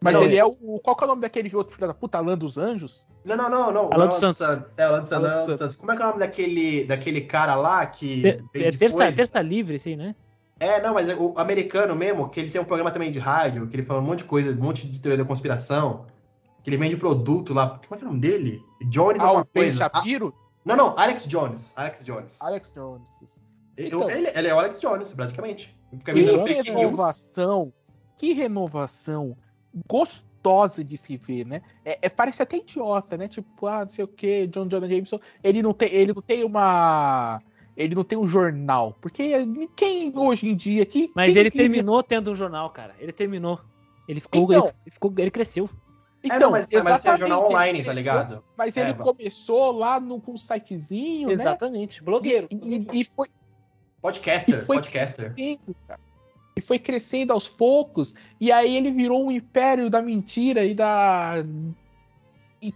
Mas não, ele é o. Qual que é o nome daquele outro filho da puta? Alan dos Anjos? Não, não, não, não. Alan dos Santos. Santos. É, Alan dos Santos. Alan dos Santos. Como é que é o nome daquele, daquele cara lá que. é terça, terça livre, sim, né? É, não, mas é o americano mesmo, que ele tem um programa também de rádio, que ele fala um monte de coisa, um monte de teoria da conspiração, que ele vende produto lá. Como é que é o nome dele? Jones ah, alguma coisa. Shapiro? Ah, não, não, Alex Jones. Alex Jones. Alex Jones. Então, ele, ele, é o Alex Jones, basicamente. Fica que renovação, que renovação gostosa de se ver, né? É, é, parece até idiota, né? Tipo, ah, não sei o que, John Jonah Jameson, ele não tem, ele não tem uma ele não tem um jornal. Porque quem hoje em dia aqui. Mas ele terminou tendo um jornal, cara. Ele terminou. Ele ficou. Então, ele, ficou, ele cresceu. Então, é, não, mas, mas é jornal online, tá cresceu, tá ligado? Mas ele é, começou lá no, com um sitezinho. Né? Exatamente, né? blogueiro. E, e, e, foi. Podcaster, e foi podcaster. Crescendo, cara e foi crescendo aos poucos, e aí ele virou um império da mentira e da. E...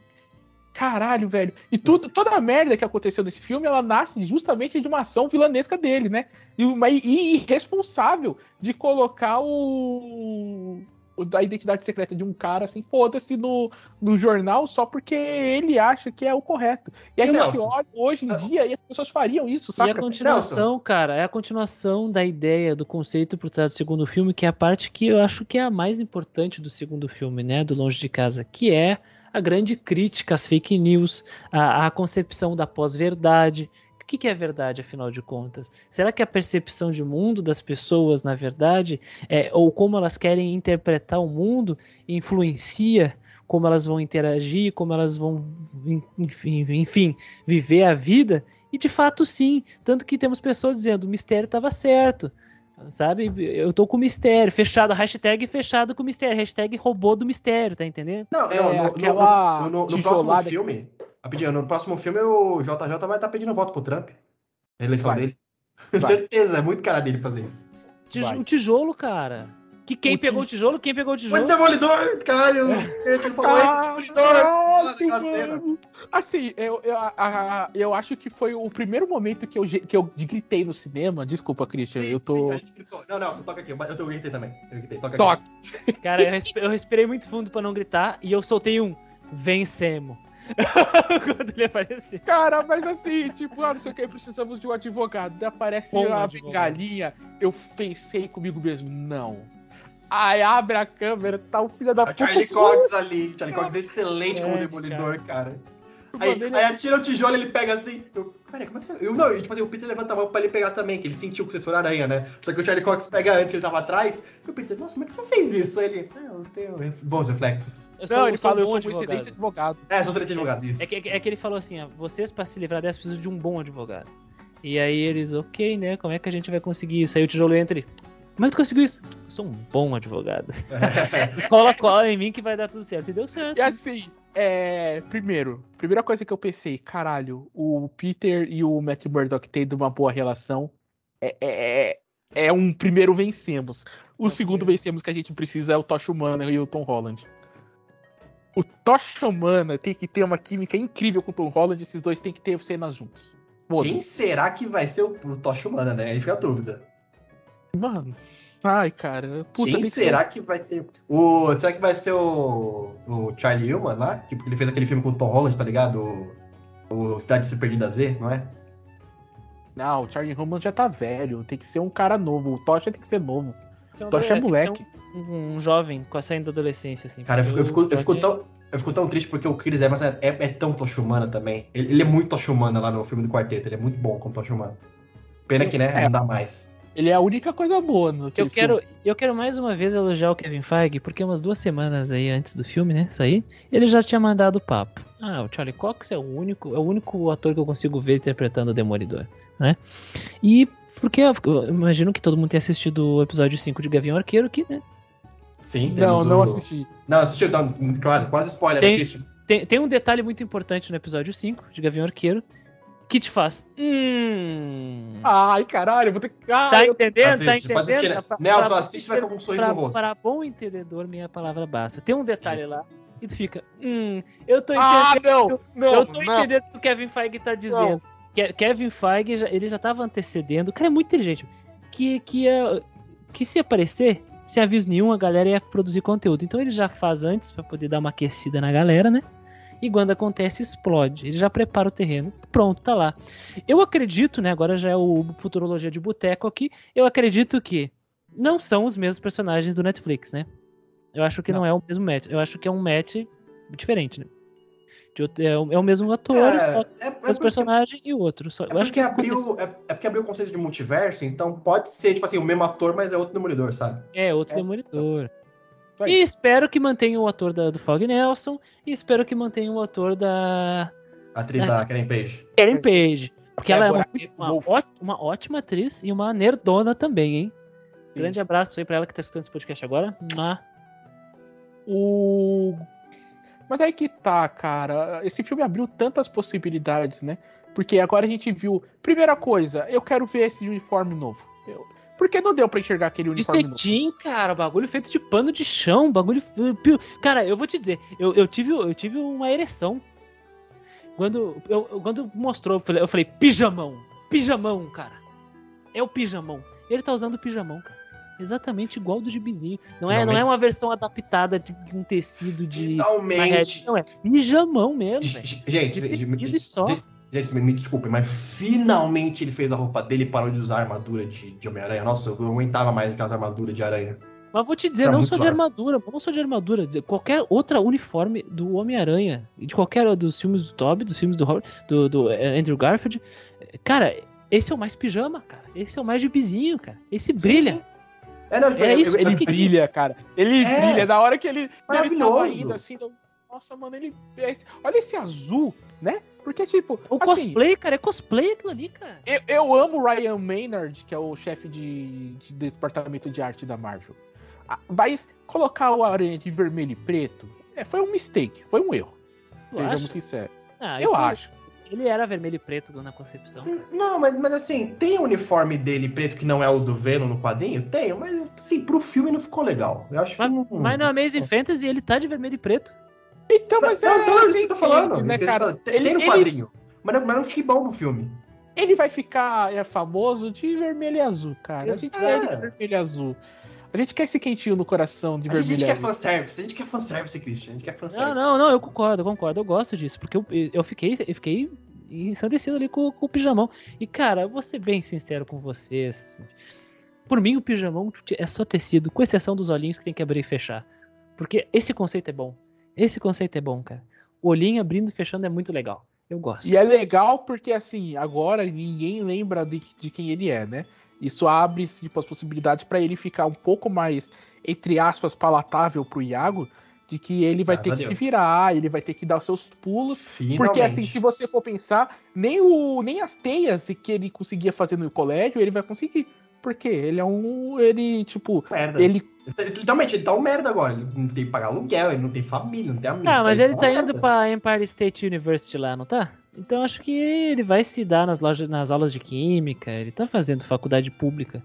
Caralho, velho. E tudo, toda a merda que aconteceu nesse filme, ela nasce justamente de uma ação vilanesca dele, né? E, uma, e irresponsável de colocar o da identidade secreta de um cara, assim, foda-se no, no jornal só porque ele acha que é o correto. E a gente olha hoje em ah. dia e as pessoas fariam isso, sabe? E a continuação, Nelson. cara, é a continuação da ideia, do conceito por trás do segundo filme, que é a parte que eu acho que é a mais importante do segundo filme, né? Do Longe de Casa, que é a grande crítica às fake news, a, a concepção da pós-verdade, o que, que é verdade, afinal de contas? Será que a percepção de mundo das pessoas, na verdade, é, ou como elas querem interpretar o mundo, influencia como elas vão interagir, como elas vão, enfim, enfim, viver a vida? E de fato, sim. Tanto que temos pessoas dizendo: o mistério estava certo. Sabe? Eu tô com mistério. Fechado, hashtag fechado com mistério. Hashtag robô do mistério, tá entendendo? Não, é, não no, aquela no, no, no, no próximo filme. Rapidinho, no próximo filme o JJ vai estar tá pedindo voto pro Trump. A eleição vai. dele. Vai. Certeza, é muito cara dele fazer isso. Tij o tijolo, cara. Que quem o pegou o tijolo, quem pegou o tijolo? O Demolidor, caralho. Ele falou ah, Demolidor. Assim, eu, eu, a, eu acho que foi o primeiro momento que eu, que eu gritei no cinema. Desculpa, Christian, sim, eu tô... Sim, não, não, toca aqui. Eu, eu gritei também. Eu gritei, toca Toque. aqui. Cara, eu, eu respirei muito fundo pra não gritar e eu soltei um vencemos. Quando ele apareceu. Cara, mas assim, tipo, ah, não sei o que, precisamos de um advogado. Aparece Bom a advogado. bengalinha. Eu pensei comigo mesmo, não. Aí abre a câmera, tá o filho da a puta. Charlie Cox ali. Charlie Cox é excelente como demolidor, cara. Aí, aí atira o tijolo ele pega assim. Eu, peraí, como é que você. Eu, não, tipo assim, o Peter levanta a mão pra ele pegar também, que ele sentiu que você for aranha, né? Só que o Charlie Cox pega antes que ele tava atrás. E o Peter, nossa, como é que você fez isso? Aí ele, ah, eu tenho bons reflexos. Eu sou, não, ele falou, um eu sou um excelente advogado. É, sou excelente advogado, isso. É que, é que ele falou assim, ó, vocês pra se livrar dessa precisam de um bom advogado. E aí eles, ok, né? Como é que a gente vai conseguir isso? Aí o tijolo entra e. Como é que tu conseguiu isso? Eu sou um bom advogado. cola, cola em mim que vai dar tudo certo. E deu certo. E assim, é, primeiro, primeira coisa que eu pensei, caralho, o Peter e o Matt Murdock tendo uma boa relação é, é, é, é um primeiro vencemos. O segundo vencemos que a gente precisa é o Tosh Humana e o Tom Holland. O Tosh Humana tem que ter uma química incrível com o Tom Holland, esses dois tem que ter cenas juntos. Quem será que vai ser o, o Tosh Humana, né? Aí fica a dúvida. Mano, Ai, cara. Puta, Quem será que... que... vai ter. O... Será que vai ser o. O Charlie Human lá? Que ele fez aquele filme com o Tom Holland, tá ligado? O, o Cidade Se Perdida Z, não é? Não, o Charlie Human já tá velho. Tem que ser um cara novo. O Tocha tem que ser novo. O Tocha é, é moleque. Um, um, jovem com a saída da adolescência, assim. Cara, eu fico, eu fico, eu fico tão. Eu fico tão triste porque o Chris Evans é, é, é tão Tocha Humana também. Ele, ele, é muito Tocha Humana lá no filme do quarteto. Ele é muito bom como Tocha Humana. Pena que, né? É. Não dá mais. Ele é a única coisa boa no Eu quero, eu quero mais uma vez elogiar o Kevin Feige, porque umas duas semanas aí antes do filme, né, sair, ele já tinha mandado o papo. Ah, o Charlie Cox é o único, é o único ator que eu consigo ver interpretando o Demolidor, né? E porque eu imagino que todo mundo tenha assistido o episódio 5 de Gavião Arqueiro, que, né? Sim, Não, temos não assisti. Não, assistiu, não, claro, quase spoiler, Tem-. Tem, tem um detalhe muito importante no episódio 5 de Gavião Arqueiro que te faz. Hum. Ai, caralho, eu vou ter que. Ah, tá entendendo? Assiste, tá entendendo? assistir, né? Pra- Nelson, pra- assiste e vai com um sorriso pra, no rosto. para bom entendedor, minha palavra basta. Tem um detalhe Sim, lá e tu fica. Hum, eu tô Ah, entendendo. não! Não, eu tô não. entendendo o que o Kevin Feige tá dizendo. Ke- Kevin Feige, já- ele já tava antecedendo. O cara é muito inteligente. Que, que, ia- que se aparecer, sem aviso nenhum, a galera ia produzir conteúdo. Então ele já faz antes pra poder dar uma aquecida na galera, né? E quando acontece, explode. Ele já prepara o terreno. Pronto, tá lá. Eu acredito, né? Agora já é o Futurologia de Boteco aqui. Eu acredito que não são os mesmos personagens do Netflix, né? Eu acho que não, Não. é o mesmo match. Eu acho que é um match diferente, né? De é, o, é o mesmo ator, É, só é, é os personagens e o outro. Só, É eu acho que porque abriu, é, é porque abriu o conceito de multiverso, então pode ser, tipo assim, o mesmo ator, mas é outro demolidor, sabe? é outro É. demolidor. Vai. E espero que mantenha o ator da- do Fog Nelson. E espero que mantenha o ator da A atriz É. da Karen Page. Karen Page. Porque ela é uma, uma, Wolf. ó- uma ótima atriz e uma nerdona também, hein? Sim. Grande abraço aí pra ela que tá escutando esse podcast agora. Mua. O. Mas aí que tá, cara. Esse filme abriu tantas possibilidades, né? Porque agora a gente viu. Primeira coisa, eu quero ver esse uniforme novo. Porque não deu pra enxergar aquele De uniforme novo. cetim, cara, bagulho feito de pano de chão, bagulho. pio- Cara, eu vou te dizer, eu, eu, tive, eu tive uma ereção. Quando, eu, quando mostrou, eu falei, eu falei, pijamão, pijamão, cara. É o pijamão. Ele tá usando o pijamão, cara. Exatamente igual do gibizinho. Não é, não é uma versão adaptada de um tecido de. Finalmente. Não, é pijamão mesmo, velho. Gente, De gente, tecido e só. Gente, me, me desculpem, mas finalmente ele fez a roupa dele e parou de usar a armadura de, de Homem-Aranha. Nossa, eu não aguentava mais aquelas armaduras de aranha. Mas vou te dizer, Tá não só de armadura, não só de armadura, dizer, qualquer outra uniforme do Homem-Aranha, de qualquer dos filmes do Toby, dos filmes do, Hor- do, do, eh, Andrew Garfield, eh, cara, esse é o mais pijama, cara. Esse é o mais gibizinho, cara. Esse brilha. Sim, sim. É, não, É isso, Ele que- brilha, cara. Ele É. brilha. Na hora que ele, ele tava Maravilhoso. indo assim, nossa, mano, ele. Olha esse azul, né? Porque, tipo. O assim, cosplay, cara, é cosplay aquilo ali, cara. Eu, eu amo o Ryan Maynard, que é o chefe de, de departamento de arte da Marvel. Ah, Mas colocar o Aranha de vermelho e preto é, foi um mistake, foi um erro. Tu Sejamos acha? sinceros. Ah, eu isso- acho. Ele era vermelho e preto na concepção. cara. Não, mas, mas assim, tem o uniforme dele preto que não é o do Venom no quadrinho? Tenho, mas assim, pro filme não ficou legal. Eu acho que não. Mas no Amazing Fantasy ele tá de vermelho e preto. Então, mas não, é, não, é isso você que eu tô falando. né, isso que eu tô cara? falando. Tem, Ele- tem no ele- quadrinho. Mas não, mas não fiquei bom no filme. Ele vai ficar é, famoso de vermelho e azul, cara. A gente quer ele de vermelho e azul. A gente quer esse quentinho no coração de A gente vermelho quer azul. fanservice, a gente quer fanservice, Christian. A gente quer fanservice. Não, não, não, eu concordo, eu concordo, eu gosto disso, porque eu, eu fiquei, eu fiquei ensandecido ali com, com o pijamão. E, cara, vou ser bem sincero com vocês. Por mim, o pijamão é só tecido, com exceção dos olhinhos que tem que abrir e fechar. Porque esse conceito é bom. Esse conceito é bom, cara. O olhinho abrindo e fechando é muito legal. Eu gosto. E é legal porque, assim, agora ninguém lembra de, de quem ele é, né? Isso abre tipo, as possibilidades pra ele ficar um pouco mais, entre aspas, palatável pro Iago, de que ele vai Graças ter que se Deus. virar, ele vai ter que dar os seus pulos. Finalmente. Porque, assim, se você for pensar, nem, o, nem as teias que ele conseguia fazer no colégio, ele vai conseguir. Porque ele é um. Ele, tipo, Merda. ele. Literalmente, ele tá um merda agora. Ele não tem que pagar aluguel, ele não tem família, não tem amigo. Ah, mas ele tá uma indo merda. pra Empire State University lá, não tá? Então acho que ele vai se dar nas lojas, nas aulas de química, ele tá fazendo faculdade pública.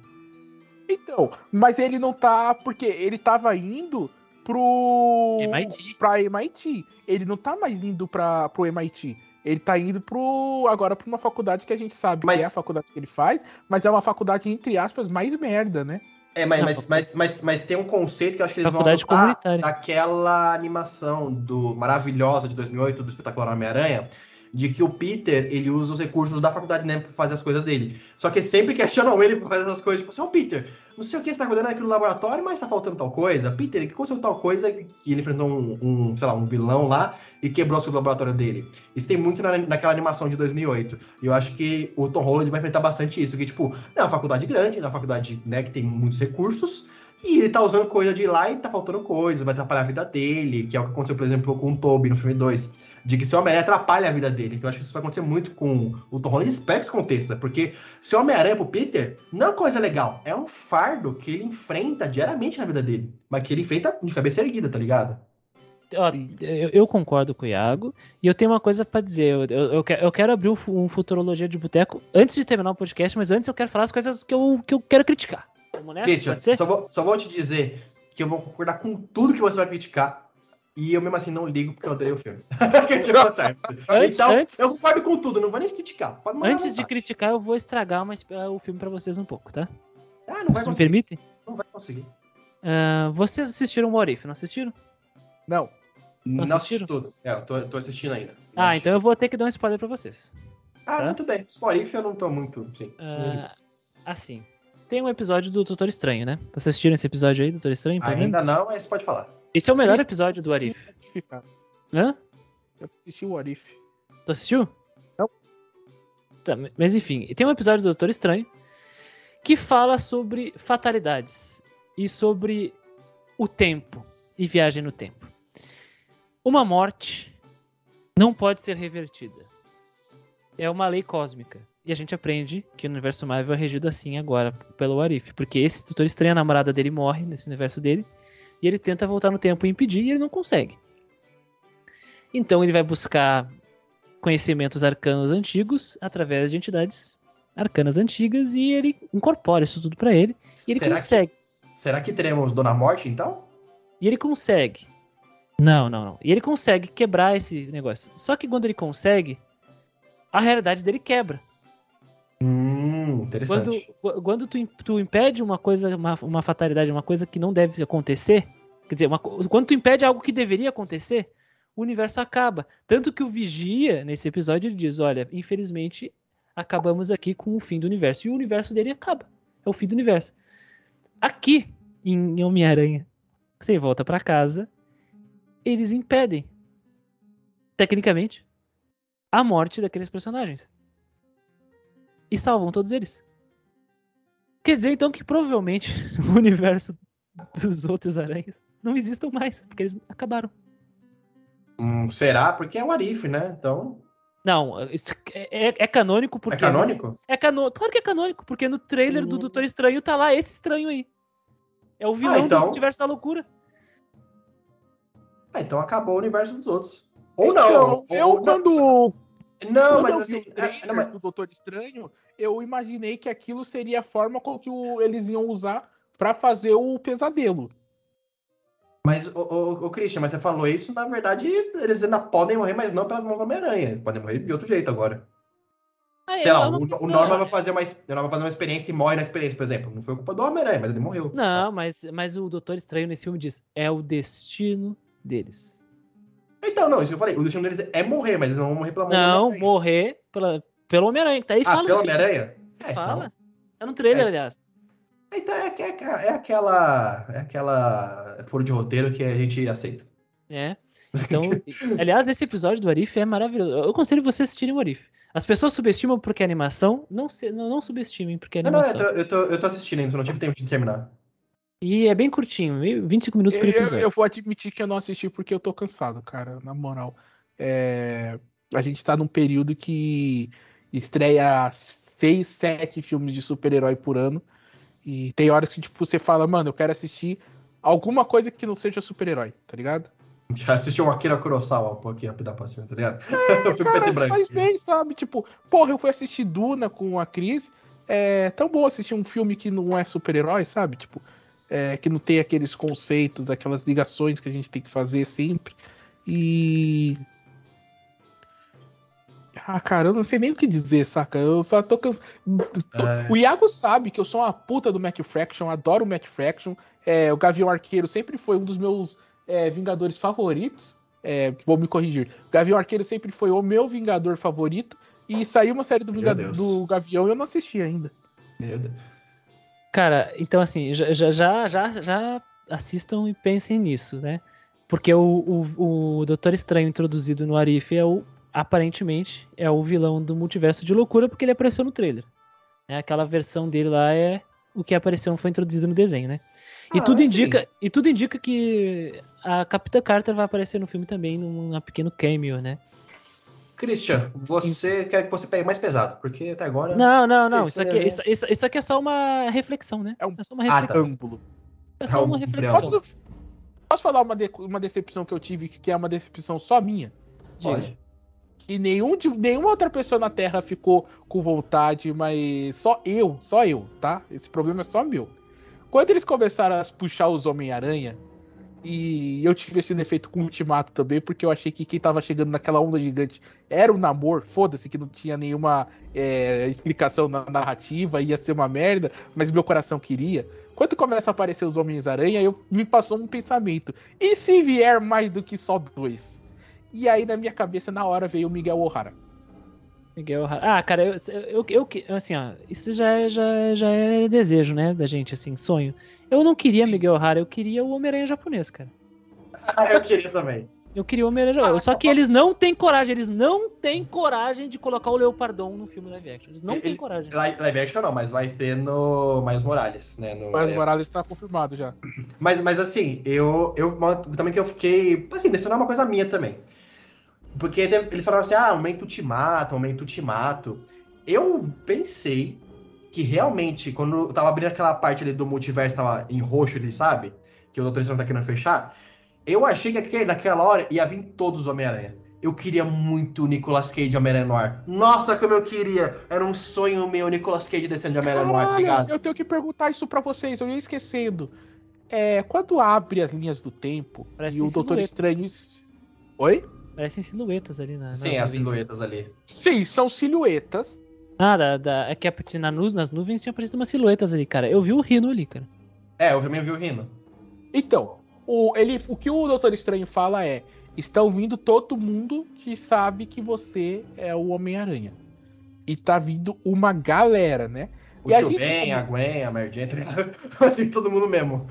Então, mas ele não tá. Porque ele tava indo pro. MIT. Pra MIT. Ele não tá mais indo pra, pro MIT. Ele tá indo pro. Agora pra uma faculdade que a gente sabe Mas- que é a faculdade que ele faz, mas é uma faculdade, entre aspas, mais merda, né? É, mas, mas, mas, mas, mas tem um conceito que eu acho que eles vão adotar. daquela animação do maravilhosa de 2008 do espetacular Homem-Aranha, de que o Peter, ele usa os recursos da faculdade NEM pra fazer as coisas dele. Só que sempre questionam ele pra fazer essas coisas, tipo assim, ô Peter, não sei o que você tá cuidando aqui no laboratório, mas tá faltando tal coisa. Peter, que aconteceu tal coisa que ele enfrentou um, um, sei lá, um vilão lá e quebrou o laboratório dele. Isso tem muito na, naquela animação de 2008. E eu acho que o Tom Holland vai enfrentar bastante isso, que tipo, é uma faculdade grande, é uma faculdade, né, que tem muitos recursos, e ele tá usando coisa de lá e tá faltando coisa, vai atrapalhar a vida dele, que é o que aconteceu, por exemplo, com o Toby no filme 2 de que seu Homem-Aranha atrapalha a vida dele. Então eu acho que isso vai acontecer muito com o Tom Holland. Espero que isso aconteça, porque seu Homem-Aranha pro Peter não é uma coisa legal, é um fardo que ele enfrenta diariamente na vida dele, mas que ele enfrenta de cabeça erguida, tá ligado? Ó, eu, eu concordo com o Iago, e eu tenho uma coisa para dizer. Eu, eu, eu, quero, abrir um, um Futurologia de Boteco antes de terminar o podcast, mas antes eu quero falar as coisas que eu, que eu quero criticar. Vamos nessa? Christian, só vou, só vou te dizer que eu vou concordar com tudo que você vai criticar, e eu mesmo assim não ligo porque eu odeio o filme. antes, então, antes, eu concordo com tudo, não vou nem criticar. antes de criticar, eu vou estragar uma, o filme pra vocês um pouco, tá? Ah, não vai Você me permite? Não vai conseguir. Uh, vocês assistiram o What não assistiram? Não. Não, não assisti tudo. É, eu tô, tô assistindo ainda. Não ah, então eu vou ter que dar um spoiler pra vocês. Ah, tá? muito bem. What eu não tô muito, sim. Uh, assim, tem um episódio do Doutor Estranho, né? Vocês assistiram esse episódio aí, Doutor Estranho? Ainda não, mas pode falar. Esse é o melhor episódio do Arif. Hã? Eu assisti o Arif. Tu assistiu? Não. Tá, mas enfim, tem um episódio do Doutor Estranho que fala sobre fatalidades e sobre o tempo e viagem no tempo. Uma morte não pode ser revertida. É uma lei cósmica. E a gente aprende que o universo Marvel é regido assim agora pelo Arif, porque esse Doutor Estranho, a namorada dele morre nesse universo dele e ele tenta voltar no tempo e impedir e ele não consegue. Então ele vai buscar conhecimentos arcanos antigos através de entidades arcanas antigas e ele incorpora isso tudo para ele e ele será consegue. Que, será que teremos Dona Morte então? E ele consegue. Não, não, não. E ele consegue quebrar esse negócio. Só que quando ele consegue, a realidade dele quebra. Hum, interessante. Quando, quando tu, tu impede uma coisa, uma, uma fatalidade, uma coisa que não deve acontecer, quer dizer, uma, quando tu impede algo que deveria acontecer, o universo acaba. Tanto que o Vigia, nesse episódio, ele diz: Olha, infelizmente, acabamos aqui com o fim do universo. E o universo dele acaba. É o fim do universo. Aqui, em Homem-Aranha, você volta para casa, eles impedem, tecnicamente, a morte daqueles personagens e salvam todos eles. Quer dizer então que provavelmente o universo dos outros aranhas não existam mais, porque eles acabaram. Hum, será? Porque é o Arif, né? Então. Não, é, é, é, canônico porque. É canônico? É canônico. Claro que é canônico, porque no trailer do hum. Doutor Estranho tá lá esse estranho aí. É o vilão ah, então... do universo da loucura. Ah, então acabou o universo dos outros. Ou não. Então, eu, ou, quando não, Quando mas eu assim. Vi o é, não, mas... do Doutor Estranho, eu imaginei que aquilo seria a forma com que o, eles iam usar para fazer o pesadelo. Mas, o, o, o, Christian, mas você falou isso, na verdade, eles ainda podem morrer, mas não pelas mãos do Homem-Aranha. Podem morrer de outro jeito agora. Ah, Sei lá, o, o Norman vai fazer uma, Norman vai fazer uma experiência e morre na experiência, por exemplo. Não foi culpa do Homem-Aranha, mas ele morreu. Não, mas, mas o Doutor Estranho nesse filme diz: é o destino deles. Então, não, isso que eu falei. O destino deles é morrer, mas eles não vão morrer pela Não, morrer pela, pelo Homem-Aranha. Tá aí ah, fala. pelo Homem-Aranha? É, fala. Então... É no trailer, é. aliás. Então é, é, é, aquela. É aquela foro de roteiro que a gente aceita. É. Então, aliás, esse episódio do Arif é maravilhoso. Eu aconselho vocês assistirem o Arif. As pessoas subestimam porque é animação, não, se, não, não subestimem porque é animação. Não, não, eu tô, eu tô, eu tô assistindo ainda, não tive tempo de terminar. E é bem curtinho, 25 minutos por episódio. Eu, eu, vou admitir que eu não assisti porque eu tô cansado, cara, na moral. É, a gente tá num período que estreia seis, sete filmes de super-herói por ano. E tem horas que, tipo, você fala, mano, eu quero assistir alguma coisa que não seja super-herói, tá ligado? Já assistiu um Akira Kurosawa um pouquinho da paciência, tá ligado? É, cara, faz bem, sabe? Tipo, porra, eu fui assistir Duna com a Cris. É tão bom assistir um filme que não é super-herói, sabe? Tipo, é, que não tem aqueles conceitos, aquelas ligações que a gente tem que fazer sempre. E. Ah, cara, eu não sei nem o que dizer, saca? Eu só tô cansado. É... O Iago sabe que eu sou uma puta do Matt Fraction, adoro o Matt Fraction. É, o Gavião Arqueiro sempre foi um dos meus é, Vingadores favoritos. É, vou me corrigir. O Gavião Arqueiro sempre foi o meu Vingador favorito. E saiu uma série do, Vingador, do Gavião e eu não assisti ainda. Meu Deus. Cara, então assim, já, já, já, já, assistam e pensem nisso, né? Porque o, o, o Doutor Estranho introduzido no Arif é o, aparentemente, é o vilão do multiverso de loucura porque ele apareceu no trailer. É, aquela versão dele lá é o que apareceu, foi introduzido no desenho, né? E Ah, tudo sim. indica, e tudo indica que a Capitã Carter vai aparecer no filme também num, num pequeno cameo, né? Christian, você quer que você pegue mais pesado, porque até agora. Não, não, não. Isso aqui, é. isso, isso, isso aqui é só uma reflexão, né? É um- É só uma Ah, tá. reflexão. É só uma É um reflexão. Posso, posso falar uma, de- uma decepção que eu tive, que é uma decepção só minha? Pode. Que nenhum de, nenhuma outra pessoa na Terra ficou com vontade, mas só eu, só eu, tá? Esse problema é só meu. Quando eles começaram a puxar os Homem-Aranha, e eu tive esse defeito com o Ultimato também, porque eu achei que quem tava chegando naquela onda gigante era o Namor, foda-se que não tinha nenhuma é, explicação na narrativa, ia ser uma merda, mas meu coração queria. Quando começa a aparecer os Homens-Aranha, eu me passou um pensamento. E se vier mais do que só dois? E aí na minha cabeça, na hora, veio o Miguel O'Hara. Miguel O'Hara. Ah, cara, eu, eu, eu, assim, ó, isso já é, já, é- já é desejo, né, da gente, assim, sonho. Eu não queria Miguel O'Hara, eu queria o Homem-Aranha japonês, cara. Ah, eu queria também. Eu queria o Homem-Aranha japonês. Só que eles não têm coragem, eles não têm coragem de colocar o Leopardon no filme live action. Eles não têm Ele- coragem. Li- Live action não, mas vai ter no Miles Morales, né? No, Mas é, o Morales está confirmado já. Mas, mas assim, eu, eu também que eu fiquei. Assim, deve ser uma coisa minha também. Porque eles falaram assim: ah, momento ultimato, momento ultimato. Eu pensei que realmente, quando eu tava abrindo aquela parte ali do multiverso, tava em roxo ali, sabe? Que o Doutor Estranho tá querendo fechar. Eu achei que aquele- naquela hora ia vir todos os Homem-Aranha. Eu queria muito o Nicolas Cage de Homem-Aranha Noir. Nossa, como eu queria! Era um sonho meu, o Nicolas Cage descendo de Homem-Aranha Noir, tá ligado? eu tenho que perguntar isso pra vocês, eu ia esquecendo. É, quando abre as linhas do tempo Parece e o Doutor. Estranho. Oi? Parecem silhuetas ali na, Sim, as silhuetas ali. Sim, são silhuetas. Ah, da, da, é que a- na, nas nuvens tinha aparecido umas silhuetas ali, cara. Eu vi o Rino ali, cara. É, eu também vi o Rino. Então, o, ele, o que o Doutor Estranho fala é: estão vindo todo mundo que sabe que você é o Homem-Aranha. E tá vindo uma galera, né? O E a tio gente- Ben, a Gwen, a Mary Jane, assim, todo mundo mesmo.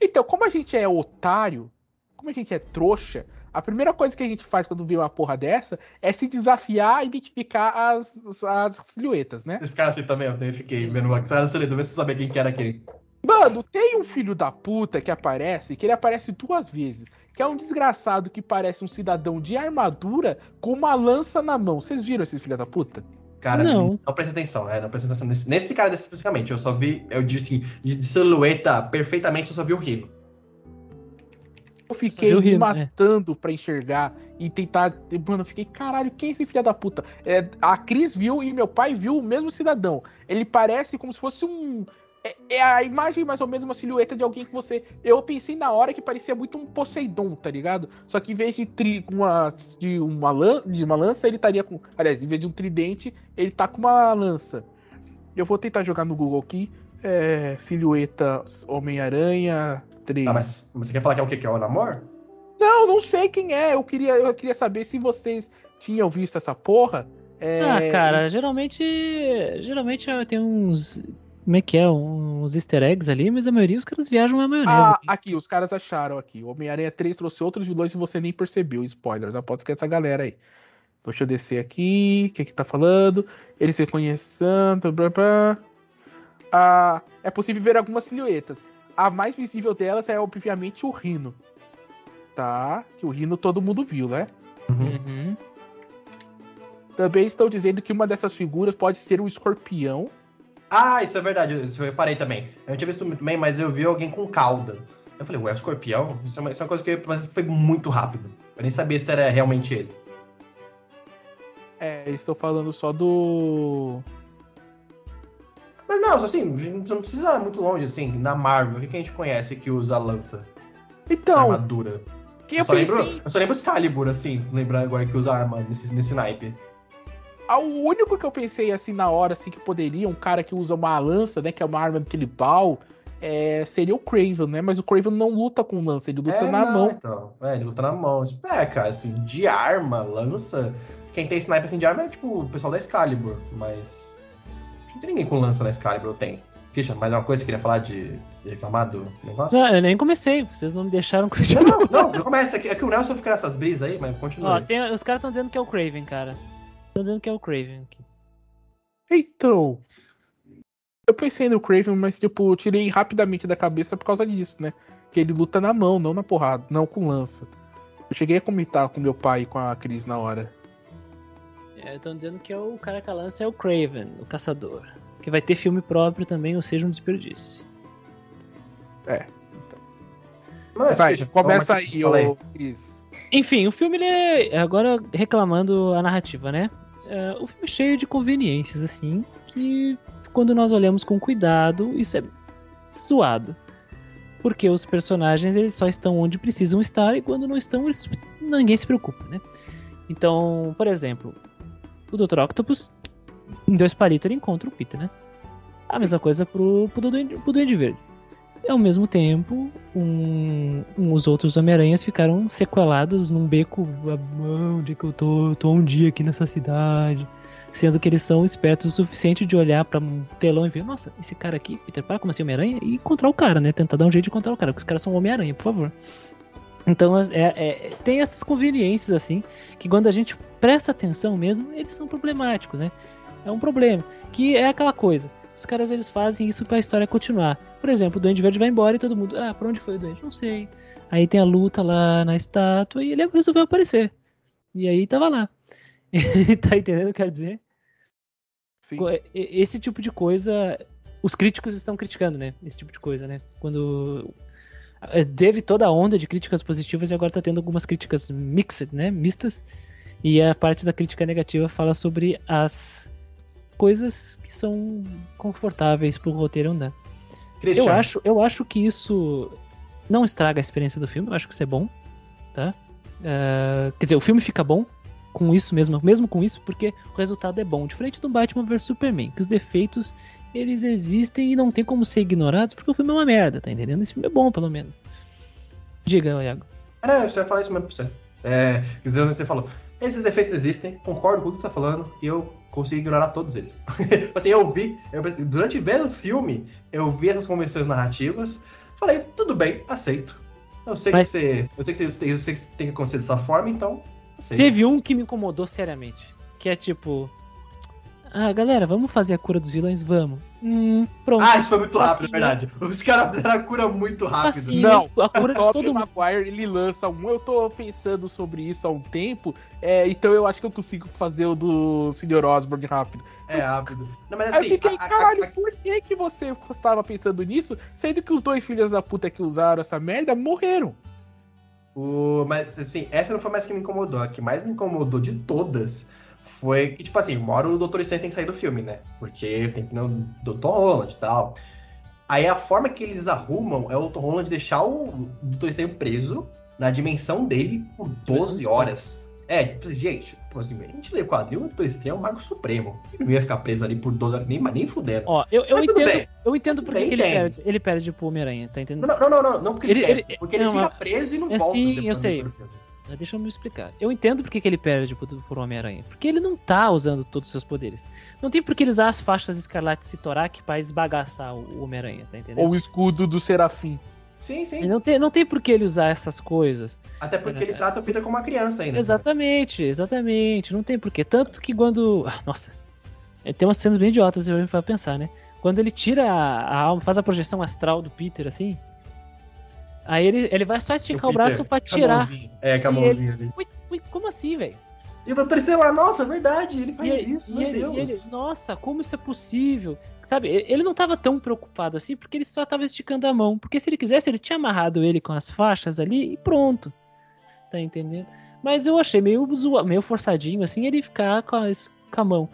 Então, como a gente é otário, como a gente é trouxa, a primeira coisa que a gente faz quando vê uma porra dessa é se desafiar a identificar as, as silhuetas, né? Vocês ficaram assim também, eu fiquei vendo uma coisa ali, ver se sabia quem que era quem. Mano, tem um filho da puta que aparece, que ele aparece duas vezes, que é um desgraçado que parece um cidadão de armadura com uma lança na mão. Vocês viram esse filho da puta? Cara, Não. não presta atenção, é, não presta atenção nesse, nesse cara especificamente. Eu só vi, eu disse assim, de, de silhueta perfeitamente, eu só vi o Rino. Eu fiquei me rindo, matando pra enxergar e tentar. Mano, eu fiquei, caralho, quem é esse filho da puta? É, a Cris viu e meu pai viu o mesmo cidadão. Ele parece como se fosse um. É, é a imagem, mais ou menos, uma silhueta de alguém que você. Eu pensei na hora que parecia muito um Poseidon, tá ligado? Só que em vez de, tri, uma, de, uma, lan, de uma lança, ele estaria com. Aliás, em vez de um tridente, ele tá com uma lança. Eu vou tentar jogar no Google aqui. É, silhueta Homem-Aranha 3. Ah, mas você quer falar que é o quê? Que é o Namor? Não, não sei quem é. Eu queria, eu queria saber se vocês tinham visto essa porra. É, Ah, cara, geralmente. Geralmente tem uns. Como é que é? Uns easter eggs ali, mas a maioria os caras viajam na maionese. Ah, aqui, os caras acharam aqui. O Homem-Aranha 3 trouxe outros vilões e você nem percebeu. Spoilers. Aposto que é essa galera aí. Deixa eu descer aqui. O que que tá falando? Eles se conhecendo. Blá, blá. Ah, é possível ver algumas silhuetas. A mais visível delas é, obviamente, o Rino. Tá? Que o Rino todo mundo viu, né? Uhum. Também estão dizendo que uma dessas figuras pode ser o escorpião. Ah, isso é verdade, isso eu reparei também. Eu não tinha visto muito bem, mas eu vi alguém com cauda. Eu falei, ué, o escorpião? Isso é uma, isso é uma coisa que eu, mas foi muito rápido. Eu nem sabia se era realmente ele. É, estou falando só do. Mas não, assim, não precisa ir muito longe, assim, na Marvel. O que que a gente conhece que usa lança, Então, armadura? quem eu só pensei. lembro, eu só lembro Excalibur, assim, lembrando agora que usa arma nesse, nesse naipe. Ah, O único que eu pensei assim na hora, assim, que poderia, um cara que usa uma lança, né? Que é uma arma tribal, é, seria o Craven, né? Mas o Craven não luta com lança, ele luta é, na não, mão. Então. É, ele luta na mão. É, cara, assim, de arma, lança. Quem tem sniper assim de arma é tipo o pessoal da Excalibur, mas. Não tem ninguém com lança na Excalibur, tem? Christian, mais uma coisa que você queria falar de, de reclamar do negócio? Não, eu nem comecei, vocês não me deixaram Não, não, não, não começa. É que, é que o Nelson fica nessas brisas aí, mas continua. Ó, tem- os caras estão dizendo que é o Craven, cara. Estão dizendo que é o Craven aqui. Então. Eu pensei no Craven, mas tipo, eu tirei rapidamente da cabeça por causa disso, né? Que ele luta na mão, não na porrada, não com lança. Eu cheguei a comentar com meu pai e com a Cris na hora. Estão dizendo que é o cara a lança é o Craven, o caçador. Que vai ter filme próprio também, ou seja, um desperdício. Mas, Vai, começa aí, ô Cris. Enfim, o filme ele é. Agora reclamando a narrativa, né? É, o filme é cheio de conveniências, assim, que quando nós olhamos com cuidado, isso é suado. Porque os personagens eles só estão onde precisam estar e quando não estão, eles, ninguém se preocupa, né? Então, por exemplo, o Dr. Octopus, em dois palitos, ele encontra o Peter, né? A mesma coisa pro, pro, Duende, pro Duende Verde. E, ao mesmo tempo, um, um- os outros Homem-Aranhas ficaram sequelados num beco. "Ah, Onde é que eu tô? Eu tô um dia aqui nessa cidade. Sendo que eles são espertos o suficiente de olhar pra um telão e ver, nossa, esse cara aqui, Peter Parker, como assim Homem-Aranha? E encontrar o cara, né? Tentar dar um jeito de encontrar o cara, porque os caras são Homem-Aranha, por favor. Então é, é- tem essas conveniências, assim, que quando a gente presta atenção mesmo, eles são problemáticos, né? É um problema. Que é aquela coisa. Os caras eles fazem isso pra história continuar. Por exemplo, o Duende Verde vai embora e todo mundo, ah, pra onde foi o Duende? Não sei. Aí tem a luta lá na estátua e ele resolveu aparecer. E aí tava lá. tá entendendo o que eu quero dizer? Sim. Esse tipo de coisa, os críticos estão criticando, né? Esse tipo de coisa, né? Quando teve toda a onda de críticas positivas e agora tá tendo algumas críticas mixed, né? Mistas. E a parte da crítica negativa fala sobre as coisas que são confortáveis pro roteiro andar. Christian, Eu acho, eu acho que isso não estraga a experiência do filme, eu acho que isso é bom, tá? Eh, quer dizer, o filme fica bom com isso mesmo, mesmo com isso, porque o resultado é bom. Diferente do Batman vs Superman, que os defeitos eles existem e não tem como ser ignorados, porque o filme é uma merda, tá entendendo? Esse filme é bom, pelo menos. Diga, Iago. Era, você vai falar isso mesmo pra você. É, quer dizer, você falou, esses defeitos existem, concordo com tudo que você tá falando, e eu consigo ignorar todos eles. assim, eu vi, eu- durante vendo o filme, eu vi essas convenções narrativas, falei, tudo bem, aceito. Eu sei Mas- que você. Eu sei que você, eu sei que tem que acontecer dessa forma, então aceito. Teve um que me incomodou seriamente, que é tipo... Ah, galera, vamos fazer a cura dos vilões? Vamos. Hum, pronto. Ah, isso foi muito rápido, é verdade. Os caras deram a cura muito rápido. Facinho. Não, a cura de o todo mundo. Maguire, ele lança um, eu tô pensando sobre isso há um tempo, é, então eu acho que eu consigo fazer o do Sr. Osborn rápido. É rápido. Não, mas Aí eu assim, fiquei, a- a- caralho, a- por que que você tava pensando nisso, sendo que os dois filhos da puta que usaram essa merda morreram? O, mas, assim, essa não foi mais que me incomodou. A que mais me incomodou de todas foi que, tipo assim, uma hora o Doutor Estranho tem que sair do filme, né? Porque tem que ir no Dr. Holland e tal. Aí a forma que eles arrumam é o Dr. Holland deixar o Doutor Estranho preso na dimensão dele por 12 horas. É, tipo assim, gente, tipo assim, a gente lê o quadrinho, o Doutor Estranho é o Mago Supremo. Ele não ia ficar preso ali por 12 horas, nem, nem fudendo. Ó, eu, eu entendo, bem. eu entendo porque bem, que ele perde, ele perde pro Homem-Aranha, tá entendendo? Não, não, não, não, não porque ele, Ele- perde, ele- porque ele não, fica mas- preso e não é volta. sim, eu sei. Mas Deixa eu me explicar. Eu entendo porque que ele perde pro, pro Homem-Aranha. Porque ele não tá usando todos os seus poderes. Não tem por que ele usar as faixas escarlate Citorak pra esbagaçar o o Homem-Aranha, tá entendendo? Ou o escudo do Serafim. Sim, sim. Não tem, não tem por que ele usar essas coisas. Até porque É. ele trata o Peter como uma criança ainda. Exatamente, exatamente. Não tem por quê. Tanto que quando. Ah, nossa. É, Tem umas cenas bem idiotas pra pensar, né? Quando ele tira a, a alma, faz a projeção astral do Peter, assim. Aí ele, ele vai só esticar o, Peter, braço pra tirar. É, com a mãozinha ali. Ui, ui, como assim, velho? E o Doutor Estranho lá, nossa, é verdade, ele faz E isso, e meu ele- Deus. ele- nossa, como isso é possível? Sabe, ele não tava tão preocupado assim porque ele só tava esticando a mão. Porque se ele quisesse, ele tinha amarrado ele com as faixas ali e pronto. Tá entendendo? Mas eu achei meio, meio forçadinho assim ele ficar com a, com a mão.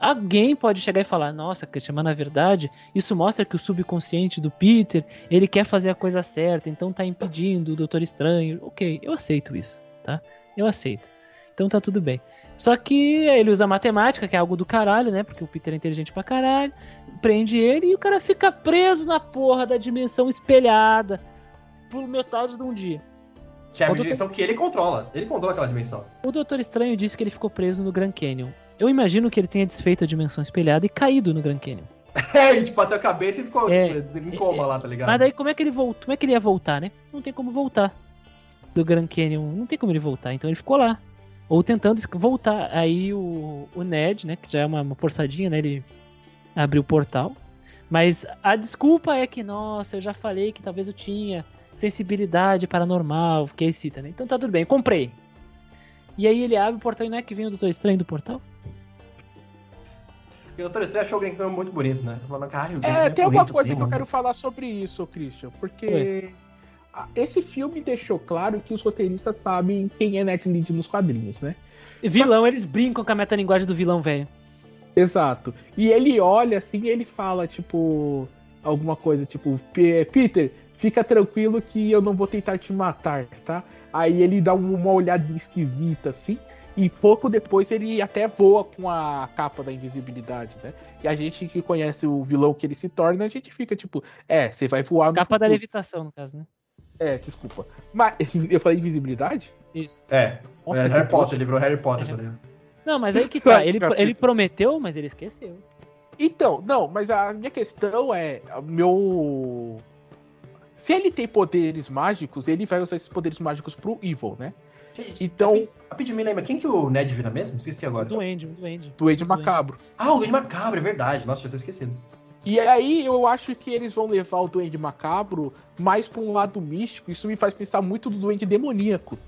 Alguém pode chegar e falar, nossa, Christian, mas na verdade, isso mostra que o subconsciente do Peter, ele quer fazer a coisa certa, então tá impedindo o Doutor Estranho. Ok, eu aceito isso, tá? Eu aceito. Então tá tudo bem. Só que ele usa matemática, que é algo do caralho, né? Porque o Peter é inteligente pra caralho. Prende ele e o cara fica preso na porra da dimensão espelhada por metade de um dia. Que é a dimensão que ele controla. Ele controla aquela dimensão. O Doutor Estranho disse que ele ficou preso no Grand Canyon. Eu imagino que ele tenha desfeito a dimensão espelhada e caído no Grand Canyon. É, ele tipo, bateu a cabeça e ficou É, tipo, em coma lá, tá ligado? Mas daí como é que ele voltou? Como é que ele ia voltar, né? Não tem como voltar do Grand Canyon. Não tem como ele voltar. Então ele ficou lá. Ou tentando voltar. Aí o, o Ned, né? Que já é uma, uma forçadinha, né? Ele abriu o portal. Mas a desculpa é que, nossa, eu já falei que talvez eu tinha sensibilidade paranormal, que ele cita, né? Então tá tudo bem, comprei. E aí ele abre o portal e não é que vem o Doutor Estranho do portal? E o Doutor Estranho achou o Green Canyon muito bonito, né? Tô falando, caralho, É, Canyon tem alguma coisa que eu quero falar sobre isso, Christian, porque a- esse filme deixou claro que os roteiristas sabem quem é Ned Leeds nos quadrinhos, né? Vilão, eles brincam com a metalinguagem do vilão, velho. Exato. E ele olha assim e ele fala, tipo, alguma coisa, tipo, "Pe- Peter, fica tranquilo que eu não vou tentar te matar, tá? Aí ele dá um- uma olhadinha esquisita, assim, e pouco depois ele até voa com a capa da invisibilidade, né? E a gente que conhece o vilão que ele se torna, a gente fica tipo, é, você vai voar no Capa da levitação, no caso, né? É, desculpa. Mas eu falei invisibilidade? Isso. É, Nossa, é Harry Potter, bosta. ele virou Harry Potter, tá ligado? Não, mas aí que tá. Ele, ele prometeu, mas ele esqueceu. Então, não, mas a minha questão é. Meu. Se ele tem poderes mágicos, ele vai usar esses poderes mágicos pro Evil, né? Então, Rapidinho, me lembra, quem que o Ned vira mesmo? Esqueci Um agora. duende, um duende. Duende Duende. Macabro. Ah, o Duende Macabro, é verdade. Nossa, já tinha esquecido. E aí eu acho que eles vão levar o Duende Macabro mais pra um lado místico. Isso me faz pensar muito do Duende Demoníaco.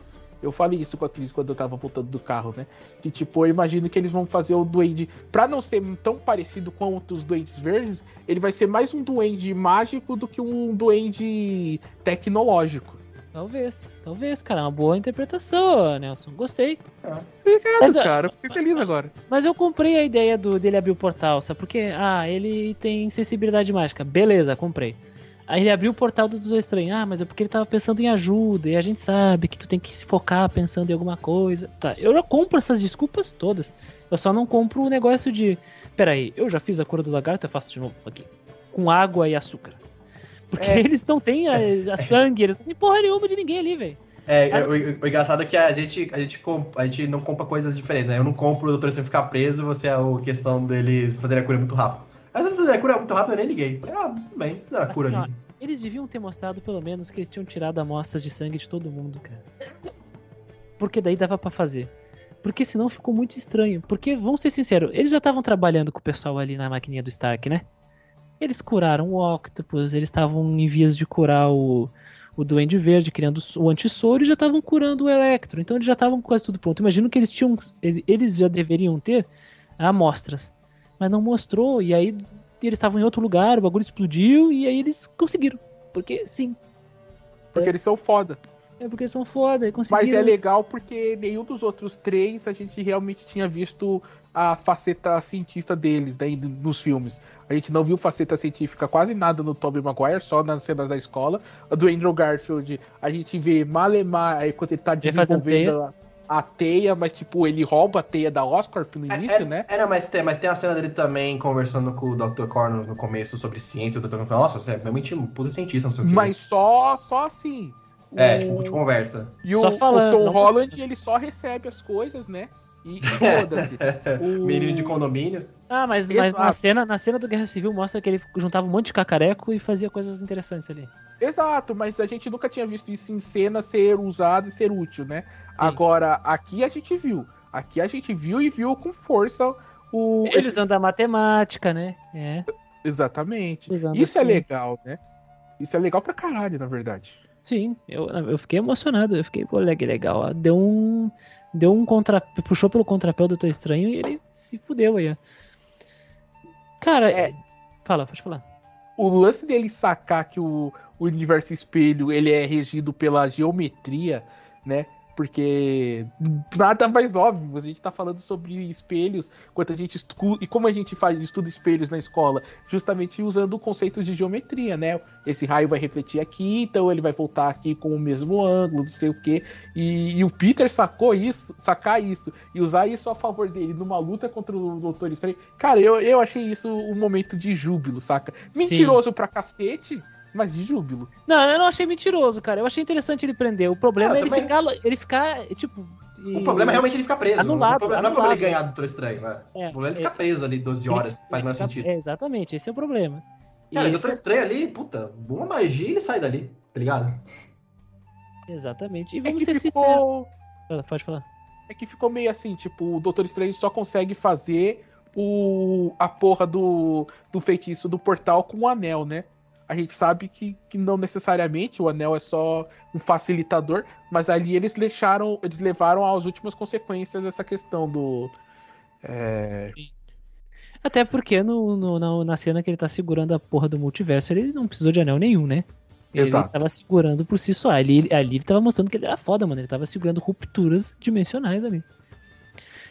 Eu falei isso com a Cris quando eu tava voltando do carro, né? Que tipo, eu imagino que eles vão fazer o Duende. Pra não ser tão parecido quanto os Duendes Verdes, ele vai ser mais um Duende mágico do que um Duende tecnológico. Talvez, talvez, cara. Uma boa interpretação, Nelson. Gostei. Obrigado, Mas, cara. Fiquei feliz agora. Mas eu comprei a ideia do, dele abrir o portal, sabe? Porque, ah, ele tem sensibilidade mágica. Beleza, comprei. Aí ele abriu o portal do Doutor Estranho. Ah, mas é porque ele tava pensando em ajuda. E a gente sabe que tu tem que se focar pensando em alguma coisa. Tá, eu já compro essas desculpas todas. Eu só não compro o negócio de. Peraí, eu já fiz a cura do lagarto, eu faço de novo aqui. Com água e açúcar. Porque É. eles não têm a, a sangue, eles não têm porra nenhuma de ninguém ali, velho. É, é, o, o engraçado é que a gente, a, gente comp- a gente não compra coisas diferentes, né? Eu não compro o Doutor Estranho ficar preso, você é a questão deles fazerem a cura muito rápido. Mas antes fazer a cura muito rápido, eu nem liguei. Ah, tudo bem, fizeram a cura Assim, ó, ali. Eles deviam ter mostrado pelo menos que eles tinham tirado amostras de sangue de todo mundo, cara. Porque daí dava pra fazer. Porque senão ficou muito estranho. Porque, vamos ser sinceros, eles já estavam trabalhando com o pessoal ali na maquininha do Stark, né? Eles curaram o Octopus, eles estavam em vias de curar o, o Duende Verde, criando o antissoro, e já estavam curando o Electro. Então eles já estavam com quase tudo pronto. Imagino que eles tinham. ele- Eles já deveriam ter amostras. Mas não mostrou, e aí eles estavam em outro lugar, o bagulho explodiu, e aí eles conseguiram. Porque sim. Porque eles são foda. É porque eles são foda, e Mas conseguiram. é legal porque nenhum dos outros três a gente realmente tinha visto a faceta cientista deles né, nos filmes. A gente não viu faceta científica quase nada no Tobey Maguire, só nas cenas da escola. A do Andrew Garfield, a gente vê Malemar aí quando ele tá desenvolvendo a, a teia, mas tipo, ele rouba a teia da Oscar no início, é, né? Era, mas tem, mas tem a cena dele também conversando com o Dr. Corno no começo sobre ciência. O Dr. Corno fala, nossa, você é realmente um puta cientista, não sei o quê. Mas só, só assim. É, O- tipo, de conversa. E o, Só falando, o Tom Holland, ele só recebe as coisas, né? E, e foda-se. O- Menino de condomínio. Ah, mas, mas na, cena, na cena do Guerra Civil mostra que ele juntava um monte de cacareco e fazia coisas interessantes ali. Exato, mas a gente nunca tinha visto isso em cena ser usado e ser útil, né? Agora, aqui a gente viu. Aqui a gente viu e viu com força o. Ele esse- usando a matemática, né? É. Exatamente. Usando Isso é legal, né? Isso é legal pra caralho, na verdade. Sim, eu, eu fiquei emocionado. Eu fiquei, pô, legal. Deu um. Deu um contra. Puxou pelo contrapé do Doutor Estranho e ele se fudeu aí. Cara, É. fala, pode falar. O lance dele sacar que o, o universo espelho ele é regido pela geometria, né? Porque nada mais óbvio. A gente tá falando sobre espelhos, quanto a gente estu... e como a gente faz estudo espelhos na escola, justamente usando conceitos de geometria, né? Esse raio vai refletir aqui, então ele vai voltar aqui com o mesmo ângulo, não sei o quê. E, e o Peter sacou isso, sacar isso e usar isso a favor dele numa luta contra o Doutor Estranho. Cara, eu, eu achei isso um momento de júbilo, saca? Mentiroso Sim. pra cacete, mas de júbilo. Não, eu não achei mentiroso, cara. Eu achei interessante ele prender. O problema é, é ele ficar, ele ficar, tipo. E... O problema é realmente ele ficar preso. Anulado, o problema, não é problema ele ganhar do Doutor Estranho, né? É, o problema é ele ficar é, preso ali 12 horas, ele, faz mais sentido. É, exatamente, esse é o problema. Cara, o Doutor é Estranho ali, puta, uma magia ele sai dali, tá ligado? Exatamente. E é vamos ser ficou... sinceros. Pode falar. É que ficou meio assim, tipo, o Doutor Estranho só consegue fazer o a porra do, do feitiço do portal com o anel, né? A gente sabe que, que não necessariamente o anel é só um facilitador, mas ali eles deixaram, eles levaram às últimas consequências essa questão do. É... Até porque no, no, na, na, cena que ele tá segurando a porra do multiverso, ele não precisou de anel nenhum, né? Ele Exato. tava segurando por si só. Ali, ali ele tava mostrando que ele era foda, mano. Ele tava segurando rupturas dimensionais ali.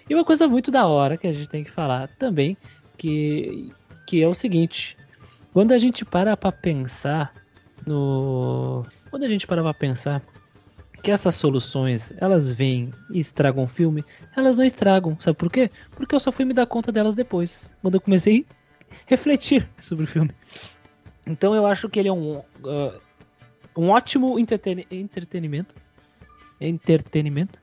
E uma coisa muito da hora que a gente tem que falar também, que, que é o seguinte: quando a gente para pra pensar no. Quando a gente para pra pensar que essas soluções elas vêm e estragam o filme, elas não estragam. Sabe por quê? Porque eu só fui me dar conta delas depois, quando eu comecei a refletir sobre o filme. Então eu acho que ele é um, uh, um ótimo entreten entretenimento. Entretenimento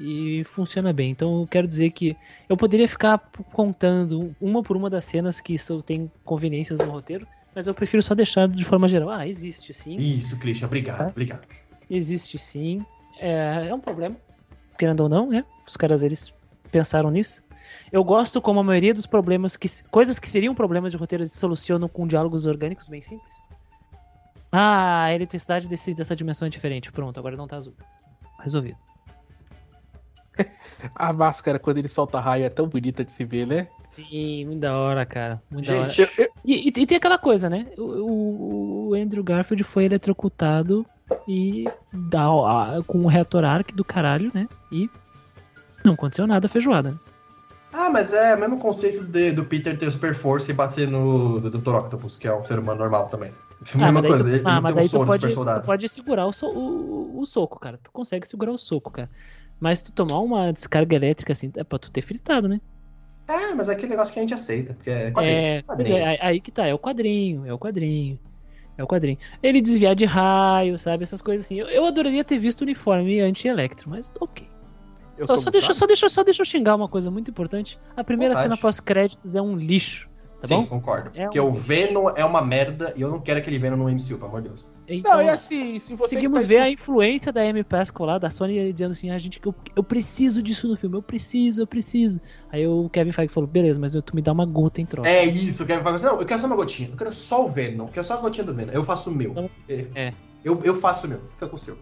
e funciona bem. Então eu quero dizer que eu poderia ficar contando uma por uma das cenas que são, tem conveniências no roteiro, mas eu prefiro só deixar de forma geral. Ah, existe sim. Isso, Christian, obrigado, tá? obrigado. Existe sim. É, é um problema, querendo ou não, né? Os caras eles pensaram nisso. Eu gosto como a maioria dos problemas que coisas que seriam problemas de roteiro eles solucionam com diálogos orgânicos bem simples. Ah, a eletricidade desse, dessa dimensão é diferente. Pronto, agora não tá azul. Resolvido. A máscara, quando ele solta raio, é tão bonita de se ver, né? Sim, muito da hora, cara. Muito Gente, da hora. Eu... E, e, e, tem aquela coisa, né? O, o, Andrew Garfield foi eletrocutado e dá, a, com o reator arc do caralho, né? E não aconteceu nada feijoada. Né? Ah, mas é o mesmo conceito de, do Peter ter super força e bater no Dr. Octopus, que é um ser humano normal também. A ah, mesma coisa, tu, ele, ah, mas daí um tu pode, tu pode segurar o, so, o, o, soco, cara. Tu consegue segurar o soco, cara. Mas tu tomar uma descarga elétrica assim, é pra tu ter fritado, né? É, mas é aquele negócio que a gente aceita, porque é quadrinho. É, quadrinho. é aí que tá, é o quadrinho, é o quadrinho. É o quadrinho. Ele desviar de raio, sabe? Essas coisas assim. Eu, eu adoraria ter visto o uniforme anti-electro, mas ok. Só, só, deixa, só, deixa, só deixa eu xingar uma coisa muito importante. A primeira Vontade. cena pós-créditos é um lixo. Tá Sim, bom? concordo. É Porque um... o Venom é uma merda e eu não quero aquele Venom no MCU, pelo amor de Deus. Então, não, e assim, se você. Conseguimos ver a influência da Amy Pascal lá, da Sony, dizendo assim: a ah, gente, eu, eu preciso disso no filme, eu preciso, eu preciso. Aí o Kevin Feige falou: beleza, mas tu me dá uma gota em troca. É isso, o Kevin Feige falou: não, eu quero só uma gotinha, eu quero só o Venom, eu quero só a gotinha do Venom, eu faço o meu. Então, é. Eu, eu faço o meu, fica com o seu.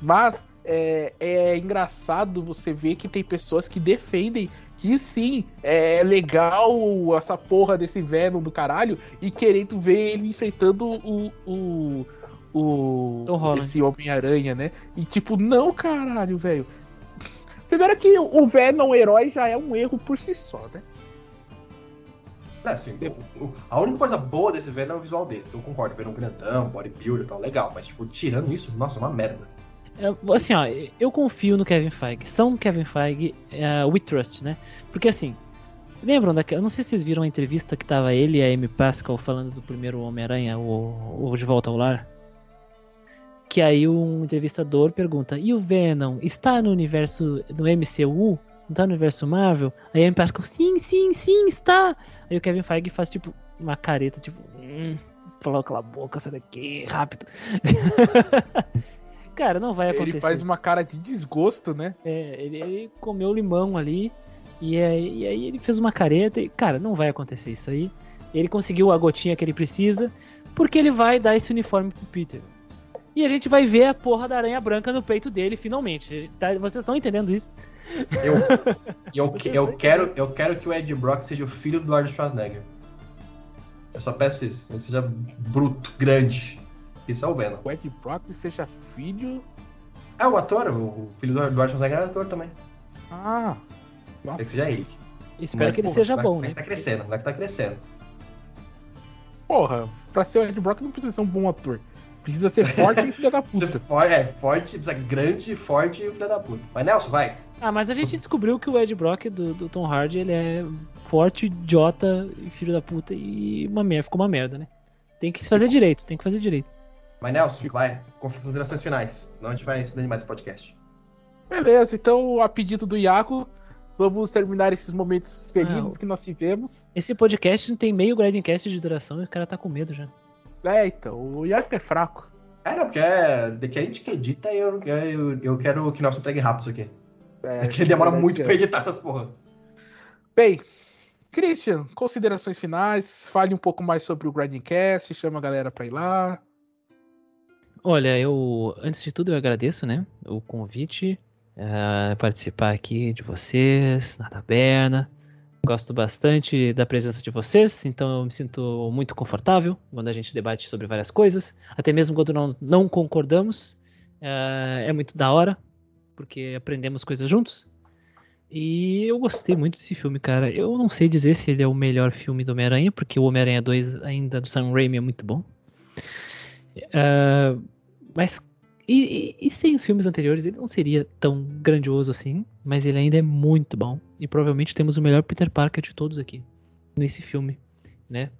Mas é, é engraçado você ver que tem pessoas que defendem que sim, é legal essa porra desse Venom do caralho e querendo ver ele enfrentando o. o, o esse Homem-Aranha, né? E tipo, não, caralho, velho. Primeiro que o Venom herói já é um erro por si só, né? É, assim, o, a única coisa boa desse Venom é o visual dele. Eu concordo, Venom grandão, bodybuilder e tal, legal. Mas, tipo, tirando isso, nossa, é uma merda. É, assim, ó, eu confio no Kevin Feige. São Kevin Feige, uh, we trust, né? Porque assim, lembram daquela. Eu não sei se vocês viram a entrevista que tava ele e a Amy Pascal falando do primeiro Homem-Aranha, o, o De Volta ao Lar? Que aí um entrevistador pergunta: e o Venom está no universo do MCU? Não tá no universo Marvel? Aí a Pascal, sim, sim, sim, está! Aí o Kevin Feige faz tipo uma careta, tipo, hum, coloca a boca, sai daqui, rápido. Cara, não vai acontecer. Ele faz uma cara de desgosto, né? É, ele, ele comeu limão ali. E aí, e aí ele fez uma careta e, cara, não vai acontecer isso aí. Ele conseguiu a gotinha que ele precisa, porque ele vai dar esse uniforme pro Peter. E a gente vai ver a porra da aranha branca no peito dele, finalmente. Tá, vocês estão entendendo isso? Eu, eu, eu, quero, eu quero que o Ed Brock seja o filho do Arnold Schwarzenegger. Eu só peço isso. Ele seja bruto, grande. Isso é o Venom. O Ed Brock seja filho É o ator, o filho do Eduardo Schwarzenegger é ator também. Ah. Nossa. Esse já é ele. Espero que ele Pô, seja moleque- bom, o né? Tá crescendo, o moleque tá crescendo. Porra, pra ser o Ed Brock não precisa ser um bom ator. Precisa ser forte e filho da puta. for, é forte, precisa grande, forte e filho da puta. Mas Nelson, vai. Ah, mas a gente descobriu que o Ed Brock do, do Tom Hardy, ele é forte, idiota, e filho da puta e uma merda, ficou uma merda, né? Tem que se fazer direito, tem que fazer direito. Mas Nelson, vai. Considerações finais. Não a gente vai estudar mais esse podcast. Beleza, então, a pedido do Iago, vamos terminar esses momentos felizes Ah, que nós tivemos. Esse podcast não tem meio Grindcast de duração e o cara tá com medo já. É, então, o Iago é fraco. É, não, porque é, daqui a gente que edita eu, eu, eu quero que o Nelson entregue rápido isso aqui. É, É que demora vai muito ser. pra editar essas porra. Bem, Christian, considerações finais, fale um pouco mais sobre o Grindcast, chama a galera pra ir lá. Olha, eu antes de tudo eu agradeço, né, o convite a participar aqui de vocês na taberna. Gosto bastante da presença de vocês, então eu me sinto muito confortável quando a gente debate sobre várias coisas, até mesmo quando não, não concordamos. eh, é muito da hora, porque aprendemos coisas juntos. E eu gostei muito desse filme, cara. Eu não sei dizer se ele é o melhor filme do Homem-Aranha, porque o Homem-Aranha 2 ainda do Sam Raimi é muito bom. Ah, mas e, e- e sem os filmes anteriores, ele não seria tão grandioso assim, mas ele ainda é muito bom. E provavelmente temos o melhor Peter Parker de todos aqui nesse filme, né?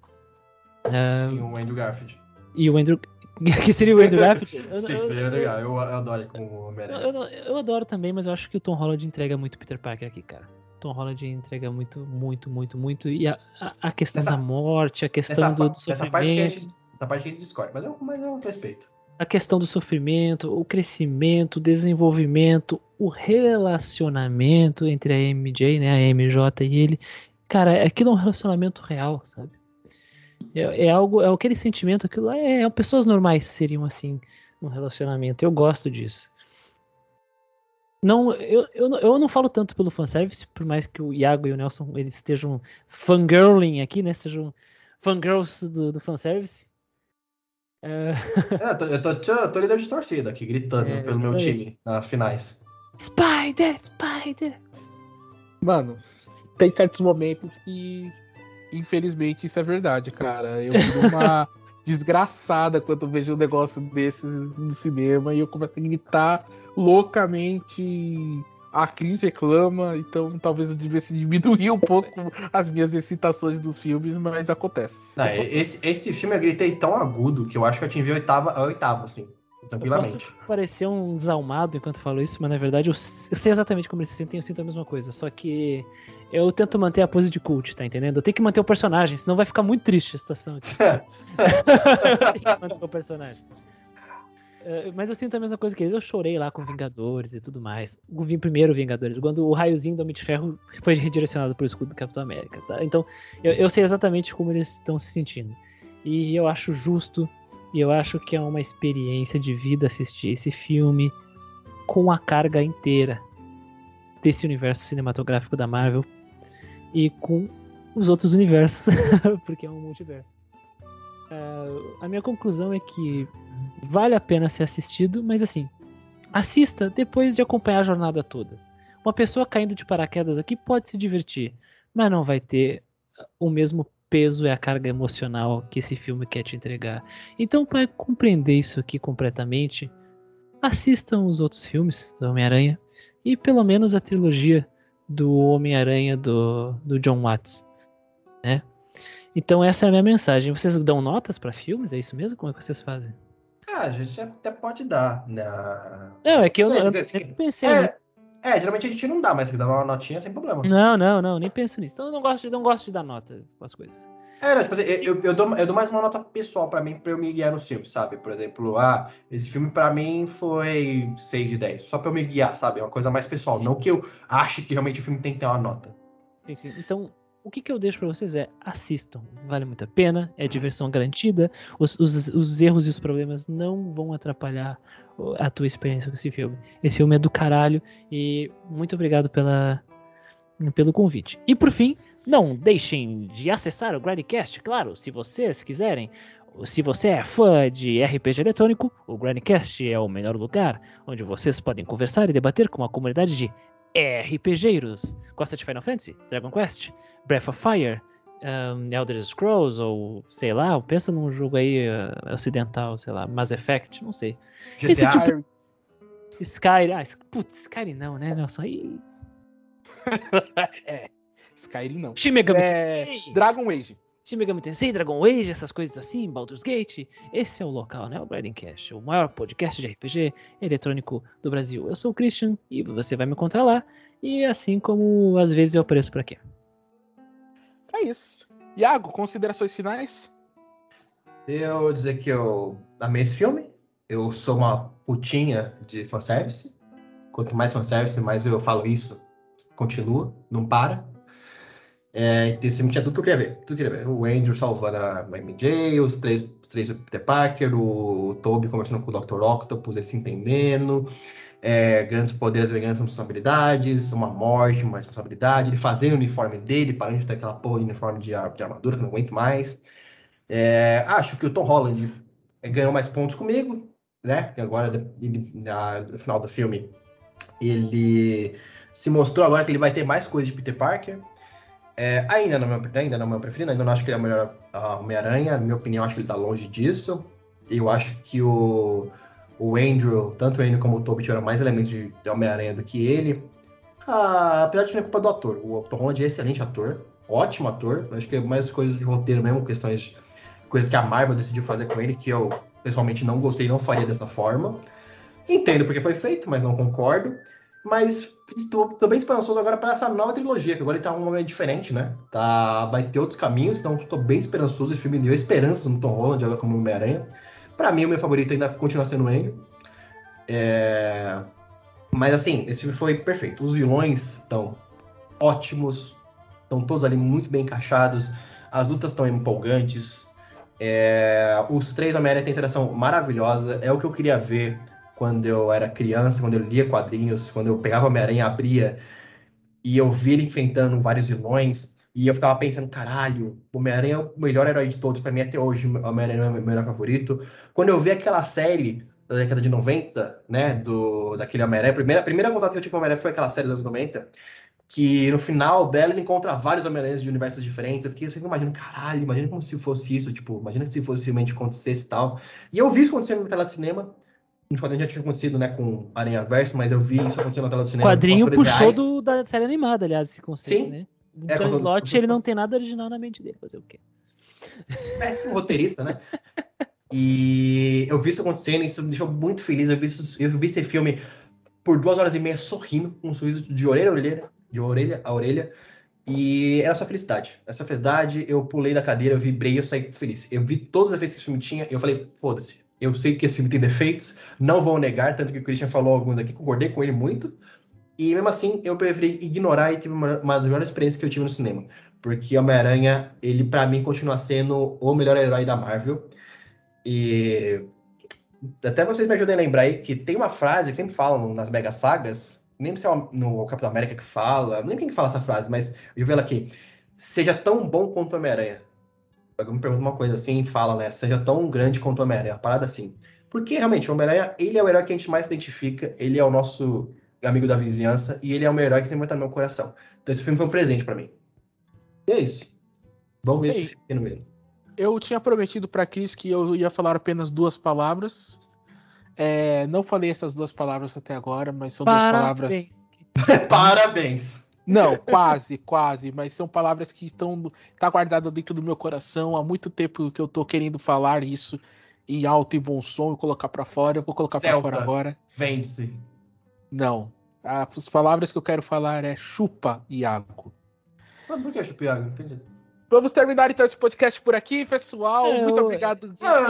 Ah, Tem o Andrew Garfield. e o Andrew. que seria o Andrew Garfield? Eu- Sim, eu- seria eu- legal. Eu, eu adoro como Homem-Aranha. eu, eu adoro também, mas eu acho que o Tom Holland entrega muito Peter Parker aqui, cara. Tom Holland entrega muito, muito, muito, muito. E a, a, a questão Nessa- da morte, a questão Essa, do, do pa- essa parte que a sofrimento. gente, essa parte que a gente discorda, mas eu, mas eu respeito. A questão do sofrimento, o crescimento, o desenvolvimento, o relacionamento entre a MJ, né, a MJ e ele, cara, aquilo é um relacionamento real, sabe? É, é algo, é aquele sentimento, aquilo é, é- pessoas normais seriam assim num relacionamento. Eu gosto disso. Não, eu, eu, eu não falo tanto pelo fanservice, por mais que o Iago e o Nelson eles estejam fangirling aqui, né? Sejam fangirls do, do fanservice. É, É, eu tô, eu tô, tô, tô líder de torcida aqui, gritando É, pelo meu time nas finais. Spider, Spider. Mano, tem certos momentos que, infelizmente, isso é verdade, cara. Eu fico uma desgraçada quando eu vejo um negócio desses no cinema e eu começo a gritar loucamente. A Cris reclama, então talvez eu devesse diminuir um pouco as minhas excitações dos filmes, mas acontece. Não, esse, esse filme eu gritei tão agudo que eu acho que eu atingi a oitava, a oitava assim. Eu Tranquilamente. posso parecer um desalmado enquanto falo isso, mas na verdade eu, eu sei exatamente como eles se sentem, eu sinto a mesma coisa. Só que eu tento manter a pose de cult, tá entendendo? Eu tenho que manter o personagem, senão vai ficar muito triste a situação aqui. eu tenho que manter o personagem. Eh, mas eu sinto a mesma coisa que eles. Eu chorei lá com Vingadores e tudo mais. O primeiro Vingadores, quando o raiozinho do Homem de Ferro foi redirecionado pro escudo do Capitão América, tá? Então, eu, eu sei exatamente como eles estão se sentindo. E eu acho justo e eu acho que é uma experiência de vida assistir esse filme com a carga inteira desse universo cinematográfico da Marvel e com os outros universos, porque é um multiverso. Ah, a minha conclusão é que vale a pena ser assistido, mas assim, assista depois de acompanhar a jornada toda. Uma pessoa caindo de paraquedas aqui pode se divertir, mas não vai ter o mesmo peso e a carga emocional que esse filme quer te entregar. Então, para compreender isso aqui completamente, assistam os outros filmes do Homem-Aranha e pelo menos a trilogia do Homem-Aranha do, do John Watts? Então essa é a minha mensagem. Vocês dão notas para filmes? É isso mesmo? Como é que vocês fazem? Ah, a gente até pode dar. né? Não, é que eu, eu pensei. É, é, geralmente a gente não dá, mas se dá uma notinha sem problema. Não, não, não, nem penso nisso. Então eu não gosto de, não gosto de dar nota para as coisas. É, não, tipo assim, eu, eu, dou, eu dou mais uma nota pessoal pra mim, pra eu me guiar no filme, sabe? Por exemplo, ah, esse filme pra mim foi 6 de 10, só pra eu me guiar, sabe? É uma coisa mais pessoal, Sim. não que eu ache que realmente o filme tem que ter uma nota. Então, o que, que eu deixo pra vocês é assistam. Vale muito a pena, é diversão garantida. Os, os, os erros e os problemas não vão atrapalhar a tua experiência com esse filme. Esse filme é do caralho e muito obrigado pela, pelo convite. E por fim, não deixem de acessar o Gradcast, claro, se vocês quiserem. Se você é fã de RPG eletrônico, o Grandcast é o melhor lugar onde vocês podem conversar e debater com uma comunidade de RPGeiros. Gosta de Final Fantasy, Dragon Quest, Breath of Fire, um, Elder Scrolls ou sei lá, pensa num jogo aí uh, ocidental, sei lá, Mass Effect, não sei. GTA, Esse tipo- Skyrim, ah, putz, Skyrim não, né, Nelson? Aí, é. Skyrim não. Shin Megami É, Tensei, Dragon Age. Shin Megami Tensei, Dragon Age, essas coisas assim, Baldur's Gate, esse é o local, né, o Grindcast, o maior podcast de RPG eletrônico do Brasil. Eu sou o Christian e você vai me encontrar lá, e assim como às vezes eu apareço por aqui. É isso. Iago, considerações finais? Eu dizer que eu amei esse filme. Eu sou uma putinha de fanservice. Quanto mais fanservice, mais eu falo isso. Continua, não para. É, esse filme tinha tudo que eu queria ver. Tudo que eu queria ver. O Andrew salvando a MJ, os três, os três Peter Parker, o Toby conversando com o Dr. Octopus, eles se entendendo. É, grandes poderes, grandes responsabilidades, uma morte, uma responsabilidade, ele fazendo o uniforme dele, parando de ter aquela porra de uniforme de, de armadura que não aguento mais. É, acho que o Tom Holland ganhou mais pontos comigo, né? E agora, ele, na- no final do filme, ele se mostrou agora que ele vai ter mais coisas de Peter Parker. É, ainda, não é ainda não é meu preferido, ainda não acho que ele é o melhor ah, Homem-Aranha. Na minha opinião, acho que ele tá longe disso. Eu acho que o, o Andrew, tanto o Andrew como o Toby, tiveram mais elementos de, de Homem-Aranha do que ele. Ah, apesar de não é culpa do ator. O Tom Holland é excelente ator, ótimo ator. Acho que é mais coisas de roteiro mesmo, questões, coisas que a Marvel decidiu fazer com ele, que eu pessoalmente não gostei, não faria dessa forma. Entendo porque foi feito, mas não concordo. Mas estou, tô bem esperançoso agora para essa nova trilogia, que agora ele tá um momento diferente, né? Tá, vai ter outros caminhos, então estou bem esperançoso. Esse filme me deu esperanças no Tom Holland agora como Homem-Aranha. Pra mim, o meu favorito ainda continua sendo o Andrew. É... Mas assim, esse filme foi perfeito. Os vilões estão ótimos, estão todos ali muito bem encaixados. As lutas estão empolgantes. É, Os três Homem-Aranha têm interação maravilhosa. É o que eu queria ver quando eu era criança, quando eu lia quadrinhos, quando eu pegava Homem-Aranha, abria e eu via ele enfrentando vários vilões. E eu ficava pensando, caralho, o Homem-Aranha é o melhor herói de todos, pra mim até hoje, o Homem-Aranha é o meu melhor favorito. Quando eu vi aquela série da década de 90, né, do, daquele Homem-Aranha, a primeira, a primeira contato que eu tive com o Homem-Aranha foi aquela série dos anos 90, que no final dela ele encontra vários Homem-Aranhas de universos diferentes. Eu fiquei, eu sempre imagino, caralho, imagina como se fosse isso, tipo, imagina se fosse realmente acontecesse e tal. E eu vi isso acontecendo na tela de cinema. No quadrinho já tinha acontecido, né, com Aranha Verso, mas eu vi isso acontecendo na tela de O cinema. com quadrinho puxou do, da série animada, aliás, esse conceito, Sim. né? O É, Slott, com- ele não tem nada original na mente dele, fazer o quê? péssimo roteirista, né? E eu vi isso acontecendo, isso me deixou muito feliz. Eu vi, isso- eu vi esse filme por duas horas e meia sorrindo, com um sorriso de orelha a orelha, de orelha a orelha. E era só felicidade. Essa felicidade, eu pulei da cadeira, eu vibrei, eu saí feliz. Eu vi todos os defeitos que esse filme tinha, e eu falei, foda-se. Eu sei que esse filme tem defeitos, não vou negar, tanto que o Christian falou alguns aqui, concordei com ele muito. E mesmo assim, eu preferi ignorar e tive uma, uma das melhores experiências que eu tive no cinema. Porque Homem-Aranha, ele pra mim continua sendo o melhor herói da Marvel. E até vocês me ajudem a lembrar aí que tem uma frase que sempre falam nas mega sagas, nem se é no Capitão América que fala, nem quem que fala essa frase, mas eu vi ela aqui. Seja tão bom quanto Homem-Aranha. Eu me pergunto uma coisa assim, fala, né? Seja tão grande quanto Homem-Aranha, parada assim. Porque realmente, o Homem-Aranha, ele é o herói que a gente mais se identifica, ele é o nosso amigo da vizinhança, e ele é o herói que tem muito no meu coração. Então esse filme foi um presente pra mim. E é isso. Vamos ver E esse aí? filme no meio. Eu tinha prometido pra Cris que eu ia falar apenas duas palavras. É, não falei essas duas palavras até agora, mas são duas palavras. Parabéns. Parabéns! Não, quase, quase, mas são palavras que estão tá guardadas dentro do meu coração há muito tempo que eu tô querendo falar isso em alto e bom som e colocar pra fora. Eu vou colocar pra Celta. fora agora. Vende-se. Não. As palavras que eu quero falar é chupa, Iago. Mas por que chupiago? Entendi. Vamos terminar então esse podcast por aqui, pessoal. É, Muito eu- obrigado. Ah,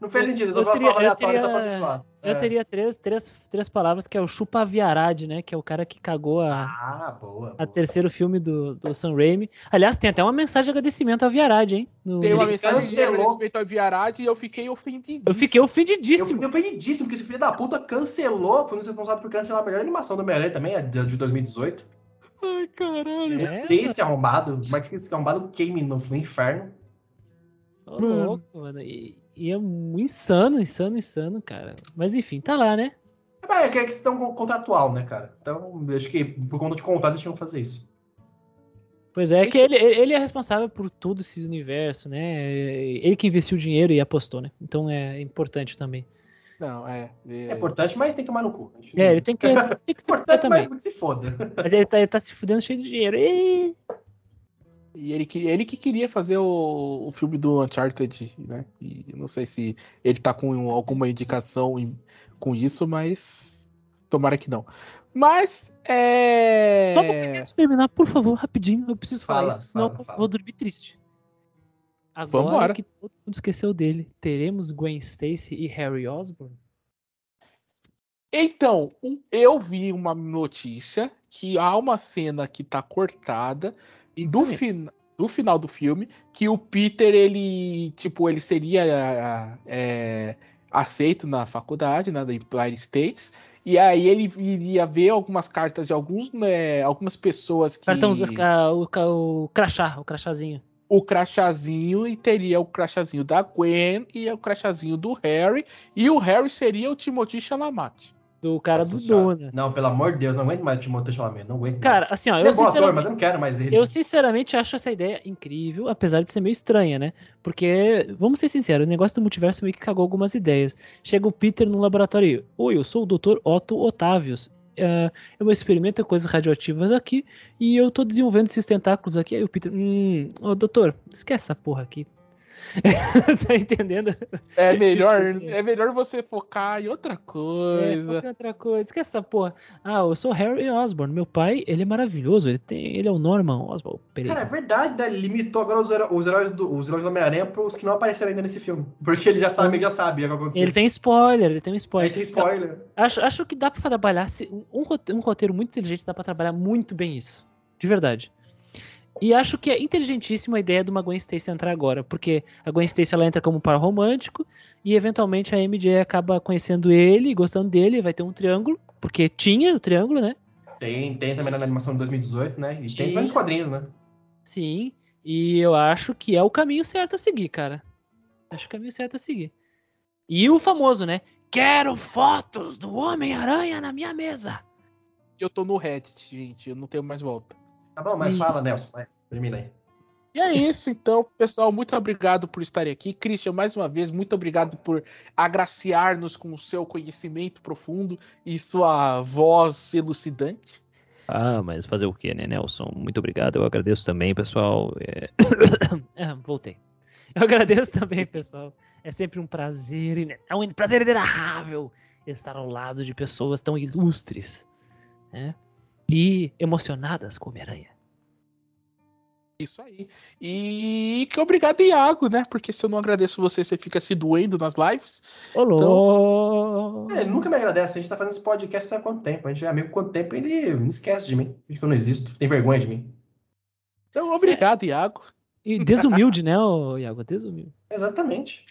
não, fez sentido, eu só Eu vou teria- falar eu aleatório só pra zoar. Eu É. teria três, três, três palavras, que é o Chupa Viarade, né? Que é o cara que cagou a, Ah, boa. a boa. terceiro filme do, do Sam Raimi. Aliás, tem até uma mensagem de agradecimento ao Viarade, hein? No- Tem uma mensagem de cancelou. agradecimento ao Viarade e eu fiquei ofendidíssimo. Eu fiquei Eu ofendidíssimo. fiquei ofendidíssimo, porque esse filho da puta cancelou, foi um responsável por cancelar a melhor animação do Homem-Aranha também, a de de 2018. Ai, caralho. É, Esse arrombado, mas que esse arrombado queime no inferno. Ô, Ô, louco, mano. E, e é um insano, insano, insano, cara. Mas enfim, tá lá, né? É, é que é questão contratual, né, cara? Então, acho que por conta de contrato eles tinham que fazer isso. Pois é, que ele, ele é responsável por todo esse universo, né? Ele que investiu o dinheiro e apostou, né? Então é importante também. Não, é. É importante, mas tem que tomar no cu. É, ele tem que, tem que se importante, também. mas se foda. Mas ele tá, ele tá se fudendo cheio de dinheiro. E, e ele, ele que queria fazer o, o filme do Uncharted, né? E não sei se ele tá com alguma indicação com isso, mas tomara que não. Mas é. Só preciso terminar, por favor, rapidinho. Eu preciso falar fala, isso, senão fala, eu vou dormir triste. Agora Vambora. que todo mundo esqueceu dele, teremos Gwen Stacy e Harry Osborn? Então, eu vi uma notícia que há uma cena que tá cortada do, fin do final do filme que o Peter, ele, tipo, ele seria é, aceito na faculdade, né, da Empire States, e aí ele iria ver algumas cartas de alguns, né, algumas pessoas que... Cartão, ah, o, o crachá, o crachazinho. o crachazinho e teria o crachazinho da Gwen e o crachazinho do Harry, e o Harry seria o Timothy Chalamet. Do cara Nossa do senhora. Duna. Não, pelo amor de Deus, não aguento mais o Timothée Chalamet, não aguento Cara, mais. assim, ó, Ele eu é bom ator, sinceramente, mas eu não quero mais ele. eu sinceramente acho essa ideia incrível, apesar de ser meio estranha, né? Porque, vamos ser sinceros, o negócio do multiverso meio que cagou algumas ideias. Chega o Peter no laboratório. Oi, eu sou o Dr. Otto Otavius. Ah, eu experimento coisas radioativas aqui e eu tô desenvolvendo esses tentáculos aqui. Aí o Peter, hum, ô doutor, esquece essa porra aqui. tá entendendo? É melhor, Isso, é. é melhor você focar em outra É, coisa. foca em outra coisa. Esquece essa porra. Ah, eu sou Harry Osborn. Meu pai, ele é maravilhoso. Ele, tem, ele é o Norman Osborn. Peraí. Cara, é verdade, né? Ele limitou agora os, os heróis do, os heróis do Homem-Aranha pros que não apareceram ainda nesse filme. Porque ele já sabe, ele já sabe o que vai acontecer. Ele tem spoiler, ele tem um spoiler. tem spoiler. Acho, acho que dá pra trabalhar. se- Um um roteiro muito inteligente dá pra trabalhar muito bem isso. De verdade. E acho que é inteligentíssima a ideia de uma Gwen Stacy entrar agora, porque a Gwen Stacy ela entra como um par romântico e eventualmente a MJ acaba conhecendo ele, e gostando dele, vai ter um triângulo, porque tinha o triângulo, né? Tem, tem também na animação de 2018, né? E tem Tinha. também nos quadrinhos, né? Sim, e eu acho que é o caminho certo a seguir, cara. Acho o caminho certo a seguir. E o famoso, né? Quero fotos do Homem-Aranha na minha mesa. Eu tô no Reddit, gente, eu não tenho mais volta. Tá bom, mas Ih. fala, Nelson. Vai, termina aí. E é isso, então, pessoal. Muito obrigado por estarem aqui. Christian, mais uma vez, muito obrigado por agraciar-nos com o seu conhecimento profundo e sua voz elucidante. Ah, mas fazer o que, né, Nelson? Muito obrigado, eu agradeço também, pessoal. É... ah, voltei. Eu agradeço também, pessoal. É sempre um prazer, é um prazer inenarrável estar ao lado de pessoas tão ilustres, né? E emocionadas com Homem-Aranha. Isso aí. E que obrigado, Iago, né? Porque se eu não agradeço você, você fica se doendo nas lives. Olô! É, ele nunca me agradece. A gente tá fazendo esse podcast há quanto tempo? A gente é amigo há quanto tempo? Ele me esquece de mim. Diz que eu não existo. Tem vergonha de mim. Então, obrigado, Iago. E desumilde, né, Iago? Desumilde. Exatamente.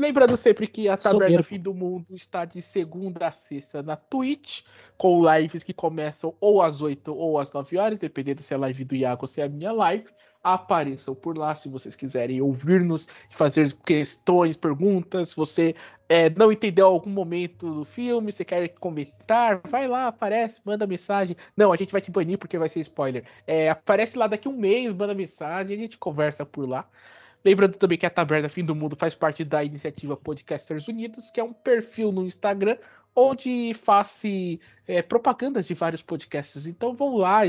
Lembrando sempre que a Taberna. Fim do Mundo está de segunda a sexta na Twitch, com lives que começam ou às 8 ou às 9 horas, dependendo se é a live do Iago ou se é a minha live. Apareçam por lá se vocês quiserem ouvir-nos, fazer questões, perguntas. Se você é, não entendeu algum momento do filme, você quer comentar, vai lá, aparece, manda mensagem. Não, a gente vai te banir porque vai ser spoiler. É, aparece lá daqui um mês, manda mensagem, a gente conversa por lá. Lembrando também que a Taberna Fim do Mundo faz parte da iniciativa Podcasters Unidos, que é um perfil no Instagram onde faço é, propagandas de vários podcasts. Então vão lá,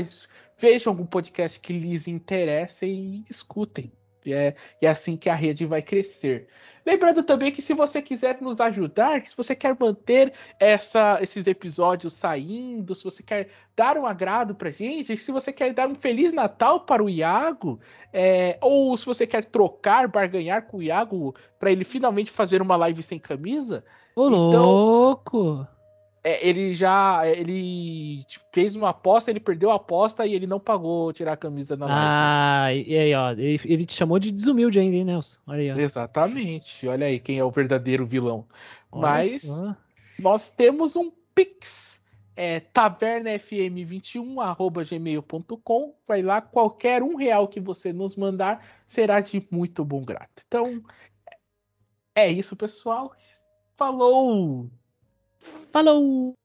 vejam algum podcast que lhes interesse e escutem. E é, e é assim que a rede vai crescer. Lembrando também que se você quiser nos ajudar, que se você quer manter essa, esses episódios saindo, se você quer dar um agrado pra gente, se você quer dar um Feliz Natal para o Iago, é, ou se você quer trocar, barganhar com o Iago para ele finalmente fazer uma live sem camisa, Ô, Então- louco! É, ele já ele tipo, fez uma aposta, ele perdeu a aposta e ele não pagou tirar a camisa na live. Ah, e aí, ó, ele, ele te chamou de desumilde ainda, hein, Nelson? Olha aí, ó. Exatamente. Olha aí quem é o verdadeiro vilão. Olha Mas só. nós temos um Pix é tabernafm21@gmail.com. Vai lá, qualquer um real que você nos mandar será de muito bom grato. Então, é isso, pessoal. Falou! Falou!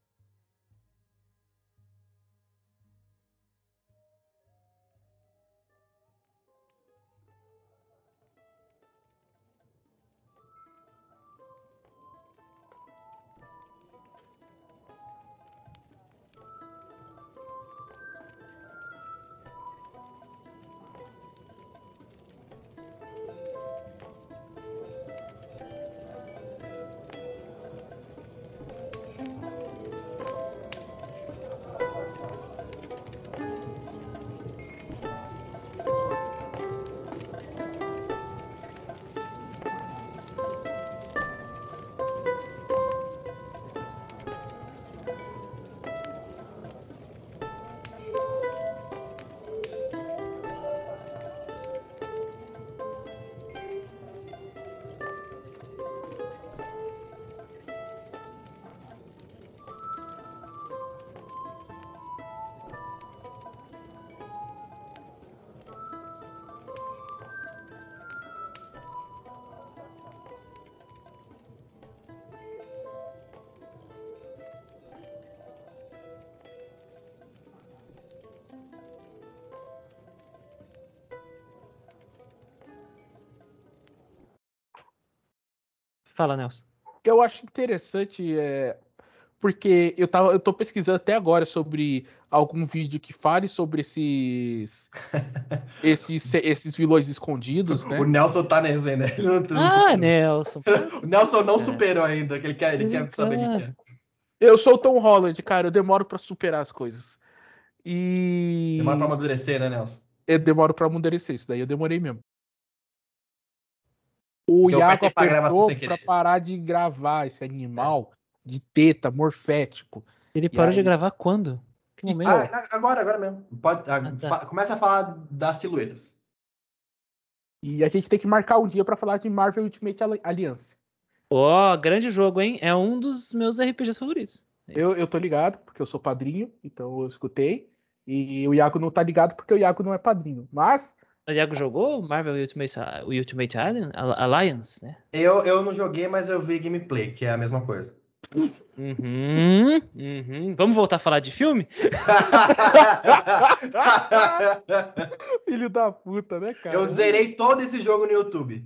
Fala, Nelson. Eu acho interessante é. Porque eu, tava, eu tô pesquisando até agora sobre algum vídeo que fale sobre esses. esses, esses vilões escondidos, né? O Nelson tá nesse ainda. Ele não, não Ah, superou. Nelson. O Nelson não É. superou ainda, que ele quer, ele quer saber o que é. Eu sou o Tom Holland, cara. Eu demoro pra superar as coisas. E. Demora pra amadurecer, né, Nelson? Eu demoro pra amadurecer isso, daí eu demorei mesmo. O Iago pra apertou pra parar de gravar esse animal de teta, morfético. Ele parou de aí? gravar quando? Que momento? Ah, agora, agora mesmo. Pode, ah, tá. fa- começa a falar das silhuetas. E a gente tem que marcar um dia pra falar de Marvel Ultimate Alliance. Ó, grande jogo, hein? É um dos meus RPGs favoritos. Eu, eu tô ligado, porque eu sou padrinho, então eu escutei. E o Iago não tá ligado porque o Iago não é padrinho. Mas O Diago jogou Marvel Ultimate, o Ultimate Alliance, Alliance, né? Eu, eu não joguei, mas eu vi gameplay, que é a mesma coisa. Uhum, uhum. Vamos voltar a falar de filme? Filho da puta, né, cara? eu zerei todo esse jogo no YouTube.